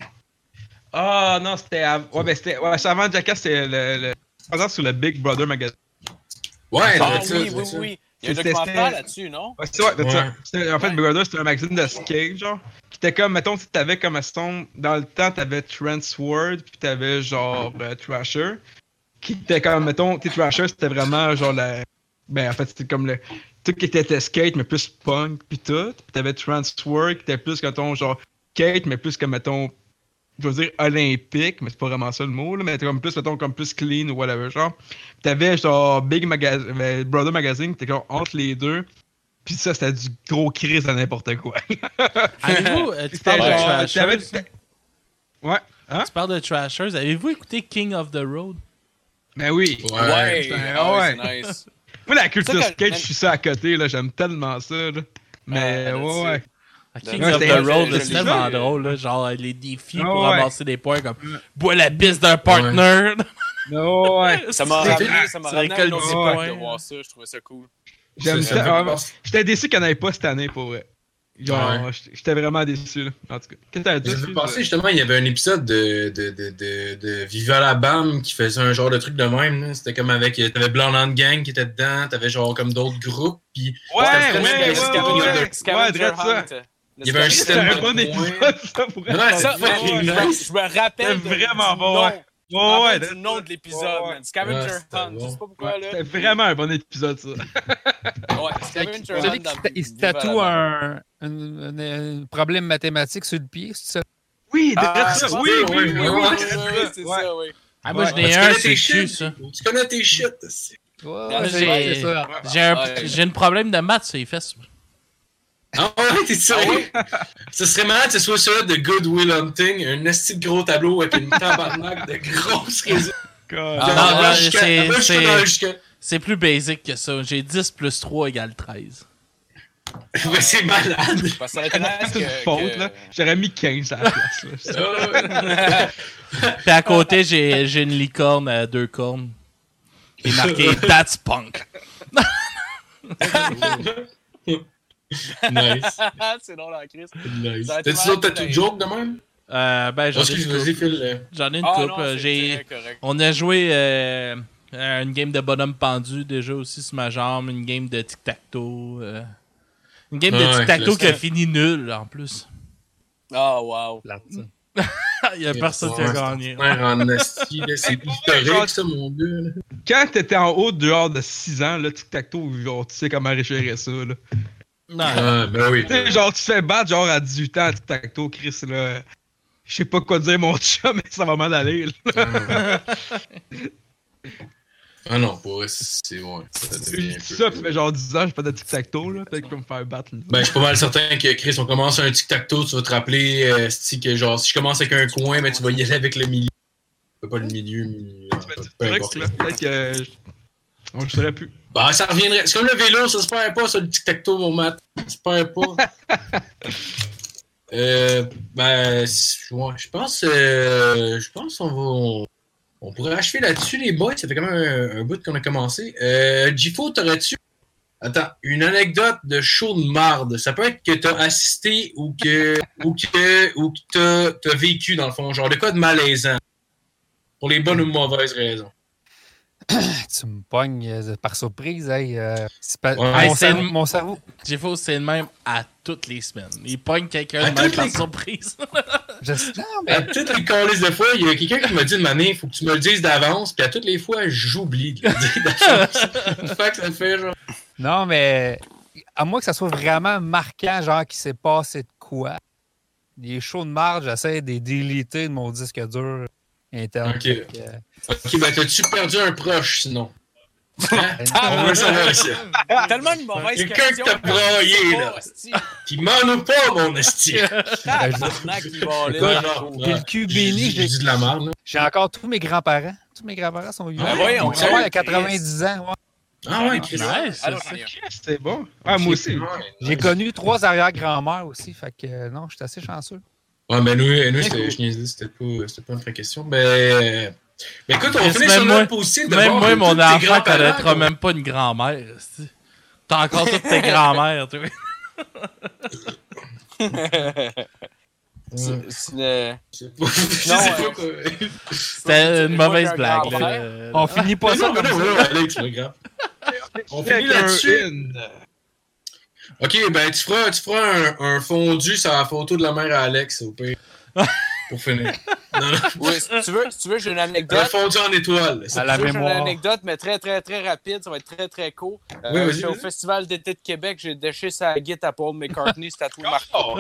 Ah, non, c'était. Ouais, ben c'était. Ouais, c'est avant Jackass, c'était le. le... sur le Big Brother Magazine. Ouais, Ah oui, oui, oui. Il y a un documentaire là-dessus, non? Ouais, c'est ouais, En fait, Ouais. Big Brother, c'était un magazine de skate, genre. Qui était comme, mettons, tu t'avais comme, mettons, dans le temps, t'avais Transword, puis t'avais genre euh, Thrasher. Qui était comme, mettons, tu sais, Thrasher, c'était vraiment genre la. Ben, en fait, c'était comme le. Tout qui était skate, mais plus punk, puis tout. Puis t'avais Transword, qui était plus, mettons, genre skate, mais plus comme, mettons, je veux dire olympique, mais c'est pas vraiment ça le mot, là, mais comme plus, mettons, comme plus clean ou whatever, genre. Puis t'avais genre Big Magazine, ben, Brother Magazine, qui était genre entre les deux. Puis ça, c'était du gros crise à n'importe quoi. Avez-vous, euh, tu parles de Trashers? Ouais. Hein? Tu parles de Trashers. Avez-vous écouté King of the Road? Ben oui. Ouais. Ouais, ah ouais, ouais. c'est nice. Moi, la culture skate, même- je suis ça à côté, là. J'aime tellement ça, là. Mais Ah, ouais, là-dessus. ouais. À King Ouais, of c'était- the Road, c'est tellement drôle, là, genre euh, les défis Ah pour ouais. ramasser des points comme bois la piste d'un partner. Non, ouais. Ça m'a ramené, ça m'a ça ramené à récolte un autre époque de voir ça. Je trouvais ça cool. J'aime Ça, Ah, J'étais déçu qu'il n'y en avait pas cette année, pour vrai. Genre, Ouais. j'étais- vraiment déçu, là. En tout cas. Qu'est-ce que t'as dit? Ça me fait penser justement, il y avait un épisode de, de, de, de, de Viva la Bam qui faisait un genre de truc de même. là. C'était comme avec. T'avais Blonde Gang qui était dedans, t'avais genre comme d'autres groupes. Puis Ouais, C'était ouais, le ouais, ouais, ça. Il y avait un scavenger- C'était un système bon de épisode, ça, pour. Ça, man, je me- nice. Je me rappelle C'était vraiment bon, nom. ouais. Je du nom de l'épisode, man. Scavenger Hunt. bon. Je sais pas pourquoi, là. C'était vraiment un bon épisode, ça. Ouais, Scavenger Hunt il se tatoue un, un, un- un problème mathématique sur le pied, c'est ça? Oui, Ah, je Oui, oui, oui, oui, ça. c'est Ouais. ça, oui. Ah, moi, Ouais. j'en Tu ai un, connais c'est le cul, ça. Tu connais tes shit. j'ai un problème de maths sur les fesses. Ah ouais, t'es sérieux? Ah Ce serait malade que ce soit celui de Good Will Hunting, un esti de gros tableau avec une tabarnak de grosses résultats. God. Ah, c'est- plus basic que ça. J'ai 10 plus 3 égale 13. Ouais, c'est malade. C'est une faute, que- là. J'aurais mis 15 à la place, là. Puis à côté, j'ai une licorne à deux cornes. Qui est marqué That's Punk. nice. c'est drôle en crise. Nice. T'as-tu d'autres tattoo t'as- jokes de même? Euh, ben, j'en ai une Ah J'ai... correct. On a joué euh, une game de bonhomme pendu déjà aussi sur ma jambe, une game de tic-tac-toe. euh, une game de Ouais, tic-tac-toe qui a fini nul en plus. Ah, wow. Il y a personne qui a gagné. c'est historique, ça, mon gars. là. Quand t'étais en haut de genre de 6 ans, tic-tac-toe, tu sais comment réchérer ça, là. Non, Ah, ben oui. Tu sais, genre, tu fais battre, genre, à 18 ans, à tic-tac-toe, Chris, là. Je sais pas quoi dire, mon chat, mais ça va mal aller, là. Ah non, pour vrai, c'est. Ouais, ça Je devient dis un peu. ça, fait genre 10 ans, j'ai pas de tic-tac-toe, là. Peut-être va me faire battre, là. Ben, je suis pas mal certain que Chris, on commence un tic-tac-toe, tu vas te rappeler, euh, que genre, si je commence avec un coin, ben, tu vas y aller avec le milieu. Pas le milieu, mais. Tu Peu importe. là. Peut-être que. je- On le saurait plus. Bah, ça reviendrait. C'est comme le vélo, ça se perd pas, ça, le tic-tac-toe, mon mat. Ça se perd pas. euh, ben, ouais, je pense, euh, je pense qu'on va, on, on pourrait achever là-dessus, les boys. Ça fait quand même un, un bout qu'on a commencé. Euh, Gifo, t'aurais-tu Attends, une anecdote de show de marde? Ça peut être que t'as assisté ou que ou que ou que t'as t'as vécu dans le fond, genre de quoi de malaisant? Pour les bonnes ou mauvaises raisons. Tu me pognes euh, par surprise, hey. euh, c'est pas- Ouais, mon, cerveau, le- mon cerveau. J'ai fait c'est le même à toutes les semaines. Il pogne quelqu'un même toutes par les- surprise. Je... Non, mais À toutes les calices de fois, il y a quelqu'un qui m'a dit de manière, il faut que tu me le dises d'avance, puis à toutes les fois, j'oublie de le dire d'avance. fait que ça fait genre. Non, mais à moins que ça soit vraiment marquant, genre qu'il s'est passé de quoi. Les shows de marge, j'essaie de les déliter de mon disque dur interne. Ok. Euh, Ok, ben t'as-tu perdu un proche sinon? Hein? Ah, On veut savoir ça. Tellement une mauvaise Quelqu'un qui t'a broyé, là. Puis m'en ou pas, mon esti. Le J'ai ouais. le cul J'ai béni, j'ai j'ai dit de la merde, là. j'ai encore tous mes grands-parents. Tous mes grands-parents sont vivants. Ah ouais, on a 90 ans. Ah ouais, Chris. C'était bon. Ah, moi aussi. J'ai connu trois arrière-grand-mères aussi. Fait que euh, non, j'étais assez chanceux. Ouais, ben nous, nous cool. je niaisais, c'était pas, c'était pas une vraie question. Ben, ben écoute, on finit même sur notre positif de Même moi, mon enfant connaîtra même pas une grand-mère. T'as encore toutes tes grand-mères, tu vois. C'est- euh. C'était une mauvaise blague. On finit pas ça comme ça. On finit là-dessus. Ok, ben tu feras, tu feras un, un fondu sur la photo de la mère à Alex, au pire. Pour finir. Non, non. Oui, si tu veux, si tu veux j'ai une Un anecdote. fondu en étoile. À la veux, une anecdote, mais très, très, très rapide. Ça va être très, très court. Euh, Oui, vas-y, j'étais au. Festival d'été de Québec. J'ai déché sa guitare à Paul McCartney. C'était à tout marqué. Oh.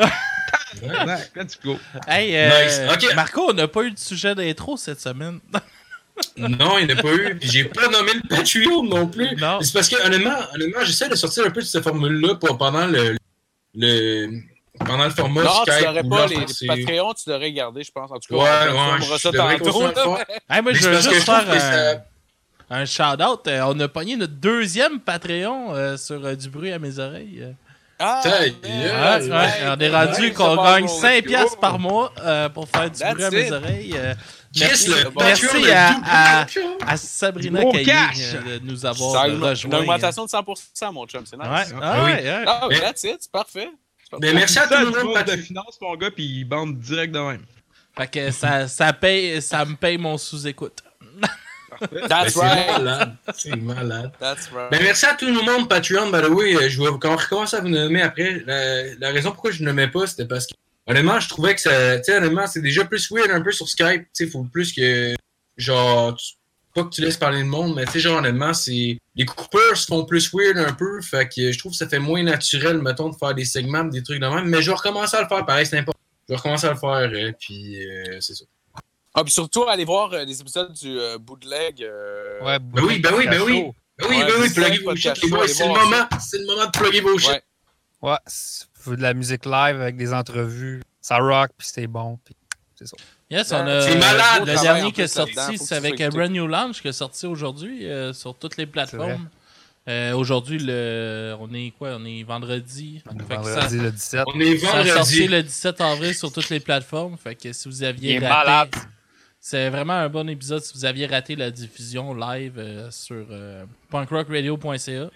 Go. Hey, euh, Nice. Ok. Marco, on n'a pas eu de sujet d'intro cette semaine. Non, il n'y en a pas eu. Puis j'ai pas nommé le Patreon non plus. Non. C'est parce que honnêtement, honnêtement j'essaie de sortir un peu de cette formule-là pour- pendant le, le pendant le format Non, tu Skype. l'aurais où pas. Les, Patreons, tu devrais garder, je pense. En tout cas, Ouais, on ouais, je ça tantôt. Hey, moi, Mais je veux juste faire un, ça- un shout-out. Euh, on a pogné notre deuxième Patreon euh, sur euh, Du bruit à mes oreilles. Ah, ouais, ouais, on est rendu qu'on gagne part, 5 on- piastres par mois euh, pour faire du bruit à mes oreilles. Chris, Merci, le merci le à- à- Sabrina Caillé euh, de nous avoir rejoint. une augmentation de 100%, mon chum. C'est nice. Ouais, Ah ah oui. ouais, ouais. Ah, Mais- that's it. C'est parfait. C'est. Mais merci à tout le monde. monde de finance, mon gars, puis il bande direct de même. Fait que ça, ça, paye, ça me paye mon sous-écoute. Ben, That's c'est right. malade. C'est malade. That's right. Ben, merci à tout le monde Patreon. By the way, je vais quand on recommence à vous nommer après. La, la raison pourquoi je ne nommais pas, c'était parce que honnêtement, je trouvais que ça. Tu sais, honnêtement, c'est déjà plus weird un peu sur Skype. Tu sais, faut plus que. Genre. tu- pas que tu laisses parler le monde, mais tu sais, genre, honnêtement, c'est. Les coupeurs se font plus weird un peu. Fait que je trouve que ça fait moins naturel, mettons, de faire des segments, des trucs de même. Mais je vais recommencer à le faire pareil, c'est important. Je vais recommencer à le faire, euh, puis euh, c'est ça. Ah, puis surtout, allez voir euh, les épisodes du euh, bootleg. euh, Ouais, Ben oui, ben oui, ben oui. Ben oui, Ouais, ben oui, c'est pluguez vos shit, les boys. C'est le moment. C'est le moment de plugger vos shit. Ouais. De la musique live avec des entrevues, ça rock, puis c'est bon. Puis c'est ça. Yes, on a malade, le dernier qui est sorti, c'est avec écouté. Brand New Launch qui est sorti aujourd'hui euh, sur toutes les plateformes. Euh, aujourd'hui, le... on est quoi? On est vendredi. On est Fait que ça- vendredi le 17. On est Ça a sorti vendredi. le 17 avril sur toutes les plateformes. Fait que si vous Il aviez est raté. malade. C'est vraiment un bon épisode si vous aviez raté la diffusion live euh, sur euh, punkrockradio.ca.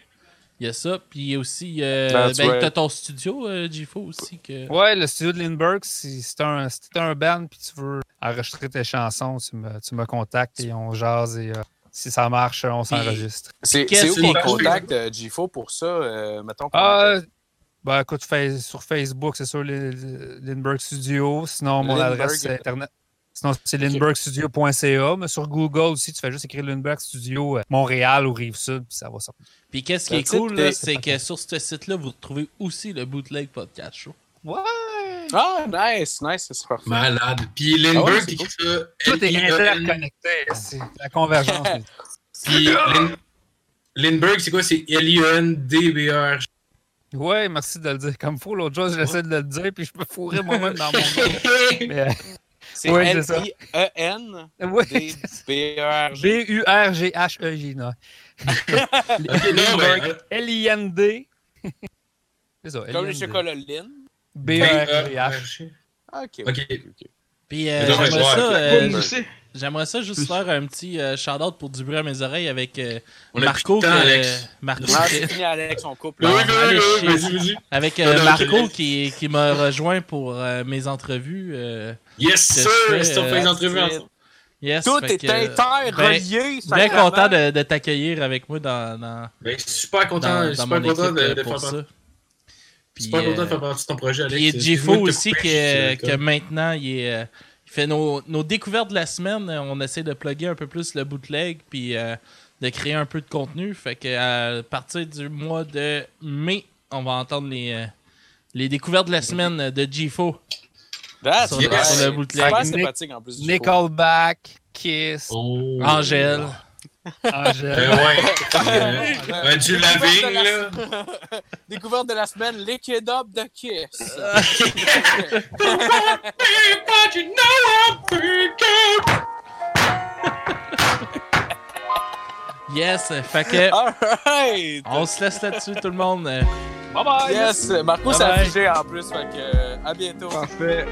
Il y a ça. Puis il y a aussi. Euh, That's ben, right. ton studio, euh, Gifo aussi. Que... Ouais, le studio de Lindbergh, si c'est un, si t'es un band puis tu veux enregistrer tes chansons, tu me, tu me contactes et on jase et euh, si ça marche, on s'enregistre. C'est où qu'on contacte euh, Gifo pour ça? euh, mettons qu'on Ah, ben écoute, sur Facebook, c'est sur le- le- Lindbergh Studio. Sinon, mon Lindbergh. adresse c'est internet. Sinon, c'est lindberghstudio.ca. Mais sur Google aussi, tu fais juste écrire Lindbergh Studio euh, Montréal ou Rive-Sud, puis ça va sortir. Puis qu'est-ce qui est cool, c'est que sur ce site-là, vous retrouvez aussi le Bootleg Podcast Show. Ouais! Ah, nice, nice, c'est parfait. Malade. Puis Ah ouais, Lindbergh, c'est écrit ça. Tout est L-I-E-N. interconnecté. C'est la convergence. Puis Lin- Lindbergh, c'est quoi? C'est L-I-E-N-D-B-R. ouais, merci de le dire comme faut. L'autre jour, j'essaie de le dire, puis je me fourrais moi-même dans mon nom. Mais, C'est ça. L-I-E-N. B-U-R-G-H-E-J. ben, L-I-N-D. C'est ça. Comme le L-I-N-D. chocolat Lynn. B-U-R-G-H. Ah, ok. Ok. ok. Puis Puis euh, j'aimerais ça, ouais, j'aimerais ça juste Plus. faire un petit euh, shout-out pour du bruit à mes oreilles avec euh, On Marco. temps, que- Alex. Marco Ah, c'est fini, Alex, on coupe. Oui, là. oui, oui, allez, oui, chier. vas-y, vas-y. avec Non, euh, non, Marco qui, qui m'a rejoint pour euh, mes entrevues. euh, Yes, sir! Si on fait euh, une entrevue that's it. ensemble. yes, Tout fait est que, interrelié. Bien sacrément. content de, de t'accueillir avec moi dans, dans, Ben, super content, dans, dans super mon content équipe de, de pour faire ça. Puis, Super content de faire partie de ton projet, Alex. Il y a Jifo aussi que, que maintenant il, est, euh, fait nos, nos découvertes de la semaine. On essaie de plugger un peu plus le bootleg puis euh, de créer un peu de contenu. Fait que à partir du mois de mai, on va entendre les, euh, les découvertes de la semaine de Jifo. That's Sur sur le bootleg. Super Nick- sympathique en plus. du show. Nickelback, Kiss, Oh. Angèle. Angèle. Ben ouais. Ouais, du laving, là. Découverte de la semaine, Liquid Up de Kiss. But you know I'm freaking Yes, fait que Alright! on se laisse là-dessus tout le monde. Bye bye! Yes, Marco s'est affiché en plus, fait que euh, à bientôt. Parfait.